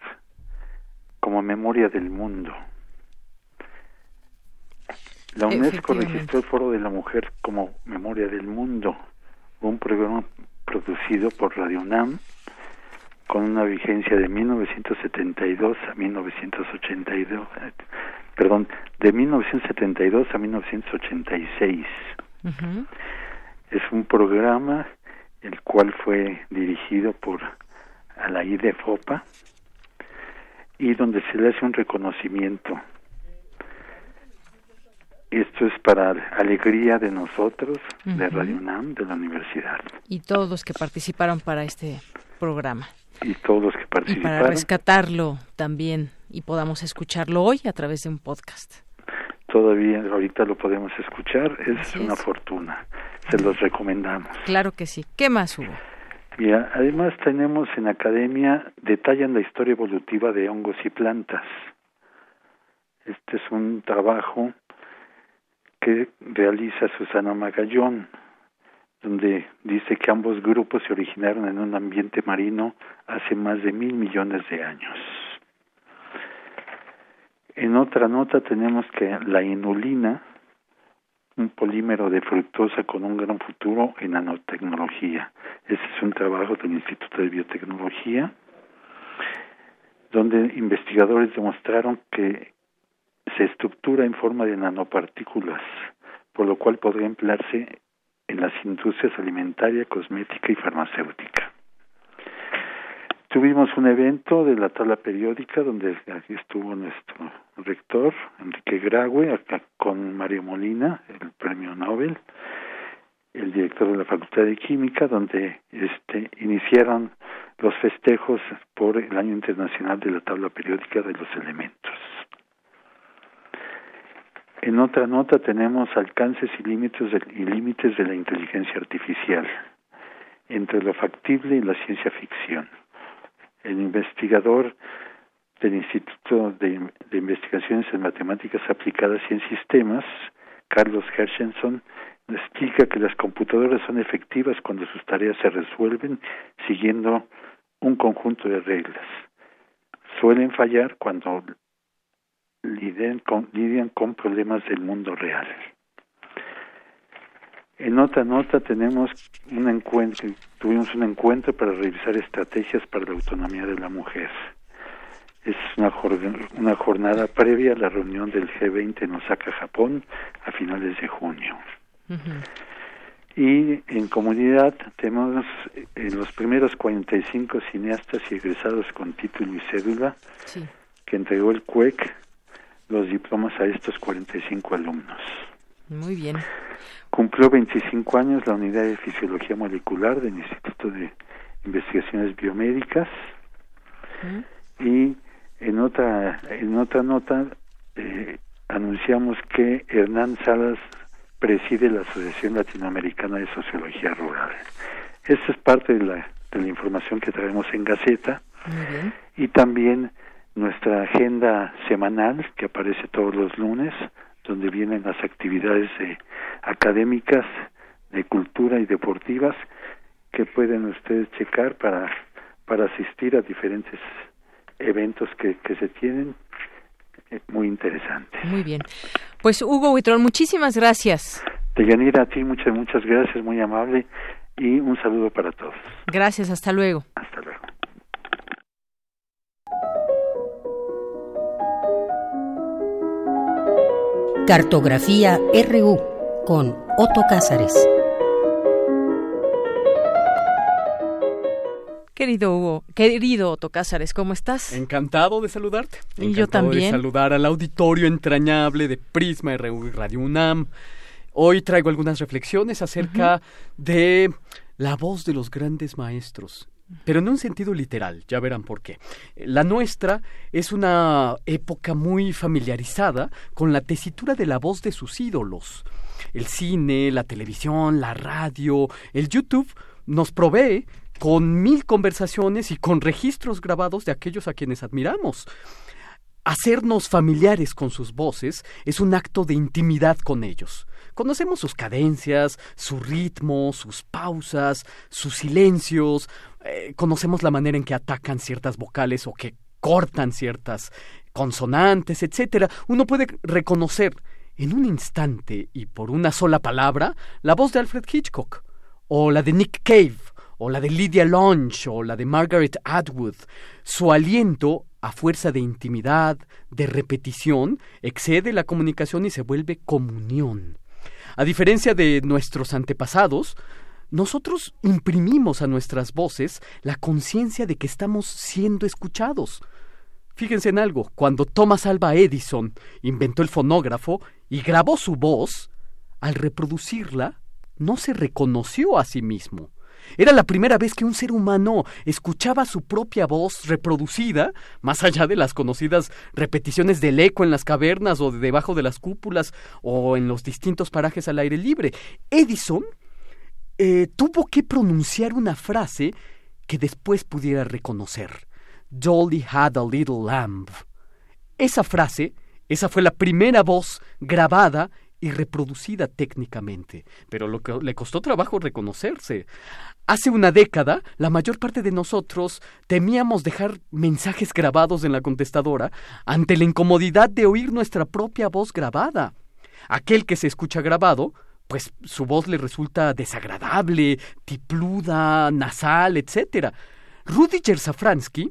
S34: como memoria del mundo. La UNESCO registró el Foro de la Mujer como memoria del mundo, un programa producido por Radio UNAM con una vigencia de 1972 a 1982, perdón, de 1972 a 1986. Es un programa el cual fue dirigido por Alaide Fopa, y donde se le hace un reconocimiento. Esto es para alegría de nosotros, de Radio UNAM, de la universidad.
S1: Y todos los que participaron para este programa.
S34: Y todos los que participaron.
S1: Y para rescatarlo también y podamos escucharlo hoy a través de un podcast.
S34: Todavía ahorita lo podemos escuchar, es una fortuna. Se los recomendamos.
S1: Claro que sí. ¿Qué más hubo?
S34: Además tenemos en academia, detallan la historia evolutiva de hongos y plantas. Este es un trabajo que realiza Susana Magallón, donde dice que ambos grupos se originaron en un ambiente marino hace más de mil millones de años. En otra nota tenemos que la inulina un polímero de fructosa con un gran futuro en nanotecnología. Ese es un trabajo del Instituto de Biotecnología, donde investigadores demostraron que se estructura en forma de nanopartículas, por lo cual podría emplearse en las industrias alimentaria, cosmética y farmacéutica. Tuvimos un evento de la tabla periódica donde aquí estuvo nuestro rector, Enrique Graue, acá con Mario Molina, el premio Nobel, el director de la Facultad de Química, donde este, iniciaron los festejos por el Año Internacional de la Tabla Periódica de los Elementos. En otra nota tenemos alcances y límites de, y límites de la inteligencia artificial entre lo factible y la ciencia ficción. El investigador del Instituto de, Investigaciones en Matemáticas Aplicadas y en Sistemas, Carlos Hershenson, explica que las computadoras son efectivas cuando sus tareas se resuelven siguiendo un conjunto de reglas. Suelen fallar cuando lidian con problemas del mundo real. En otra nota tenemos un encuentro, tuvimos un encuentro para revisar estrategias para la autonomía de la mujer. Es una, una jornada previa a la reunión del G20 en Osaka, Japón, a finales de junio. Y en comunidad tenemos en los primeros 45 cineastas y egresados con título y cédula que entregó el CUEC los diplomas a estos 45 alumnos.
S1: Muy bien.
S34: Cumplió 25 años la unidad de fisiología molecular del Instituto de Investigaciones Biomédicas y en otra en otra nota eh, anunciamos que Hernán Salas preside la Asociación Latinoamericana de Sociología Rural. Esta es parte de la, de la información que traemos en Gaceta y también nuestra agenda semanal que aparece todos los lunes, donde vienen las actividades académicas, de cultura y deportivas que pueden ustedes checar para, para asistir a diferentes eventos que, que se tienen eh, muy interesantes.
S1: Muy bien. Pues Hugo Huitrón, muchísimas gracias.
S34: Deyanira, a ti muchas, muchas gracias, muy amable y un saludo para todos.
S1: Gracias, hasta luego.
S34: Hasta luego.
S35: Cartografía RU con Otto Cázares.
S1: Querido Hugo, querido Otto Cázares, ¿cómo estás?
S36: Encantado de saludarte.
S1: Y yo también.
S36: de saludar al auditorio entrañable de Prisma RU y Radio UNAM. Hoy traigo algunas reflexiones acerca de la voz de los grandes maestros pero en un sentido literal, ya verán por qué. La nuestra es una época muy familiarizada con la tesitura de la voz de sus ídolos. El cine, la televisión, la radio, el YouTube nos provee con mil conversaciones y con registros grabados de aquellos a quienes admiramos. Hacernos familiares con sus voces es un acto de intimidad con ellos. Conocemos sus cadencias, su ritmo, sus pausas, sus silencios, eh, conocemos la manera en que atacan ciertas vocales o que cortan ciertas consonantes, etcétera. Uno puede reconocer en un instante y por una sola palabra la voz de Alfred Hitchcock, o la de Nick Cave, o la de Lydia Lunch, o la de Margaret Atwood. Su aliento, a fuerza de intimidad, de repetición, excede la comunicación y se vuelve comunión. A diferencia de nuestros antepasados, nosotros imprimimos a nuestras voces la conciencia de que estamos siendo escuchados. Fíjense en algo, cuando Thomas Alva Edison inventó el fonógrafo y grabó su voz, al reproducirla, no se reconoció a sí mismo. Era la primera vez que un ser humano escuchaba su propia voz reproducida, más allá de las conocidas repeticiones del eco en las cavernas o debajo de las cúpulas o en los distintos parajes al aire libre. Edison eh, tuvo que pronunciar una frase que después pudiera reconocer. Dolly had a little lamb. Esa frase, esa fue la primera voz grabada y reproducida técnicamente, pero lo que le costó trabajo reconocerse. Hace una década, la mayor parte de nosotros temíamos dejar mensajes grabados en la contestadora ante la incomodidad de oír nuestra propia voz grabada. Aquel que se escucha grabado pues su voz le resulta desagradable, tipluda, nasal, etc. Rudiger Safransky,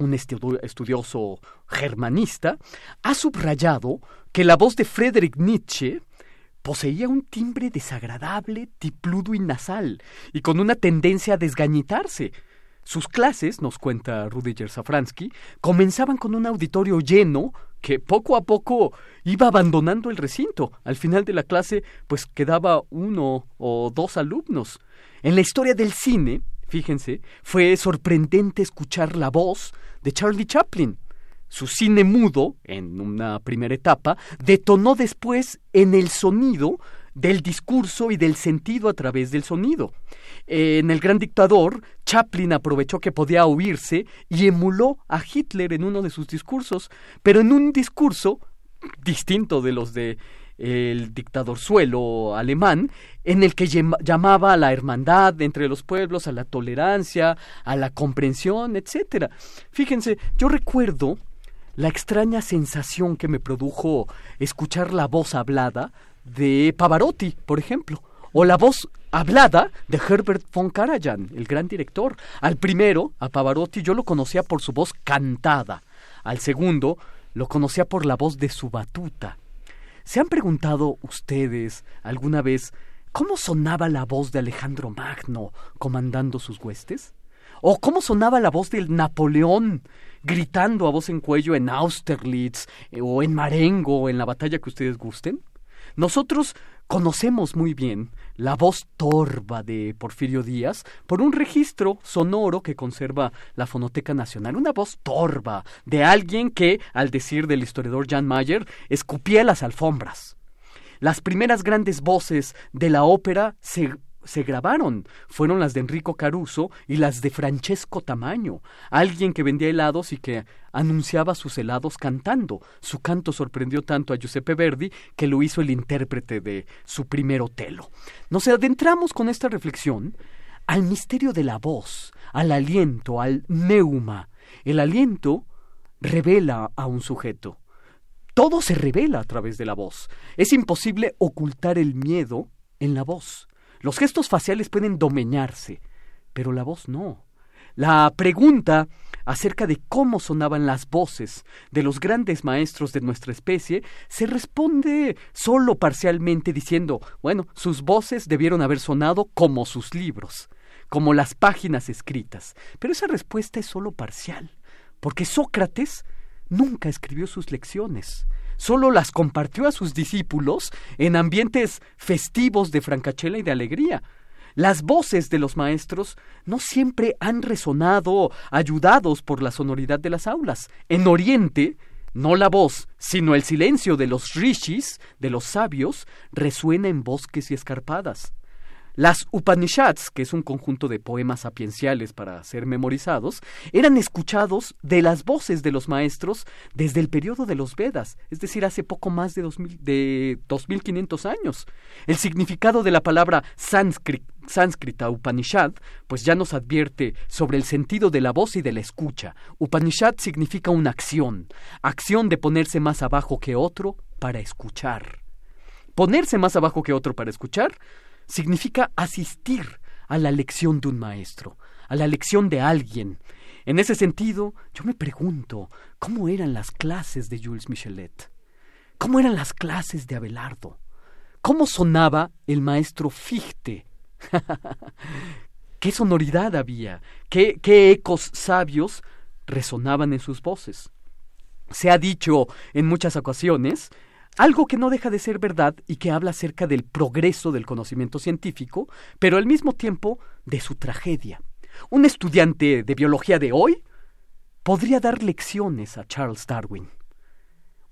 S36: un estudioso germanista, ha subrayado que la voz de Friedrich Nietzsche poseía un timbre desagradable, tipludo y nasal, y con una tendencia a desgañitarse. Sus clases, nos cuenta Rudiger Safransky, comenzaban con un auditorio lleno que poco a poco iba abandonando el recinto. Al final de la clase, pues quedaba uno o dos alumnos. En la historia del cine, fíjense, fue sorprendente escuchar la voz de Charlie Chaplin. su cine mudo, en una primera etapa, detonó después en el sonido del discurso y del sentido a través del sonido. En El Gran Dictador, Chaplin aprovechó que podía oírse y emuló a Hitler en uno de sus discursos, pero en un discurso distinto de los de el dictador suelo alemán, en el que llamaba a la hermandad entre los pueblos, a la tolerancia, a la comprensión, etc. Fíjense, yo recuerdo la extraña sensación que me produjo escuchar la voz hablada de Pavarotti, por ejemplo, o la voz hablada de Herbert von Karajan, el gran director. Al primero, a Pavarotti, yo lo conocía por su voz cantada. Al segundo, lo conocía por la voz de su batuta. ¿Se han preguntado ustedes alguna vez cómo sonaba la voz de Alejandro Magno comandando sus huestes? ¿O cómo sonaba la voz del Napoleón gritando a voz en cuello en Austerlitz eh, o en Marengo o en la batalla que ustedes gusten? Nosotros conocemos muy bien la voz torva de Porfirio Díaz por un registro sonoro que conserva la Fonoteca Nacional, una voz torva de alguien que, al decir del historiador Jan Mayer, escupía las alfombras. Las primeras grandes voces de la ópera se se grabaron fueron las de Enrico Caruso y las de Francesco Tamaño, alguien que vendía helados y que anunciaba sus helados cantando. Su canto sorprendió tanto a Giuseppe Verdi que lo hizo el intérprete de su primer Otelo. Nos adentramos con esta reflexión al misterio de la voz, al aliento, al neuma. El aliento revela a un sujeto. Todo se revela a través de la voz. Es imposible ocultar el miedo en la voz. Los gestos faciales pueden domeñarse, pero la voz no. La pregunta acerca de cómo sonaban las voces de los grandes maestros de nuestra especie se responde solo parcialmente diciendo, bueno, sus voces debieron haber sonado como sus libros, como las páginas escritas. Pero esa respuesta es solo parcial, porque Sócrates nunca escribió sus lecciones solo las compartió a sus discípulos en ambientes festivos de francachela y de alegría. Las voces de los maestros no siempre han resonado ayudados por la sonoridad de las aulas. En Oriente, no la voz, sino el silencio de los rishis, de los sabios, resuena en bosques y escarpadas. Las Upanishads, que es un conjunto de poemas sapienciales para ser memorizados, eran escuchados de las voces de los maestros desde el periodo de los Vedas, es decir, hace poco más de, 2000, de 2500 años. El significado de la palabra sánscrita Upanishad, pues ya nos advierte sobre el sentido de la voz y de la escucha. Upanishad significa una acción, acción de ponerse más abajo que otro para escuchar. Ponerse más abajo que otro para escuchar significa asistir a la lección de un maestro, a la lección de alguien. En ese sentido, yo me pregunto, ¿cómo eran las clases de Jules Michelet? ¿Cómo eran las clases de Abelardo? ¿Cómo sonaba el maestro Fichte? ¿Qué sonoridad había? ¿Qué, ¿Qué ecos sabios resonaban en sus voces? Se ha dicho en muchas ocasiones algo que no deja de ser verdad y que habla acerca del progreso del conocimiento científico, pero al mismo tiempo de su tragedia. Un estudiante de biología de hoy podría dar lecciones a Charles Darwin.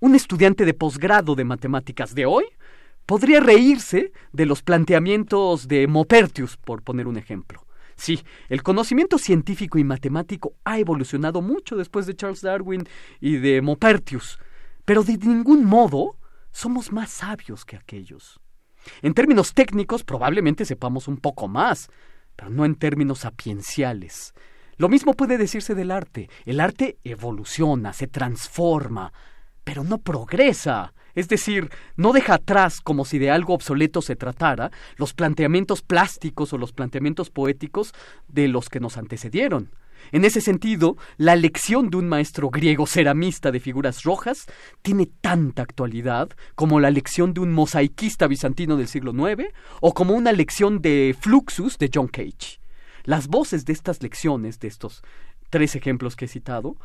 S36: Un estudiante de posgrado de matemáticas de hoy podría reírse de los planteamientos de Mopertius, por poner un ejemplo. Sí, el conocimiento científico y matemático ha evolucionado mucho después de Charles Darwin y de Mopertius, pero de ningún modo somos más sabios que aquellos. En términos técnicos probablemente sepamos un poco más, pero no en términos sapienciales. Lo mismo puede decirse del arte. El arte evoluciona, se transforma, pero no progresa. Es decir, no deja atrás, como si de algo obsoleto se tratara, los planteamientos plásticos o los planteamientos poéticos de los que nos antecedieron. En ese sentido, la lección de un maestro griego ceramista de figuras rojas tiene tanta actualidad como la lección de un mosaiquista bizantino del siglo IX o como una lección de Fluxus de John Cage. Las voces de estas lecciones, de estos tres ejemplos que he citado,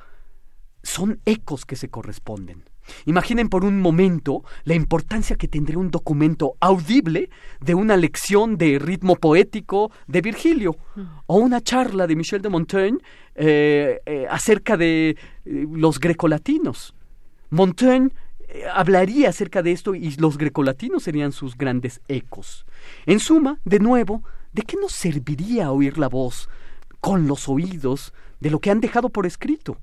S36: son ecos que se corresponden. Imaginen por un momento la importancia que tendría un documento audible de una lección de ritmo poético de Virgilio o una charla de Michel de Montaigne eh, eh, acerca de eh, los grecolatinos. Montaigne hablaría acerca de esto y los grecolatinos serían sus grandes ecos. En suma, de nuevo, ¿de qué nos serviría oír la voz con los oídos de lo que han dejado por escrito?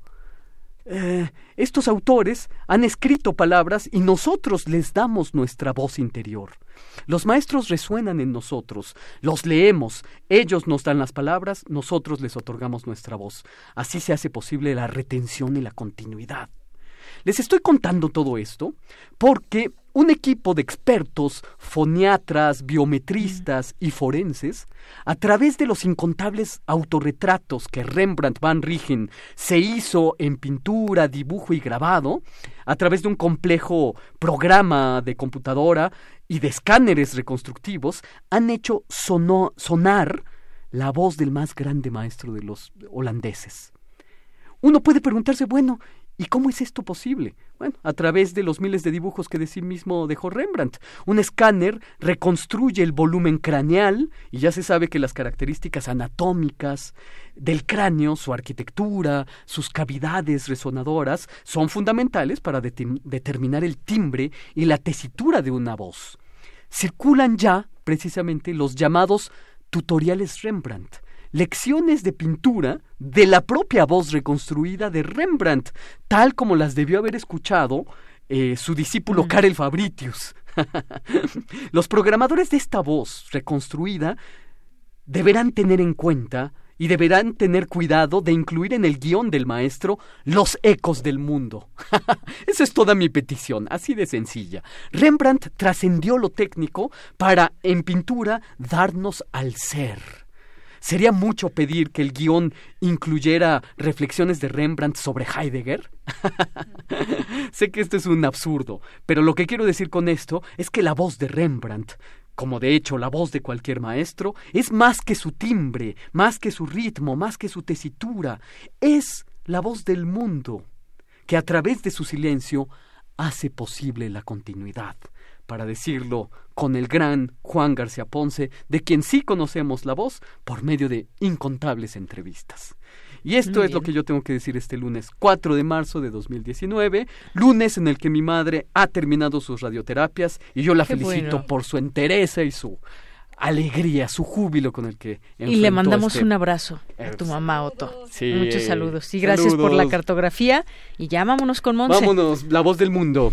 S36: Eh, estos autores han escrito palabras y nosotros les damos nuestra voz interior. Los maestros resuenan en nosotros, los leemos, ellos nos dan las palabras, nosotros les otorgamos nuestra voz. Así se hace posible la retención y la continuidad. Les estoy contando todo esto porque un equipo de expertos, foniatras, biometristas y forenses, a través de los incontables autorretratos que Rembrandt van Rijn se hizo en pintura, dibujo y grabado, a través de un complejo programa de computadora y de escáneres reconstructivos, han hecho sonar la voz del más grande maestro de los holandeses. Uno puede preguntarse, bueno, ¿Y cómo es esto posible? Bueno, a través de los miles de dibujos que de sí mismo dejó Rembrandt. Un escáner reconstruye el volumen craneal y ya se sabe que las características anatómicas del cráneo, su arquitectura, sus cavidades resonadoras, son fundamentales para determinar el timbre y la tesitura de una voz. Circulan ya, precisamente, los llamados tutoriales Rembrandt, lecciones de pintura de la propia voz reconstruida de Rembrandt, tal como las debió haber escuchado eh, su discípulo Karel Fabritius. Los programadores de esta voz reconstruida deberán tener en cuenta y deberán tener cuidado de incluir en el guion del maestro los ecos del mundo. Esa es toda mi petición, así de sencilla. Rembrandt trascendió lo técnico para, en pintura, darnos al ser ¿Sería mucho pedir que el guion incluyera reflexiones de Rembrandt sobre Heidegger? sé que esto es un absurdo, pero lo que quiero decir con esto es que la voz de Rembrandt como de hecho la voz de cualquier maestro, es más que su timbre, más que su ritmo, más que su tesitura, es la voz del mundo, que a través de su silencio hace posible la continuidad para decirlo con el gran Juan García Ponce, de quien sí conocemos la voz por medio de incontables entrevistas. Y esto es lo que yo tengo que decir este lunes 4 de marzo de 2019, lunes en el que mi madre ha terminado sus radioterapias y yo la felicito por su entereza y su alegría, su júbilo con el que
S1: Y le mandamos este un abrazo a tu mamá Otto. Muchos saludos y gracias por la cartografía y ya vámonos con Monse.
S36: Vámonos, la voz del mundo.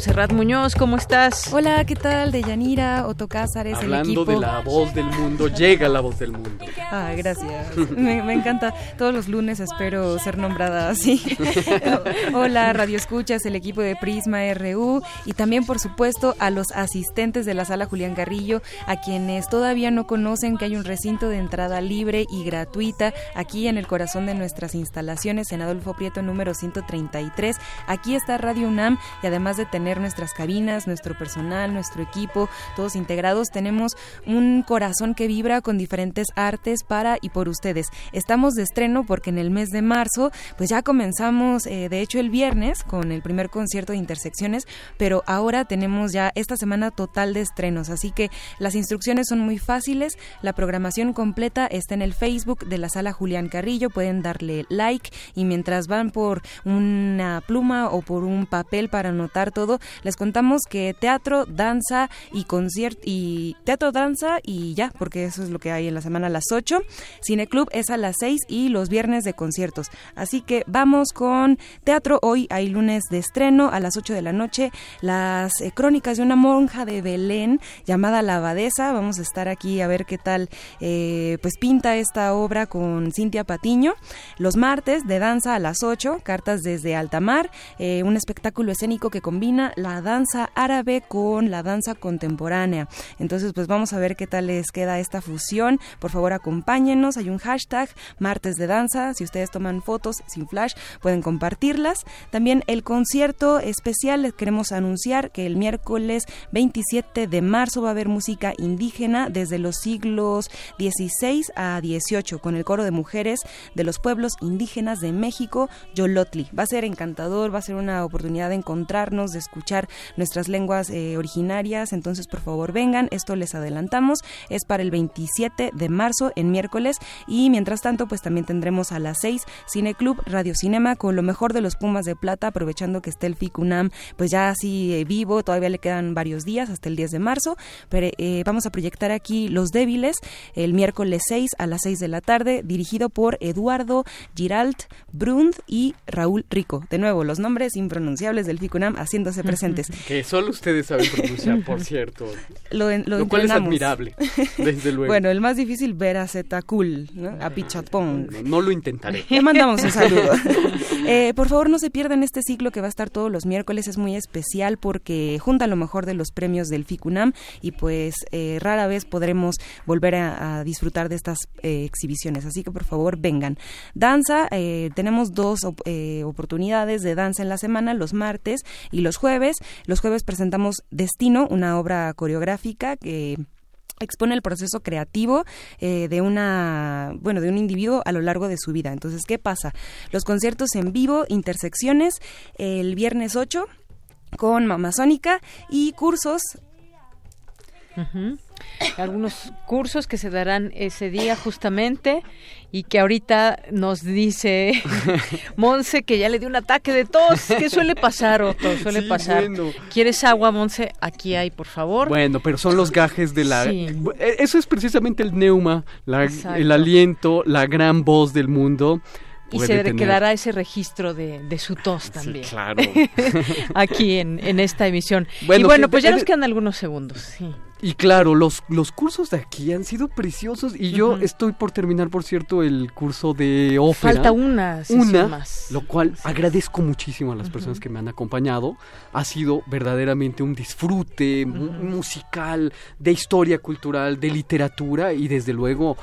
S1: Monserrat Muñoz, ¿cómo estás?
S37: Hola, ¿qué tal? De Yanira, Otto Cázares,
S36: Hablando
S37: el equipo.
S36: de la voz del mundo, llega la voz del mundo.
S37: Ah, gracias. Me, me, encanta. Todos los lunes espero ser nombrada así. Hola, Radio Escuchas, el equipo de Prisma RU y también, por supuesto, a los asistentes de la sala Julián Garrillo, a quienes todavía no conocen que hay un recinto de entrada libre y gratuita aquí en el corazón de nuestras instalaciones en Adolfo Prieto número 133. Aquí está Radio UNAM y además de tener nuestras cabinas, nuestro personal, nuestro equipo, todos integrados. Tenemos un corazón que vibra con diferentes artes para y por ustedes. Estamos de estreno porque en el mes de marzo, pues ya comenzamos, eh, de hecho el viernes, con el primer concierto de Intersecciones, pero ahora tenemos ya esta semana total de estrenos, así que las instrucciones son muy fáciles, la programación completa está en el Facebook de la sala Julián Carrillo, pueden darle like y mientras van por una pluma o por un papel para anotar todo, les contamos que teatro, danza y concierto y teatro, danza y ya, porque eso es lo que hay en la semana a las 8. Cineclub es a las 6 y los viernes de conciertos. Así que vamos con teatro. Hoy hay lunes de estreno a las 8 de la noche. Las eh, crónicas de una monja de Belén llamada La Abadesa. Vamos a estar aquí a ver qué tal eh, pues pinta esta obra con Cintia Patiño. Los martes de danza a las 8, cartas desde Altamar, eh, un espectáculo escénico que combina la danza árabe con la danza contemporánea. Entonces, pues vamos a ver qué tal les queda esta fusión. Por favor, acompáñenos. Hay un hashtag martes de danza. Si ustedes toman fotos sin flash, pueden compartirlas. También el concierto especial les queremos anunciar que el miércoles 27 de marzo va a haber música indígena desde los siglos XVI a XVIII con el coro de mujeres de los pueblos indígenas de México, Yolotli. Va a ser encantador, va a ser una oportunidad de encontrarnos, de escuchar nuestras lenguas eh, originarias. Entonces, por favor, vengan. Esto les adelantamos. Es para el 27 de marzo, en miércoles. Y mientras tanto, pues también tendremos a las 6 Cine Club Radio Cinema con lo mejor de los Pumas de Plata, aprovechando que esté el FICUNAM, pues ya así eh, vivo. Todavía le quedan varios días hasta el 10 de marzo. Pero eh, vamos a proyectar aquí Los Débiles el miércoles 6 a las 6 de la tarde, dirigido por Eduardo Giralt Brund y Raúl Rico. De nuevo, los nombres impronunciables del FICUNAM haciéndose presentes.
S36: que solo ustedes saben pronunciar, por cierto.
S37: Lo,
S36: lo, cual es admirable, desde luego.
S37: bueno, el más difícil ver a Zetakul, ¿no? a Pichatpong.
S36: No, lo intentaré.
S37: Le mandamos un saludo. eh, por favor, no se pierdan este ciclo que va a estar todos los miércoles. Es muy especial porque junta lo mejor de los premios del FICUNAM y pues eh, rara vez podremos volver a, disfrutar de estas eh, exhibiciones. Así que por favor vengan. Danza, eh, tenemos dos eh, oportunidades de danza en la semana, los martes y los jueves. Los jueves presentamos Destino, una obra coreográfica que expone el proceso creativo de una bueno de un individuo a lo largo de su vida. Entonces qué pasa los conciertos en vivo intersecciones el viernes 8 con Mamazónica y cursos.
S1: Algunos cursos que se darán ese día justamente y que ahorita nos dice Monse que ya le dio un ataque de tos. ¿Qué suele pasar, Otto? Suele pasar. ¿Quieres agua, Monse? Aquí hay, por favor.
S36: Bueno, pero son los gajes de la... E, eso es precisamente el neuma, el aliento, la gran voz del mundo
S1: y se quedará ese registro de, de su tos también.
S36: claro.
S1: Aquí en, en, esta emisión. y bueno, pues ya nos quedan algunos segundos. Sí.
S36: Y claro, los, los cursos de aquí han sido preciosos y yo estoy por terminar, por cierto, el curso de ópera.
S1: Falta una una, más.
S36: Lo cual agradezco muchísimo a las personas que me han acompañado. Ha sido verdaderamente un disfrute musical, de historia cultural, de literatura y desde luego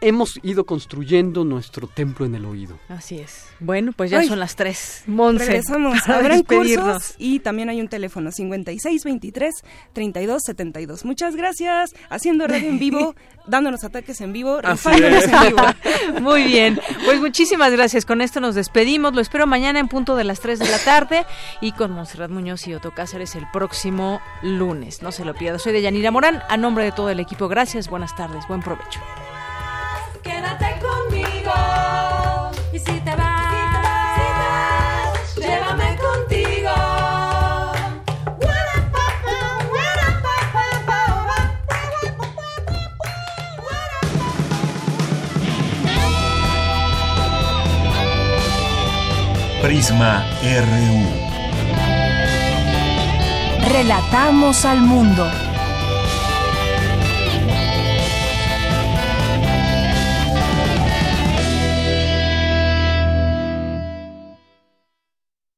S36: hemos ido construyendo nuestro templo en el oído.
S1: Así es. Bueno, pues ya son las tres. Monse.
S37: Regresamos. Habrán cursos y también hay un teléfono 5623-3272. Muchas gracias. Haciendo radio en vivo, dándonos ataques en vivo, rifándonos en vivo.
S1: Muy bien. Pues muchísimas gracias. Con esto nos despedimos. Lo espero mañana en punto de las 3 de la tarde y con Monserrat Muñoz y Otto Cáceres el próximo lunes. No se lo pierda. Soy de Yanira Morán. A nombre de todo el equipo, gracias. Buenas tardes. Buen provecho
S38: quédate conmigo. Y si te vas, llévame contigo.
S4: Prisma RU.
S3: Relatamos al mundo.